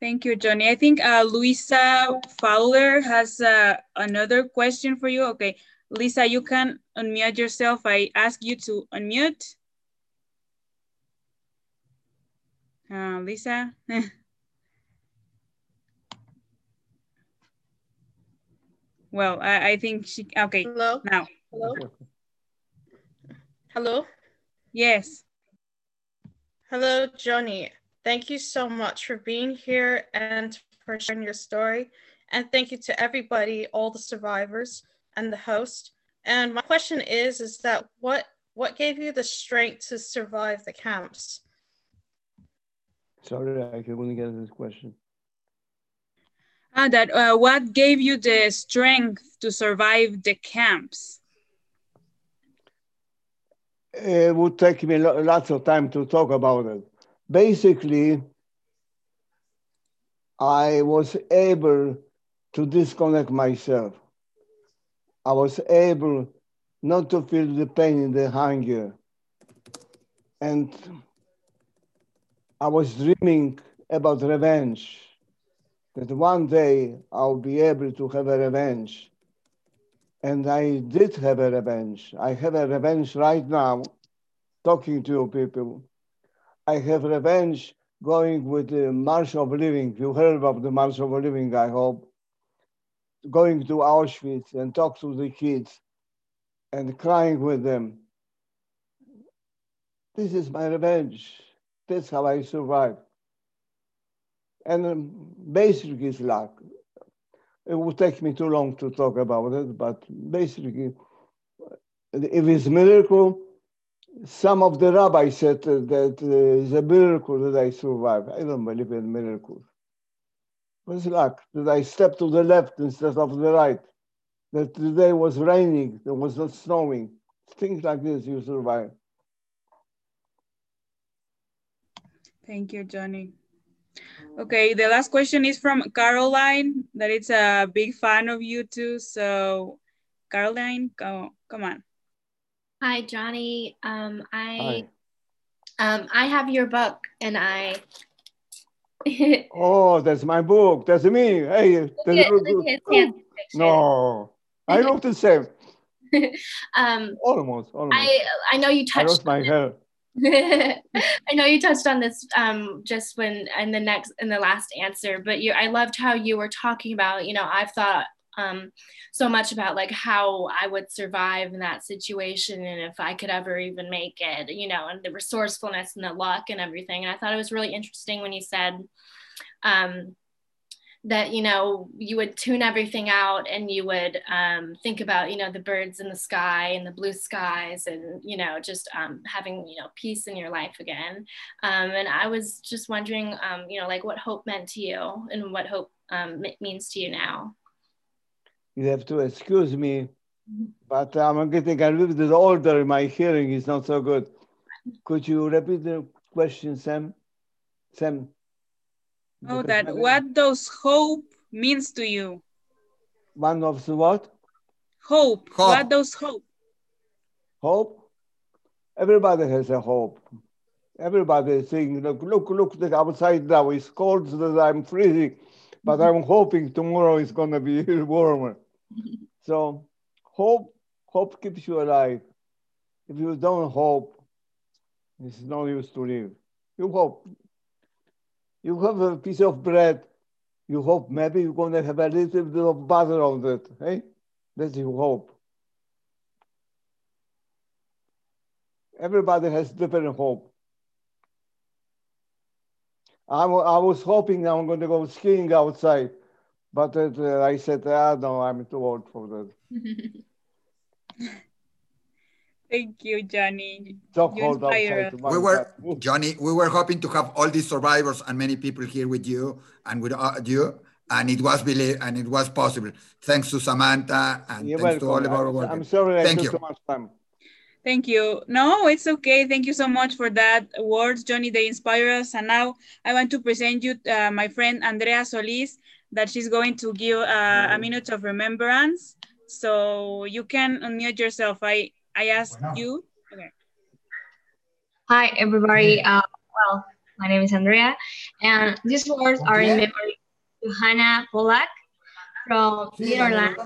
Thank you, Johnny. I think uh, Luisa Fowler has uh, another question for you. Okay, Lisa, you can unmute yourself. I ask you to unmute. Uh, Lisa. well, I, I think she, okay, Hello? now. Hello? Hello? Yes. Hello, Johnny. Thank you so much for being here and for sharing your story. And thank you to everybody, all the survivors and the host. And my question is, is that what what gave you the strength to survive the camps? Sorry, I couldn't get this question. Ah, that uh, what gave you the strength to survive the camps? It would take me lots of time to talk about it. Basically, I was able to disconnect myself. I was able not to feel the pain and the hunger. And I was dreaming about revenge, that one day I'll be able to have a revenge. And I did have a revenge. I have a revenge right now, talking to you people. I have revenge going with the March of Living. You heard about the March of Living, I hope. Going to Auschwitz and talk to the kids and crying with them. This is my revenge. That's how I survived. And um, basically, it's luck. It would take me too long to talk about it, but basically, if it's miracle, some of the rabbis said that uh, it's a miracle that I survived. I don't believe in miracles. Was luck that I stepped to the left instead of the right, that the day was raining, it was not snowing. Things like this, you survive. Thank you, Johnny. Okay, the last question is from Caroline, that is a big fan of you too. So, Caroline, go, come on. Hi, Johnny. Um, I um, I have your book, and I Oh, that's my book. That's me. Hey, that's Look at- look look at his No, I look the same. um, Almost, almost. I I know you I touched lost my hair. I know you touched on this um, just when in the next in the last answer, but you I loved how you were talking about. You know, I've thought um, so much about like how I would survive in that situation and if I could ever even make it. You know, and the resourcefulness and the luck and everything. And I thought it was really interesting when you said. Um, that you know you would tune everything out and you would um, think about you know the birds in the sky and the blue skies and you know just um, having you know peace in your life again. Um, and i was just wondering um, you know like what hope meant to you and what hope um, means to you now? You have to excuse me but i'm getting a little bit older. My hearing is not so good. Could you repeat the question sam? Sam Oh, that what does hope means to you? One of the what? Hope. hope. What does hope? Hope? Everybody has a hope. Everybody is saying, look, look, look, the outside now is cold that I'm freezing, but I'm hoping tomorrow is going to be warmer. so hope, hope keeps you alive. If you don't hope, it's no use to live. You hope, you have a piece of bread. You hope maybe you're going to have a little bit of butter on it. Eh? That's your hope. Everybody has different hope. I, I was hoping I'm going to go skiing outside, but uh, I said, ah, no, I'm too old for that. Thank you, Johnny. We were, Johnny, we were hoping to have all these survivors and many people here with you and with uh, you, and it was really, and it was possible. Thanks to Samantha and You're thanks welcome. to all of our I'm, workers. I'm sorry Thank I you. so much time. Thank you. No, it's okay. Thank you so much for that words, Johnny. They inspire us. And now I want to present you uh, my friend Andrea Solis, that she's going to give uh, a minute of remembrance. So you can unmute yourself. I I ask you. Okay. Hi, everybody. Uh, well, my name is Andrea, and these words are in memory to Hannah Pollack from Netherlands.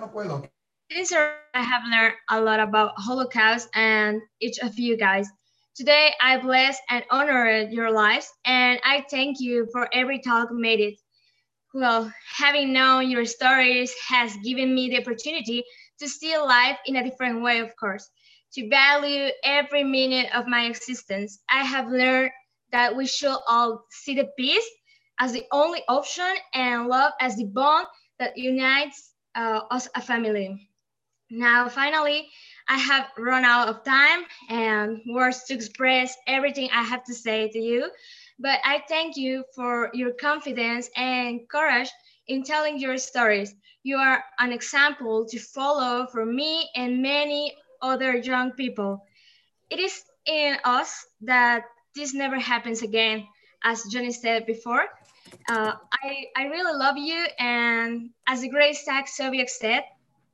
This year, I have learned a lot about Holocaust and each of you guys. Today, I bless and honor your lives, and I thank you for every talk made it. Well, having known your stories has given me the opportunity to see life in a different way, of course to value every minute of my existence. I have learned that we should all see the peace as the only option and love as the bond that unites uh, us a family. Now, finally, I have run out of time and words to express everything I have to say to you, but I thank you for your confidence and courage in telling your stories. You are an example to follow for me and many other young people. It is in us that this never happens again, as Johnny said before. Uh, I, I really love you, and as the great Zach Sobiech said,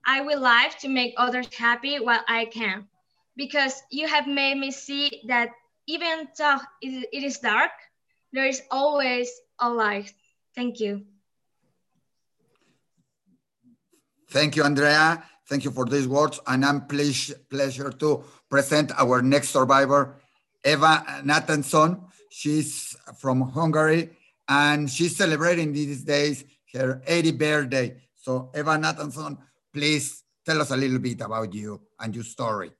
I will live to make others happy while I can, because you have made me see that even though it is dark, there is always a light. Thank you. Thank you, Andrea. Thank you for these words. And I'm pleased pleasure to present our next survivor, Eva Nathanson. She's from Hungary and she's celebrating these days her 80th birthday. So Eva Nathanson, please tell us a little bit about you and your story.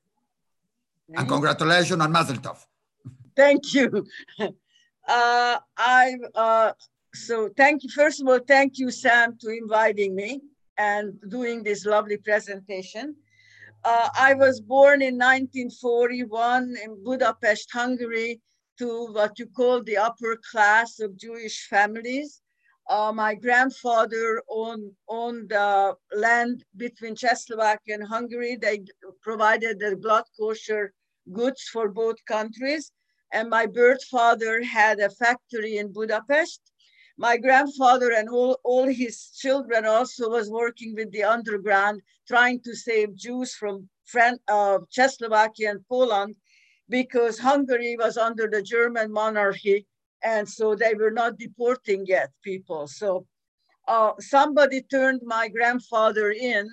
And congratulations on Mazel Tov. Thank you. Uh, I'm uh, so thank you. First of all, thank you, Sam, to inviting me and doing this lovely presentation. Uh, I was born in 1941 in Budapest, Hungary, to what you call the upper class of Jewish families. Uh, my grandfather owned, owned land between Czechoslovakia and Hungary. They provided the blood kosher goods for both countries. And my birth father had a factory in Budapest my grandfather and all, all his children also was working with the underground, trying to save Jews from Fran- uh, Czechoslovakia and Poland because Hungary was under the German monarchy. And so they were not deporting yet people. So uh, somebody turned my grandfather in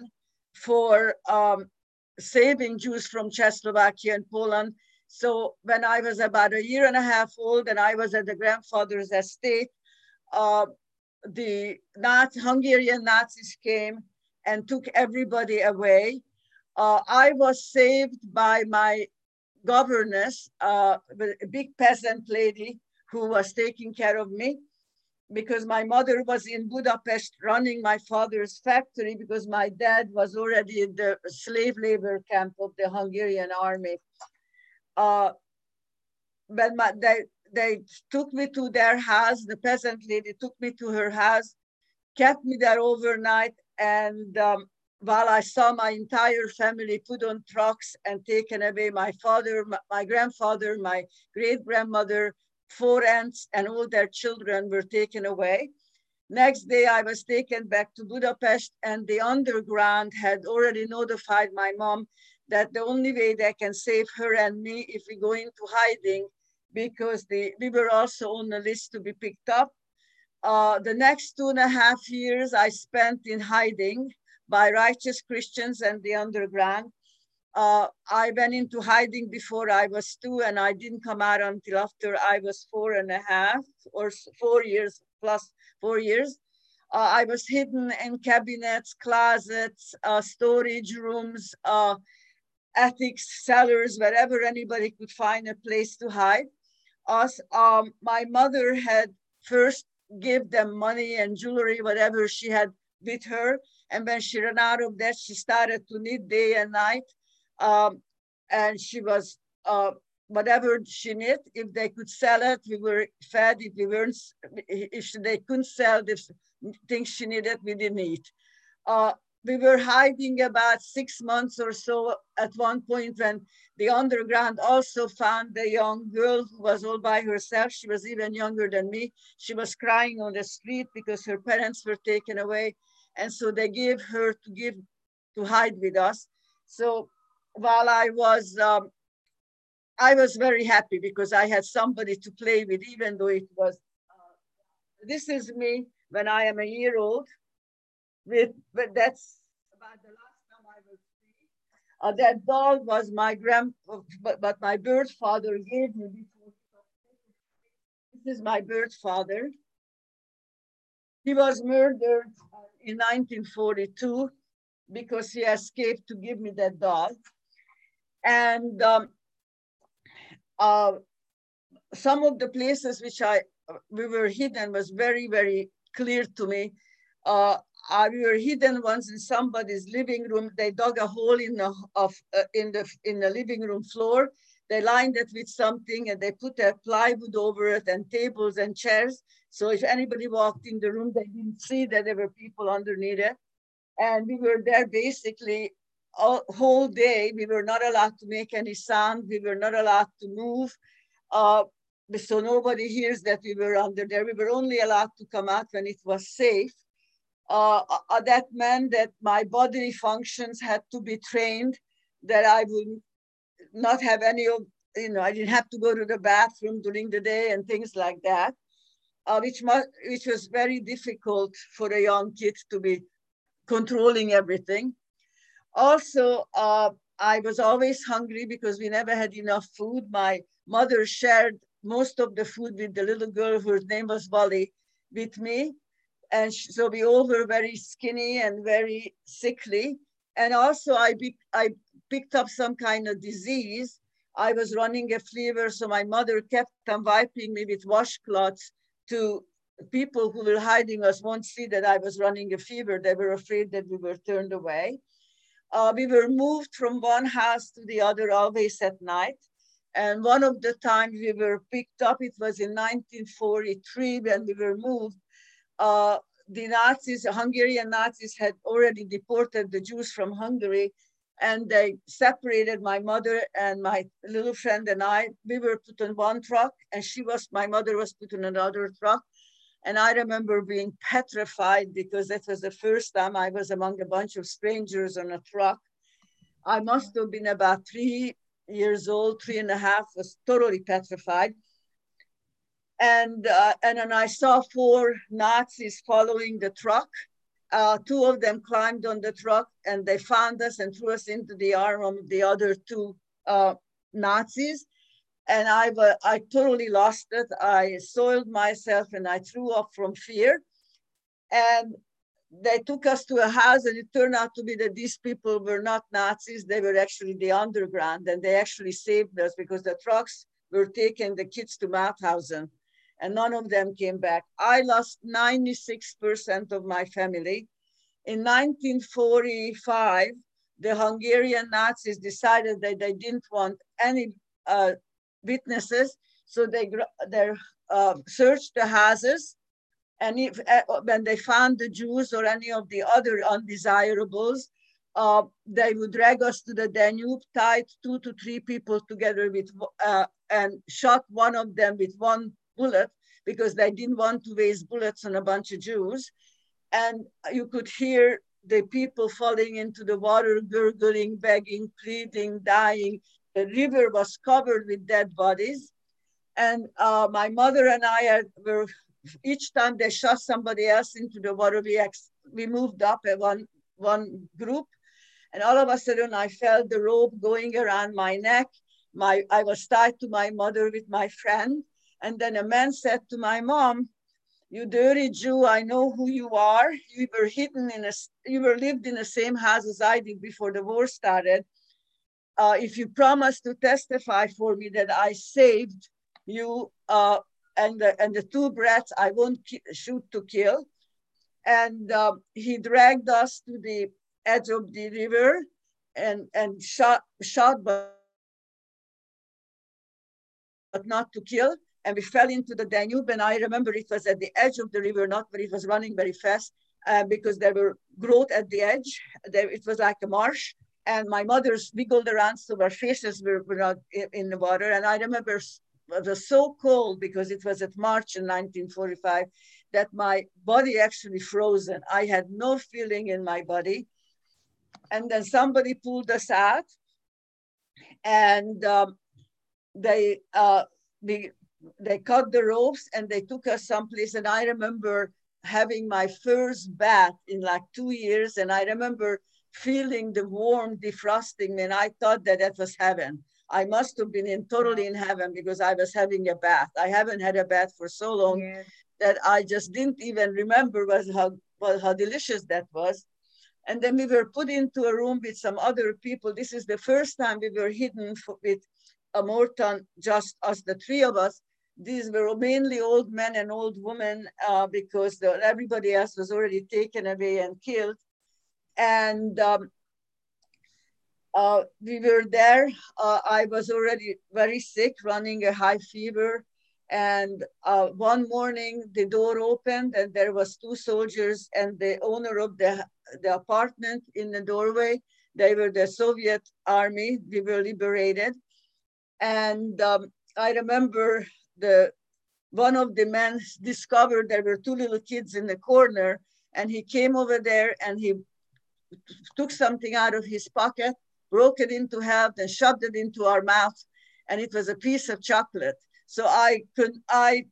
for um, saving Jews from Czechoslovakia and Poland. So when I was about a year and a half old and I was at the grandfather's estate, uh, the Nazi, Hungarian Nazis came and took everybody away. Uh, I was saved by my governess, uh, a big peasant lady who was taking care of me because my mother was in Budapest running my father's factory because my dad was already in the slave labor camp of the Hungarian army. Uh, but my, they, they took me to their house, the peasant lady took me to her house, kept me there overnight, and um, while I saw my entire family put on trucks and taken away, my father, my, my grandfather, my great grandmother, four aunts and all their children were taken away. Next day, I was taken back to Budapest, and the underground had already notified my mom that the only way they can save her and me if we go into hiding, because we were also on the list to be picked up. Uh, the next two and a half years I spent in hiding by righteous Christians and the underground. Uh, I went into hiding before I was two, and I didn't come out until after I was four and a half or four years plus four years. Uh, I was hidden in cabinets, closets, uh, storage rooms, uh, attics, cellars, wherever anybody could find a place to hide. Us, um, my mother had first give them money and jewelry, whatever she had with her. And when she ran out of that, she started to knit day and night um, and she was uh, whatever she knit. If they could sell it, we were fed. If we weren't, if they couldn't sell the things she needed, we didn't eat. Uh, we were hiding about six months or so at one point when the underground also found a young girl who was all by herself. She was even younger than me. She was crying on the street because her parents were taken away. And so they gave her to give to hide with us. So while I was, um, I was very happy because I had somebody to play with, even though it was, uh, this is me when I am a year old, with, but that's about the last time I was three. Uh, that doll was my grand, but, but my birth father gave me before. This is my birth father. He was murdered in 1942 because he escaped to give me that doll. And um, uh, some of the places which I we were hidden was very, very clear to me. Uh, we were hidden once in somebody's living room. They dug a hole in the of uh, in the in the living room floor. They lined it with something and they put a plywood over it and tables and chairs. So if anybody walked in the room, they didn't see that there were people underneath it. And we were there basically all, whole day. We were not allowed to make any sound. We were not allowed to move. Uh, so nobody hears that we were under there. We were only allowed to come out when it was safe. Uh, uh, that meant that my bodily functions had to be trained, that I would not have any of, you know, I didn't have to go to the bathroom during the day and things like that, uh, which, must, which was very difficult for a young kid to be controlling everything. Also, uh, I was always hungry because we never had enough food. My mother shared most of the food with the little girl whose name was Wally with me. And so we all were very skinny and very sickly. And also I, be, I picked up some kind of disease. I was running a fever, so my mother kept on wiping me with washcloths to people who were hiding us won't see that I was running a fever. They were afraid that we were turned away. Uh, we were moved from one house to the other always at night. And one of the times we were picked up, it was in 1943 when we were moved. Uh, the Nazis, Hungarian Nazis had already deported the Jews from Hungary and they separated my mother and my little friend and I. We were put on one truck and she was, my mother was put on another truck. And I remember being petrified because that was the first time I was among a bunch of strangers on a truck. I must have been about three years old, three and a half, was totally petrified. And, uh, and then I saw four Nazis following the truck. Uh, two of them climbed on the truck and they found us and threw us into the arm of the other two uh, Nazis. and I, I totally lost it. I soiled myself and I threw up from fear. And they took us to a house and it turned out to be that these people were not Nazis. They were actually the underground and they actually saved us because the trucks were taking the kids to Mauthausen and none of them came back. I lost 96% of my family. In 1945, the Hungarian Nazis decided that they didn't want any uh, witnesses, so they, they uh, searched the houses and if uh, when they found the Jews or any of the other undesirables, uh, they would drag us to the Danube, tied two to three people together with uh, and shot one of them with one bullet because they didn't want to waste bullets on a bunch of Jews. And you could hear the people falling into the water, gurgling, begging, pleading, dying. The river was covered with dead bodies. And uh, my mother and I had, were each time they shot somebody else into the water, we, ex- we moved up at one, one group. And all of a sudden, I felt the rope going around my neck. My, I was tied to my mother with my friend. And then a man said to my mom, you dirty Jew, I know who you are. You were hidden in a, you were lived in the same house as I did before the war started. Uh, if you promise to testify for me that I saved you, uh, and the, and the two brats I won't shoot to kill. And um, he dragged us to the edge of the river and, and shot, shot but, but not to kill. And we fell into the Danube. And I remember it was at the edge of the river, not where it was running very fast uh, because there were growth at the edge. There, it was like a marsh. And my mother's wiggled around, so our faces were, were not in, in the water. And I remember it was so cold because it was at March in 1945 that my body actually frozen. I had no feeling in my body. And then somebody pulled us out and um, they, uh, they, they cut the ropes and they took us someplace. And I remember having my first bath in like two years. And I remember feeling the warm defrosting and I thought that that was heaven. I must have been in totally in heaven because I was having a bath. I haven't had a bath for so long yeah. that I just didn't even remember was how well, how delicious that was. And then we were put into a room with some other people. This is the first time we were hidden for, with a Morton, just us, the three of us. These were mainly old men and old women uh, because the, everybody else was already taken away and killed. And um, uh, we were there. Uh, I was already very sick, running a high fever. And uh, one morning the door opened and there was two soldiers and the owner of the, the apartment in the doorway. They were the Soviet army. We were liberated. And um, I remember the one of the men discovered there were two little kids in the corner and he came over there and he took something out of his pocket broke it into half, and shoved it into our mouth, and it was a piece of chocolate. So I could I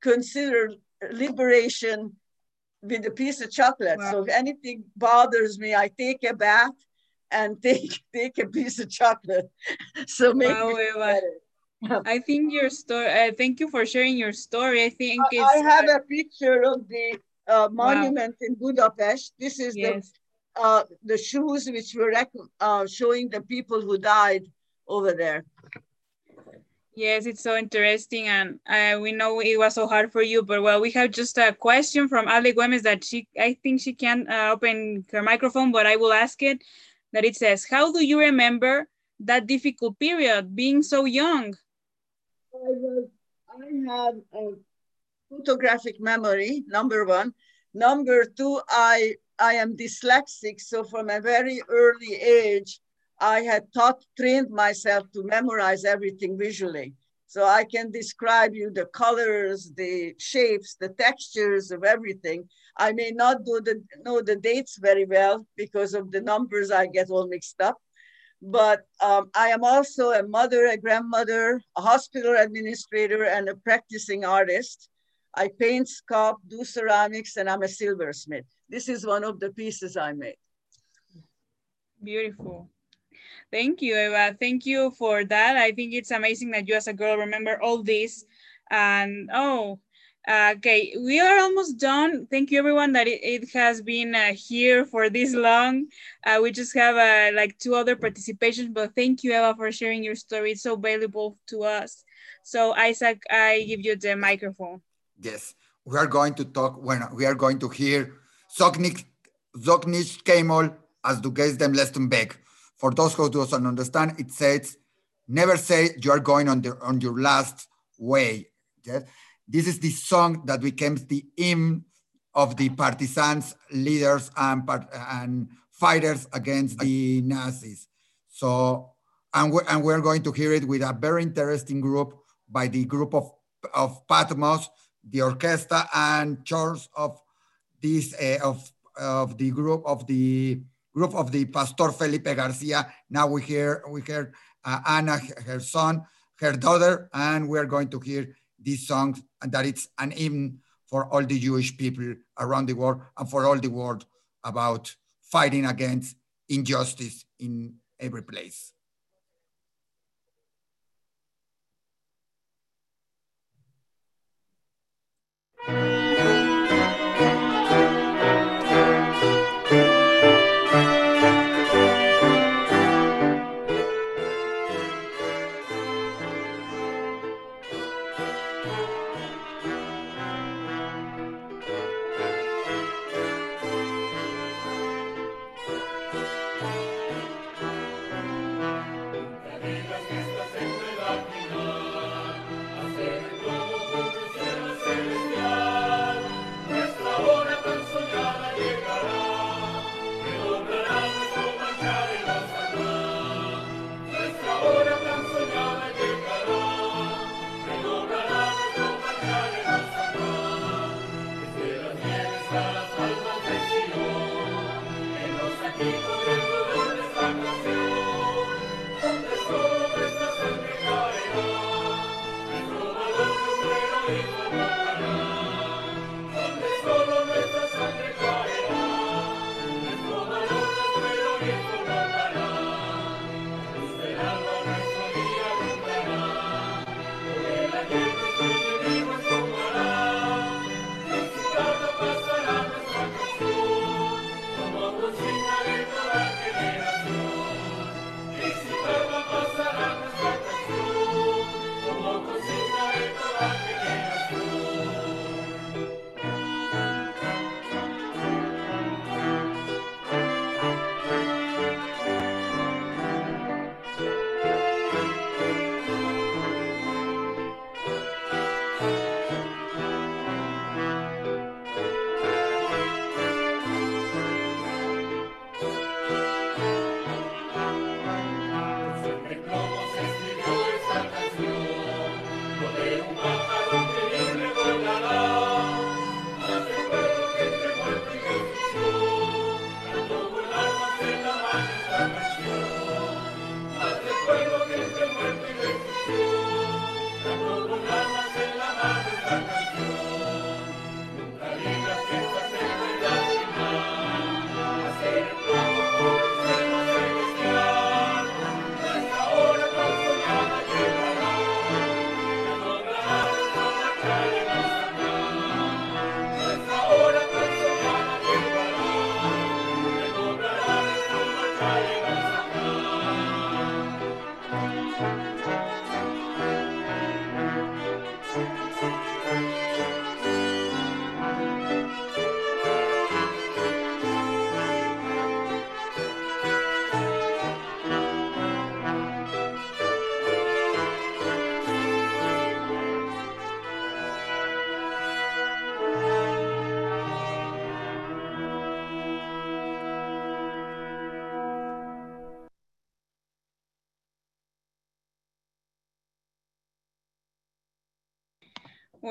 consider liberation with a piece of chocolate. Wow. So if anything bothers me, I take a bath and take take a piece of chocolate. so make wow, me better. I think your story. Uh, thank you for sharing your story. I think I, I have a picture of the uh, monument wow. in Budapest. This is yes. the uh, the shoes which were uh, showing the people who died over there. Yes, it's so interesting. And uh, we know it was so hard for you, but well, we have just a question from Ale Gomez that she, I think she can't uh, open her microphone, but I will ask it. That it says, how do you remember that difficult period being so young? I, was, I have a photographic memory, number one. Number two, I I am dyslexic, so from a very early age, I had taught, trained myself to memorize everything visually. So I can describe you the colors, the shapes, the textures of everything. I may not do the, know the dates very well because of the numbers I get all mixed up. But um, I am also a mother, a grandmother, a hospital administrator, and a practicing artist. I paint, sculpt, do ceramics, and I'm a silversmith. This is one of the pieces I made. Beautiful. Thank you, Eva. Thank you for that. I think it's amazing that you as a girl remember all this. And oh, okay, we are almost done. Thank you everyone that it, it has been uh, here for this long. Uh, we just have uh, like two other participations, but thank you Eva for sharing your story. It's so valuable to us. So Isaac, I give you the microphone. Yes, we are going to talk when we are going to hear Zognik, Zognish Kemol as du gehst dem letzten Weg. For those who don't understand, it says, never say you are going on, the, on your last way. Yes? This is the song that became the hymn of the partisans, leaders, and, and fighters against the Nazis. So, and we're, and we're going to hear it with a very interesting group by the group of, of Patmos, the orchestra, and chorus of this uh, of of the group of the group of the Pastor Felipe Garcia. Now we hear we hear uh, Anna, her son, her daughter, and we're going to hear this song and that it's an hymn for all the Jewish people around the world and for all the world about fighting against injustice in every place.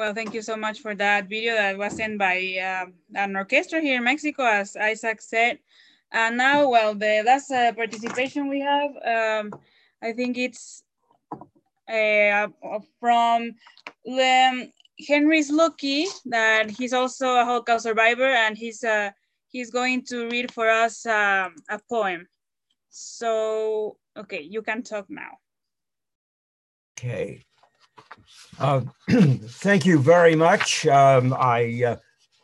Well, thank you so much for that video that was sent by uh, an orchestra here in Mexico, as Isaac said. And now, well, the last uh, participation we have, um, I think it's uh, from um, Henry Slucky, that he's also a Holocaust survivor, and he's uh, he's going to read for us um, a poem. So Okay, you can talk now. Okay. Uh, thank you very much. Um, I uh,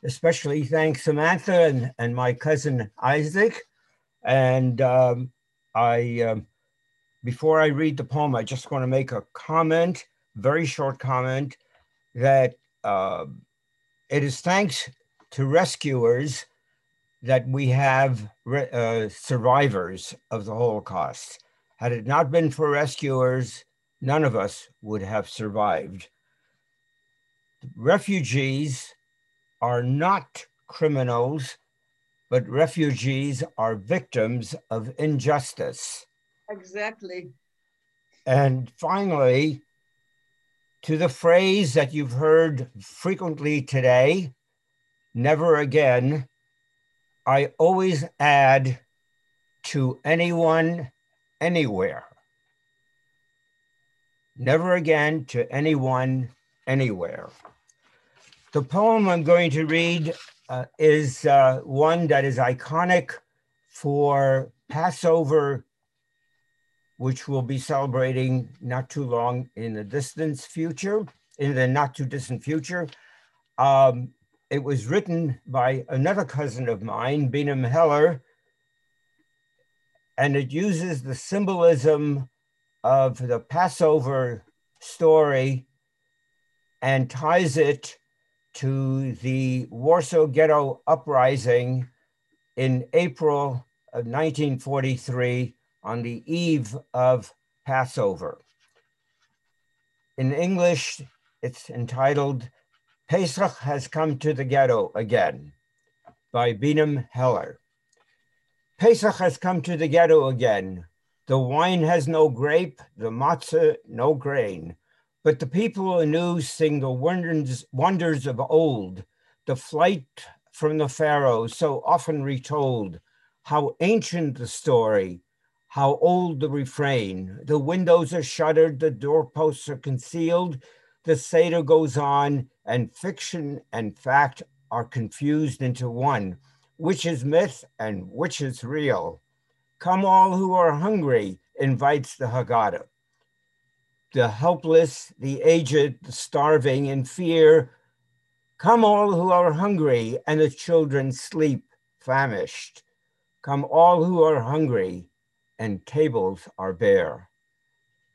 especially thank Samantha and, and my cousin Isaac. And um, I, um, before I read the poem, I just want to make a comment, very short comment, that uh, it is thanks to rescuers that we have uh, survivors of the Holocaust. Had it not been for rescuers, none of us would have survived. Refugees are not criminals, but refugees are victims of injustice. Exactly. And finally, to the phrase that you've heard frequently today, never again, I always add to anyone, anywhere. Never again to anyone, anywhere. The poem I'm going to read uh, is uh, one that is iconic for Passover, which we'll be celebrating not too long in the distant future, in the not too distant future. Um, it was written by another cousin of mine, Binem Heller, and it uses the symbolism of the Passover story and ties it to the Warsaw Ghetto Uprising in April of 1943 on the eve of Passover. In English, it's entitled Pesach Has Come to the Ghetto Again by Binem Heller. Pesach has come to the ghetto again. The wine has no grape, the matzah no grain. But the people anew sing the wonders, wonders of old, the flight from the Pharaoh, so often retold. How ancient the story, how old the refrain. The windows are shuttered, the doorposts are concealed. The Seder goes on, and fiction and fact are confused into one which is myth and which is real. Come all who are hungry, invites the Haggadah. The helpless, the aged, the starving in fear. Come all who are hungry, and the children sleep famished. Come all who are hungry, and tables are bare.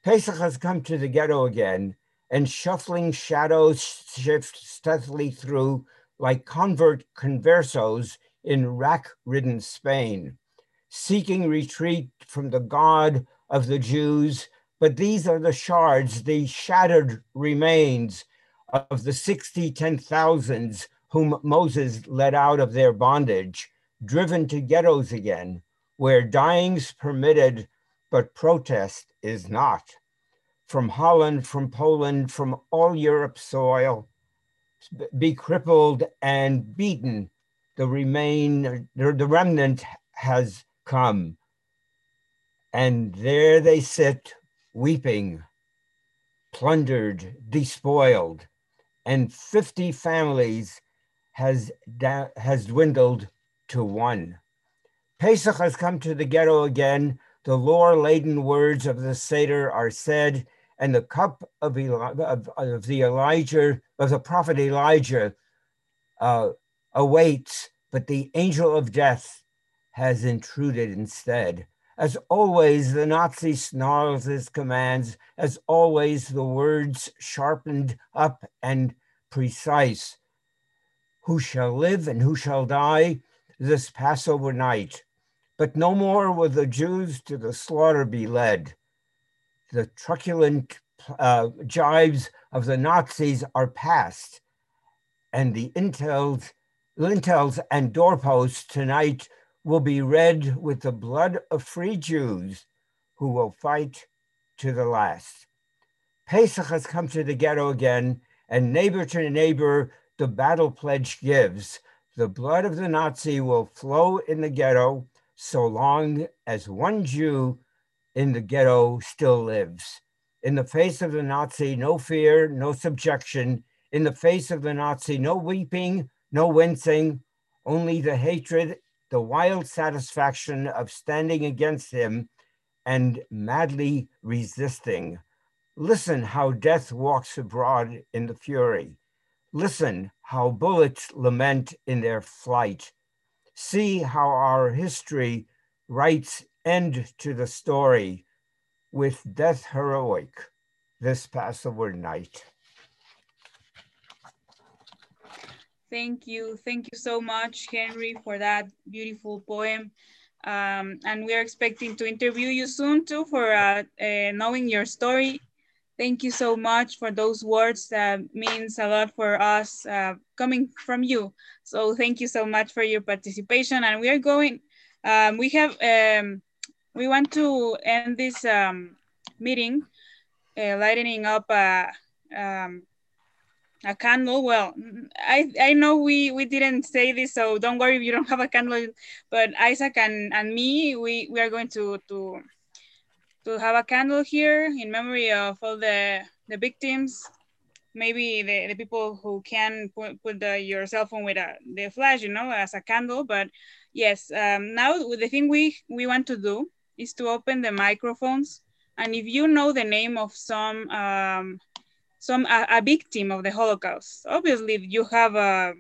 Pesach has come to the ghetto again, and shuffling shadows shift stealthily through like convert conversos in rack ridden Spain, seeking retreat from the God of the Jews. But these are the shards, the shattered remains of the 60 ten thousands whom Moses led out of their bondage, driven to ghettos again, where dying's permitted, but protest is not. From Holland, from Poland, from all Europe's soil, be crippled and beaten the remain, the, the remnant has come. And there they sit weeping, plundered, despoiled, and 50 families has, has dwindled to one. Pesach has come to the ghetto again. The lore laden words of the Seder are said, and the cup of, Eli- of, of the Elijah, of the prophet Elijah, uh, awaits, but the angel of death has intruded instead. As always, the Nazi snarls his commands. As always, the words sharpened up and precise. Who shall live and who shall die this Passover night? But no more will the Jews to the slaughter be led. The truculent uh, jibes of the Nazis are past, and the intels lintels and doorposts tonight will be red with the blood of free Jews who will fight to the last. Pesach has come to the ghetto again, and neighbor to neighbor, the battle pledge gives. The blood of the Nazi will flow in the ghetto so long as one Jew in the ghetto still lives. In the face of the Nazi, no fear, no subjection. In the face of the Nazi, no weeping, no wincing, only the hatred, the wild satisfaction of standing against him and madly resisting. Listen how death walks abroad in the fury. Listen how bullets lament in their flight. See how our history writes end to the story with death heroic this Passover night. Thank you. Thank you so much, Henry, for that beautiful poem. Um, and we are expecting to interview you soon too for uh, uh, knowing your story. Thank you so much for those words that means a lot for us uh, coming from you. So thank you so much for your participation. And we are going, um, we have, um, we want to end this um, meeting uh, lighting up a, candle. Well, I, I know we, we didn't say this, so don't worry if you don't have a candle, but Isaac and, and me, we, we are going to, to, to have a candle here in memory of all the, the victims, maybe the, the people who can put, put the, your cell phone with a, the flash, you know, as a candle. But yes, um, now the thing we, we want to do is to open the microphones. And if you know the name of some um, some a, a, victim of the Holocaust, obviously you have uh,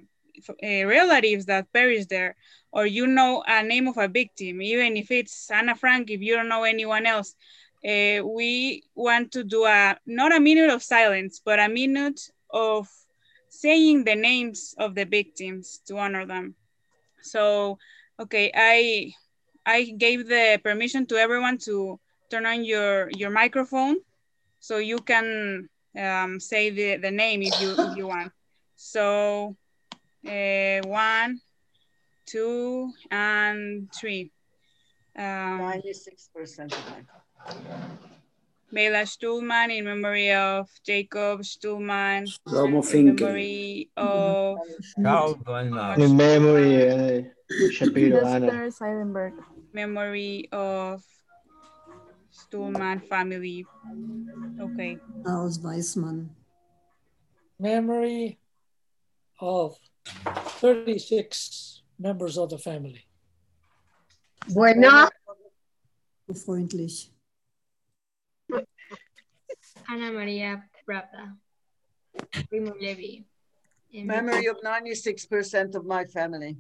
relatives that perished there, or you know a name of a victim, even if it's Anna Frank, if you don't know anyone else, uh, we want to do a, not a minute of silence, but a minute of saying the names of the victims to honor them. So, okay, I, I gave the permission to everyone to turn on your, your microphone so you can um, say the, the name if you, if you want. So uh, one, two, and three. Um, 96% Bela Stuhlman in memory of Jacob Stuhlman. Romo in memory of Carl Goldman. In memory, uh, Shapiro, Anna. Seidenberg. memory of Stuhlman family. Okay. Aus Weissmann. Memory of 36 members of the family. Bueno, Freundlich. Ana Maria Pravda. Primo Levi. Memory of 96% of my family.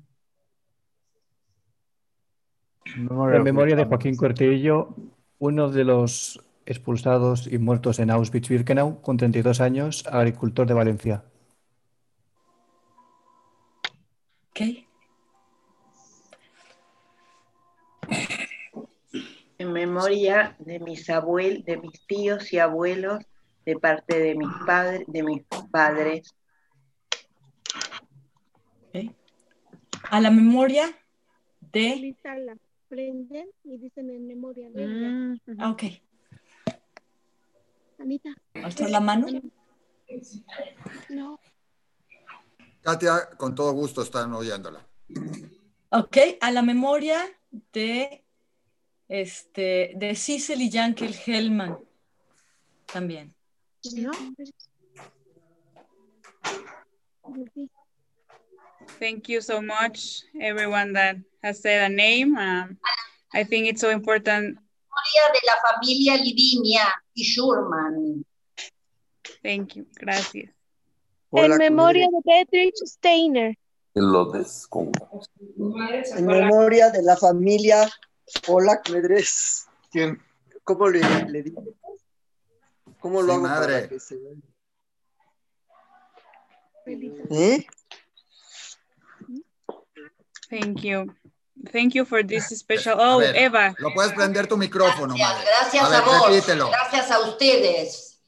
En memoria de Joaquín Cortillo, uno de los expulsados y muertos en Auschwitz-Birkenau, con 32 años, agricultor de Valencia. ¿Qué? En memoria de mis abuelos, de mis tíos y abuelos, de parte de mis padres, de mis padres. A la memoria de... la prenden y dicen en memoria de Mm, ah, ok. Anita. ¿Alzar la mano? No. Katia, con todo gusto están oyéndola. Ok, a la memoria de este de Cecil y Yankel Hellman también. No. Thank you so much, everyone that has said a name. Um, I think it's so important. De la familia Livinia y Schurman. Thank you. Gracias. en memoria de Beatrix Steiner. En memoria de la familia Polak Medres. ¿Quién? ¿Cómo le, le digo? ¿Cómo lo Sí, hago madre. para que se vea? ¿Eh? Thank you. Thank you for this special. Oh, ver, Eva. Lo puedes prender tu micrófono, madre. Gracias a, a, ver, vos. repítelo. Gracias a ustedes.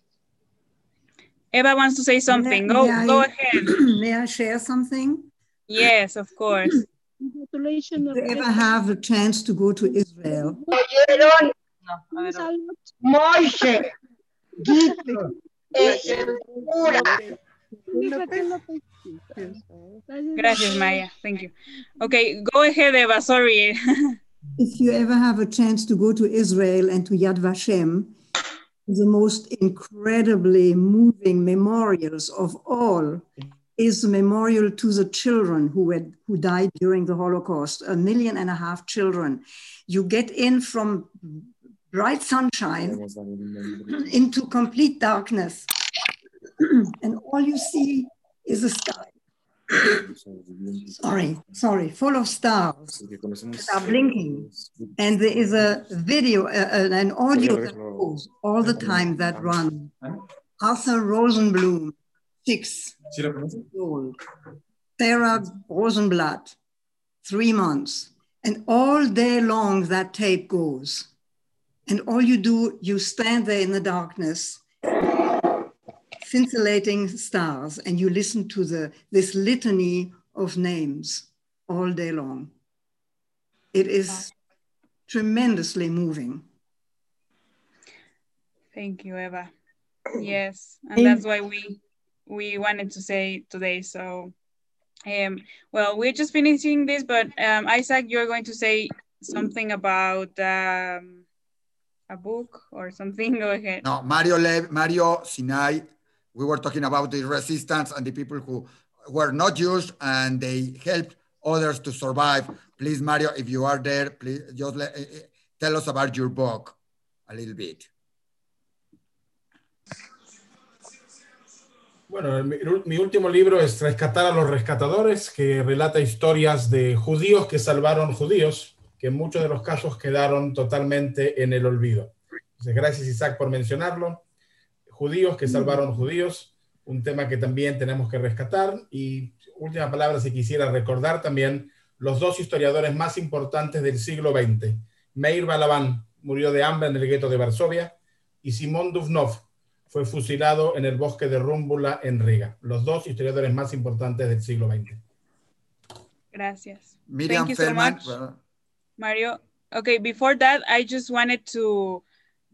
Eva wants to say something. Go, May I- go ahead. May I share something? Yes, of course. Congratulations. If you ever have a chance to go to Israel, Moishe. Gracias, Maya. Thank you. Okay, go ahead, Eva. Sorry. if you ever have a chance to go to Israel and to Yad Vashem, the most incredibly moving memorials of all is the memorial to the children who had who died during the Holocaust, a million and a half children. You get in from bright sunshine into complete darkness. and all you see is the sky. sorry, sorry, full of stars that are blinking. And there is a video, uh, an audio that goes all the time that run. Arthur Rosenblum, six, old. Sarah Rosenblatt, three months. And all day long that tape goes. And all you do, you stand there in the darkness scintillating stars and you listen to the, this litany of names all day long. It is tremendously moving. Thank you, Eva. Yes, and that's why we we wanted to say today. So, um, well, we're just finishing this, but um, Isaac, you're going to say something about um, a book or something. Go ahead. No, Mario Le Mario Sinai we were talking about the resistance and the people who were not used and they helped others to survive. Please, Mario, if you are there, please just let, uh, tell us about your book a little bit. Bueno, mi, mi, último libro es Rescatar a los Rescatadores, que relata historias de judíos que salvaron judíos, que en muchos de los casos quedaron totalmente en el olvido. Entonces, gracias Isaac por mencionarlo judíos que salvaron judíos, un tema que también tenemos que rescatar. Y última palabra, si quisiera recordar también los dos historiadores más importantes del siglo XX. Meir Balaban murió de hambre en el gueto de Varsovia y Simón Duvnov fue fusilado en el bosque de Rúmbula en Riga. Los dos historiadores más importantes del siglo XX. Gracias. Miriam Thank you so much, Mario. Okay, before that, I just wanted to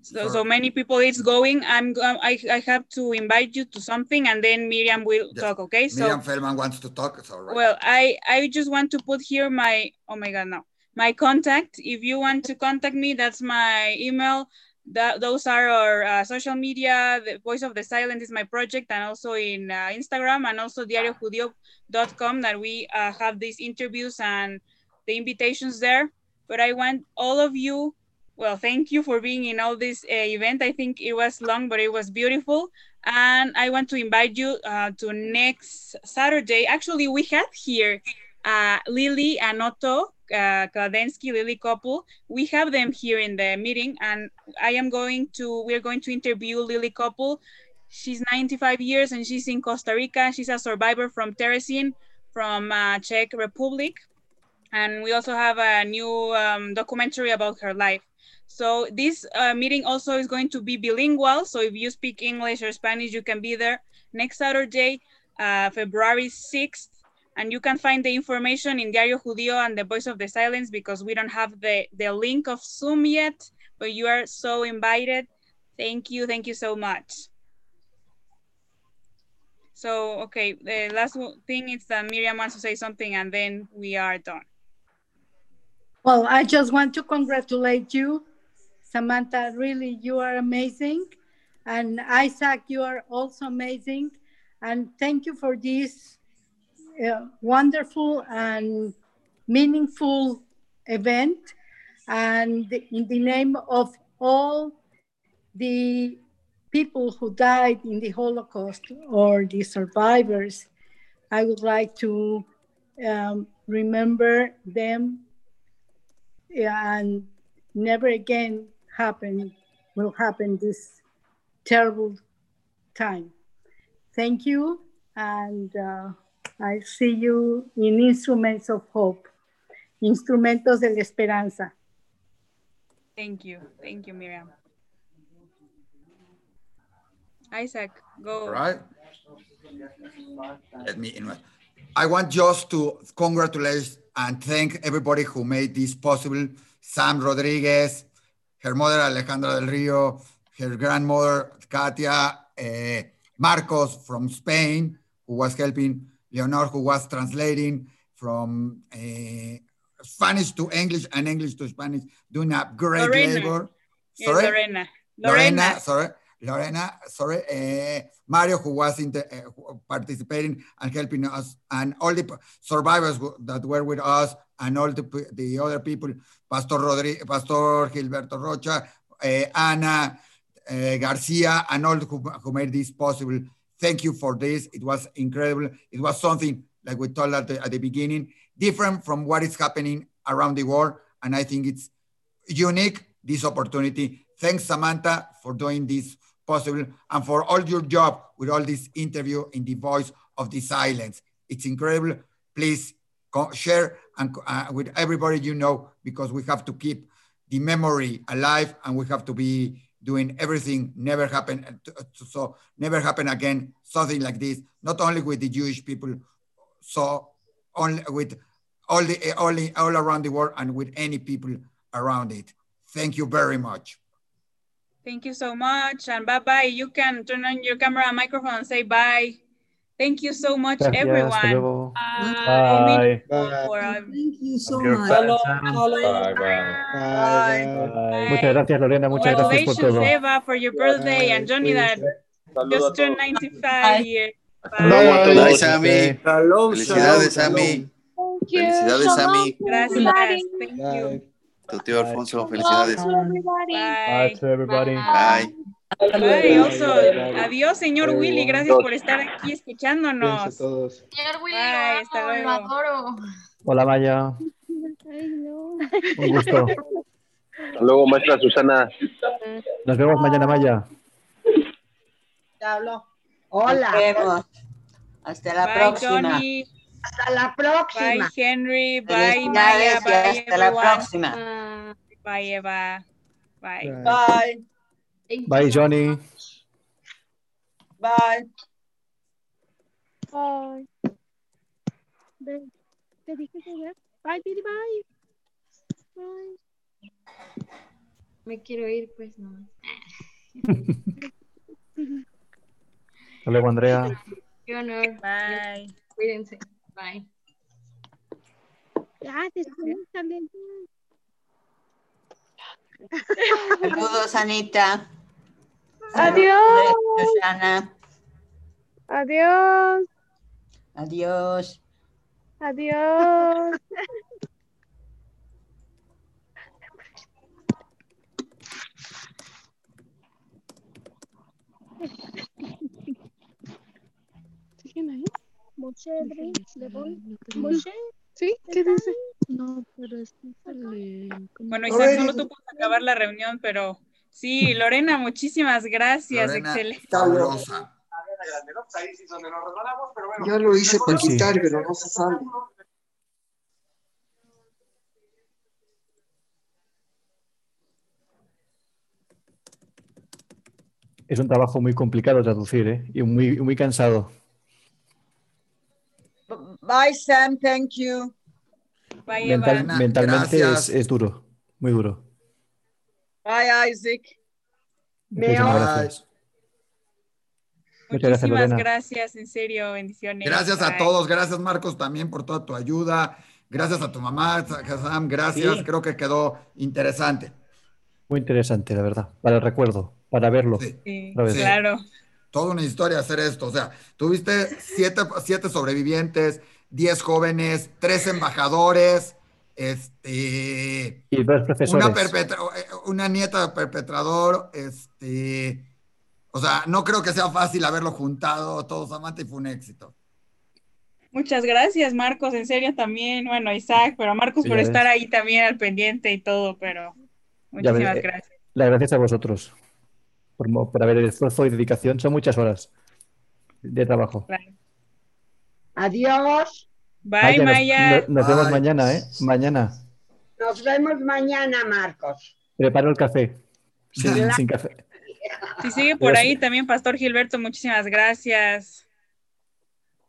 So, so many people it's going. I'm I, I have to invite you to something and then Miriam will yes. talk, okay? So Miriam Feldman wants to talk. It's all right. Well, I I just want to put here my oh my god no. My contact. If you want to contact me, that's my email. That those are our uh, social media. The Voice of the Silent is my project, and also in uh, Instagram and also diariojudio.com that we uh, have these interviews and the invitations there. But I want all of you well, thank you for being in all this uh, event. I think it was long, but it was beautiful. And I want to invite you uh, to next Saturday. Actually, we had here uh, Lily and Otto uh, Kladensky, Lily couple. We have them here in the meeting, and I am going to, we're going to interview Lily couple. She's 95 years and she's in Costa Rica. She's a survivor from Terezin, from uh, Czech Republic. And we also have a new um, documentary about her life. So this uh, meeting also is going to be bilingual. So if you speak English or Spanish, you can be there next Saturday, uh, February 6th. And you can find the information in Diario Judío and the Voice of the Silence because we don't have the, the link of Zoom yet, but you are so invited. Thank you. Thank you so much. So, okay, the last thing is that Miriam wants to say something and then we are done. Well, I just want to congratulate you Samantha, really, you are amazing. And Isaac, you are also amazing. And thank you for this uh, wonderful and meaningful event. And in the name of all the people who died in the Holocaust or the survivors, I would like to um, remember them and never again happen will happen this terrible time. Thank you, and uh, I see you in Instruments of Hope, Instrumentos de la Esperanza. Thank you. Thank you, Miriam. Isaac, go. All right. Let me invite. I want just to congratulate and thank everybody who made this possible. Sam Rodriguez, her mother Alejandra del Rio, her grandmother Katia, uh, Marcos from Spain, who was helping, Leonor, who was translating from uh, Spanish to English and English to Spanish, doing a great Lorena. labor. Sorry? Lorena. Lorena, Lorena. sorry. Lorena, sorry, uh, Mario, who was the, uh, participating and helping us, and all the survivors that were with us, and all the, the other people, Pastor Rodri, Pastor Gilberto Rocha, uh, Anna, uh, Garcia, and all who, who made this possible. Thank you for this. It was incredible. It was something, like we told at the, at the beginning, different from what is happening around the world. And I think it's unique, this opportunity. Thanks, Samantha, for doing this possible and for all your job with all this interview in the voice of the silence. It's incredible. Please share and uh, with everybody you know because we have to keep the memory alive and we have to be doing everything never happen uh, uh, so never happen again something like this not only with the jewish people so only with all the uh, all, the- all around the world and with any people around it thank you very much Thank you so much. And bye bye. You can turn on your camera and microphone and say bye. Thank you so much, Gracias, hasta everyone. luego. Bye. Bye. For, um, Thank you so Your much. fan, Sam. Bye. Muchas gracias, Lorena. Muchas gracias por Congratulations, todo. Eva, for your birthday, and Johnny that just turned 95 years. Bye, Sammy. Shalom, Felicidades, shalom, Sammy. Thank Felicidades, Sammy. Gracias. Thank you. Tu tío Alfonso, felicidades. Bye. Bye to everybody. Bye. Bye. Adiós, señor Willy. Gracias por estar aquí escuchándonos. todos. Señor Willy, Bye. Hasta lo luego. adoro. Hola, Maya. Un gusto. Hasta luego, maestra Susana. Nos vemos mañana, Maya. Te hablo. Hola. Nos vemos. Hasta la Bye, próxima. Johnny. Hasta la Bye, próxima. Henry. Bye, Maya. Bye, hasta la próxima. Bye, Eva. Bye. Bye. Bye, Johnny. Bye. Bye. Ve- Te dije que ver. Bye, Didi, bye. Bye. Me quiero ir, pues no. Hasta luego, Andrea. Qué honor. Bye. Cuídense. Bye. Ya, desconéctale. Saludos, Anita. Adiós. Susana. Adiós. Adiós. Adiós. ¿Siguen ahí? Moshe, Bri, le voy. Moshe, ¿sí? ¿Qué dice? No, pero es que Bueno, Isaac, solo tú puedes acabar la reunión, pero sí, Lorena, muchísimas gracias. Lorena, Excelente. fabulosa Ya lo hice para Sí. quitar, pero no se sale. Es un trabajo muy complicado traducir, ¿eh? Y muy, muy cansado. Bye, Sam. Thank you. Bye, Mental- Eva. mentalmente es duro, muy duro. Bye, Isaac. Muchísimas gracias. Muchas gracias, Muchísimas Lorena. gracias, en serio, bendiciones. Gracias a Bye. todos, gracias Marcos también por toda tu ayuda, gracias a tu mamá, Sam, gracias, Sí. creo que quedó interesante. Muy interesante, la verdad. Para el recuerdo, para verlo. Sí, claro. Toda una historia hacer esto, o sea, tuviste siete, siete sobrevivientes, diez jóvenes, tres embajadores, este, Y dos profesores. una, perpetra- una nieta de perpetrador, este, o sea, no creo que sea fácil haberlo juntado todos amantes y fue un éxito. Muchas gracias, Marcos, en serio también. Bueno, Isaac, pero Marcos Sí, por estar ahí también al pendiente y todo, pero ves, muchísimas eh, gracias. Las gracias a vosotros por, por haber el esfuerzo y dedicación. Son muchas horas de trabajo. Adiós. Bye, Maya. Nos, nos vemos Bye. mañana, ¿eh? Mañana. Nos vemos mañana, Marcos. Preparo el café. Sin, sin café. Si sigue por Gracias. ahí también, Pastor Gilberto, muchísimas gracias.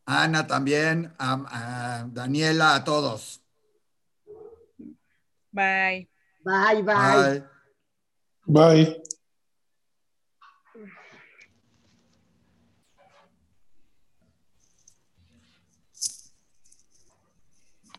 Ana también, a, a Daniela, a todos. Bye. Bye, bye. Bye. Bye.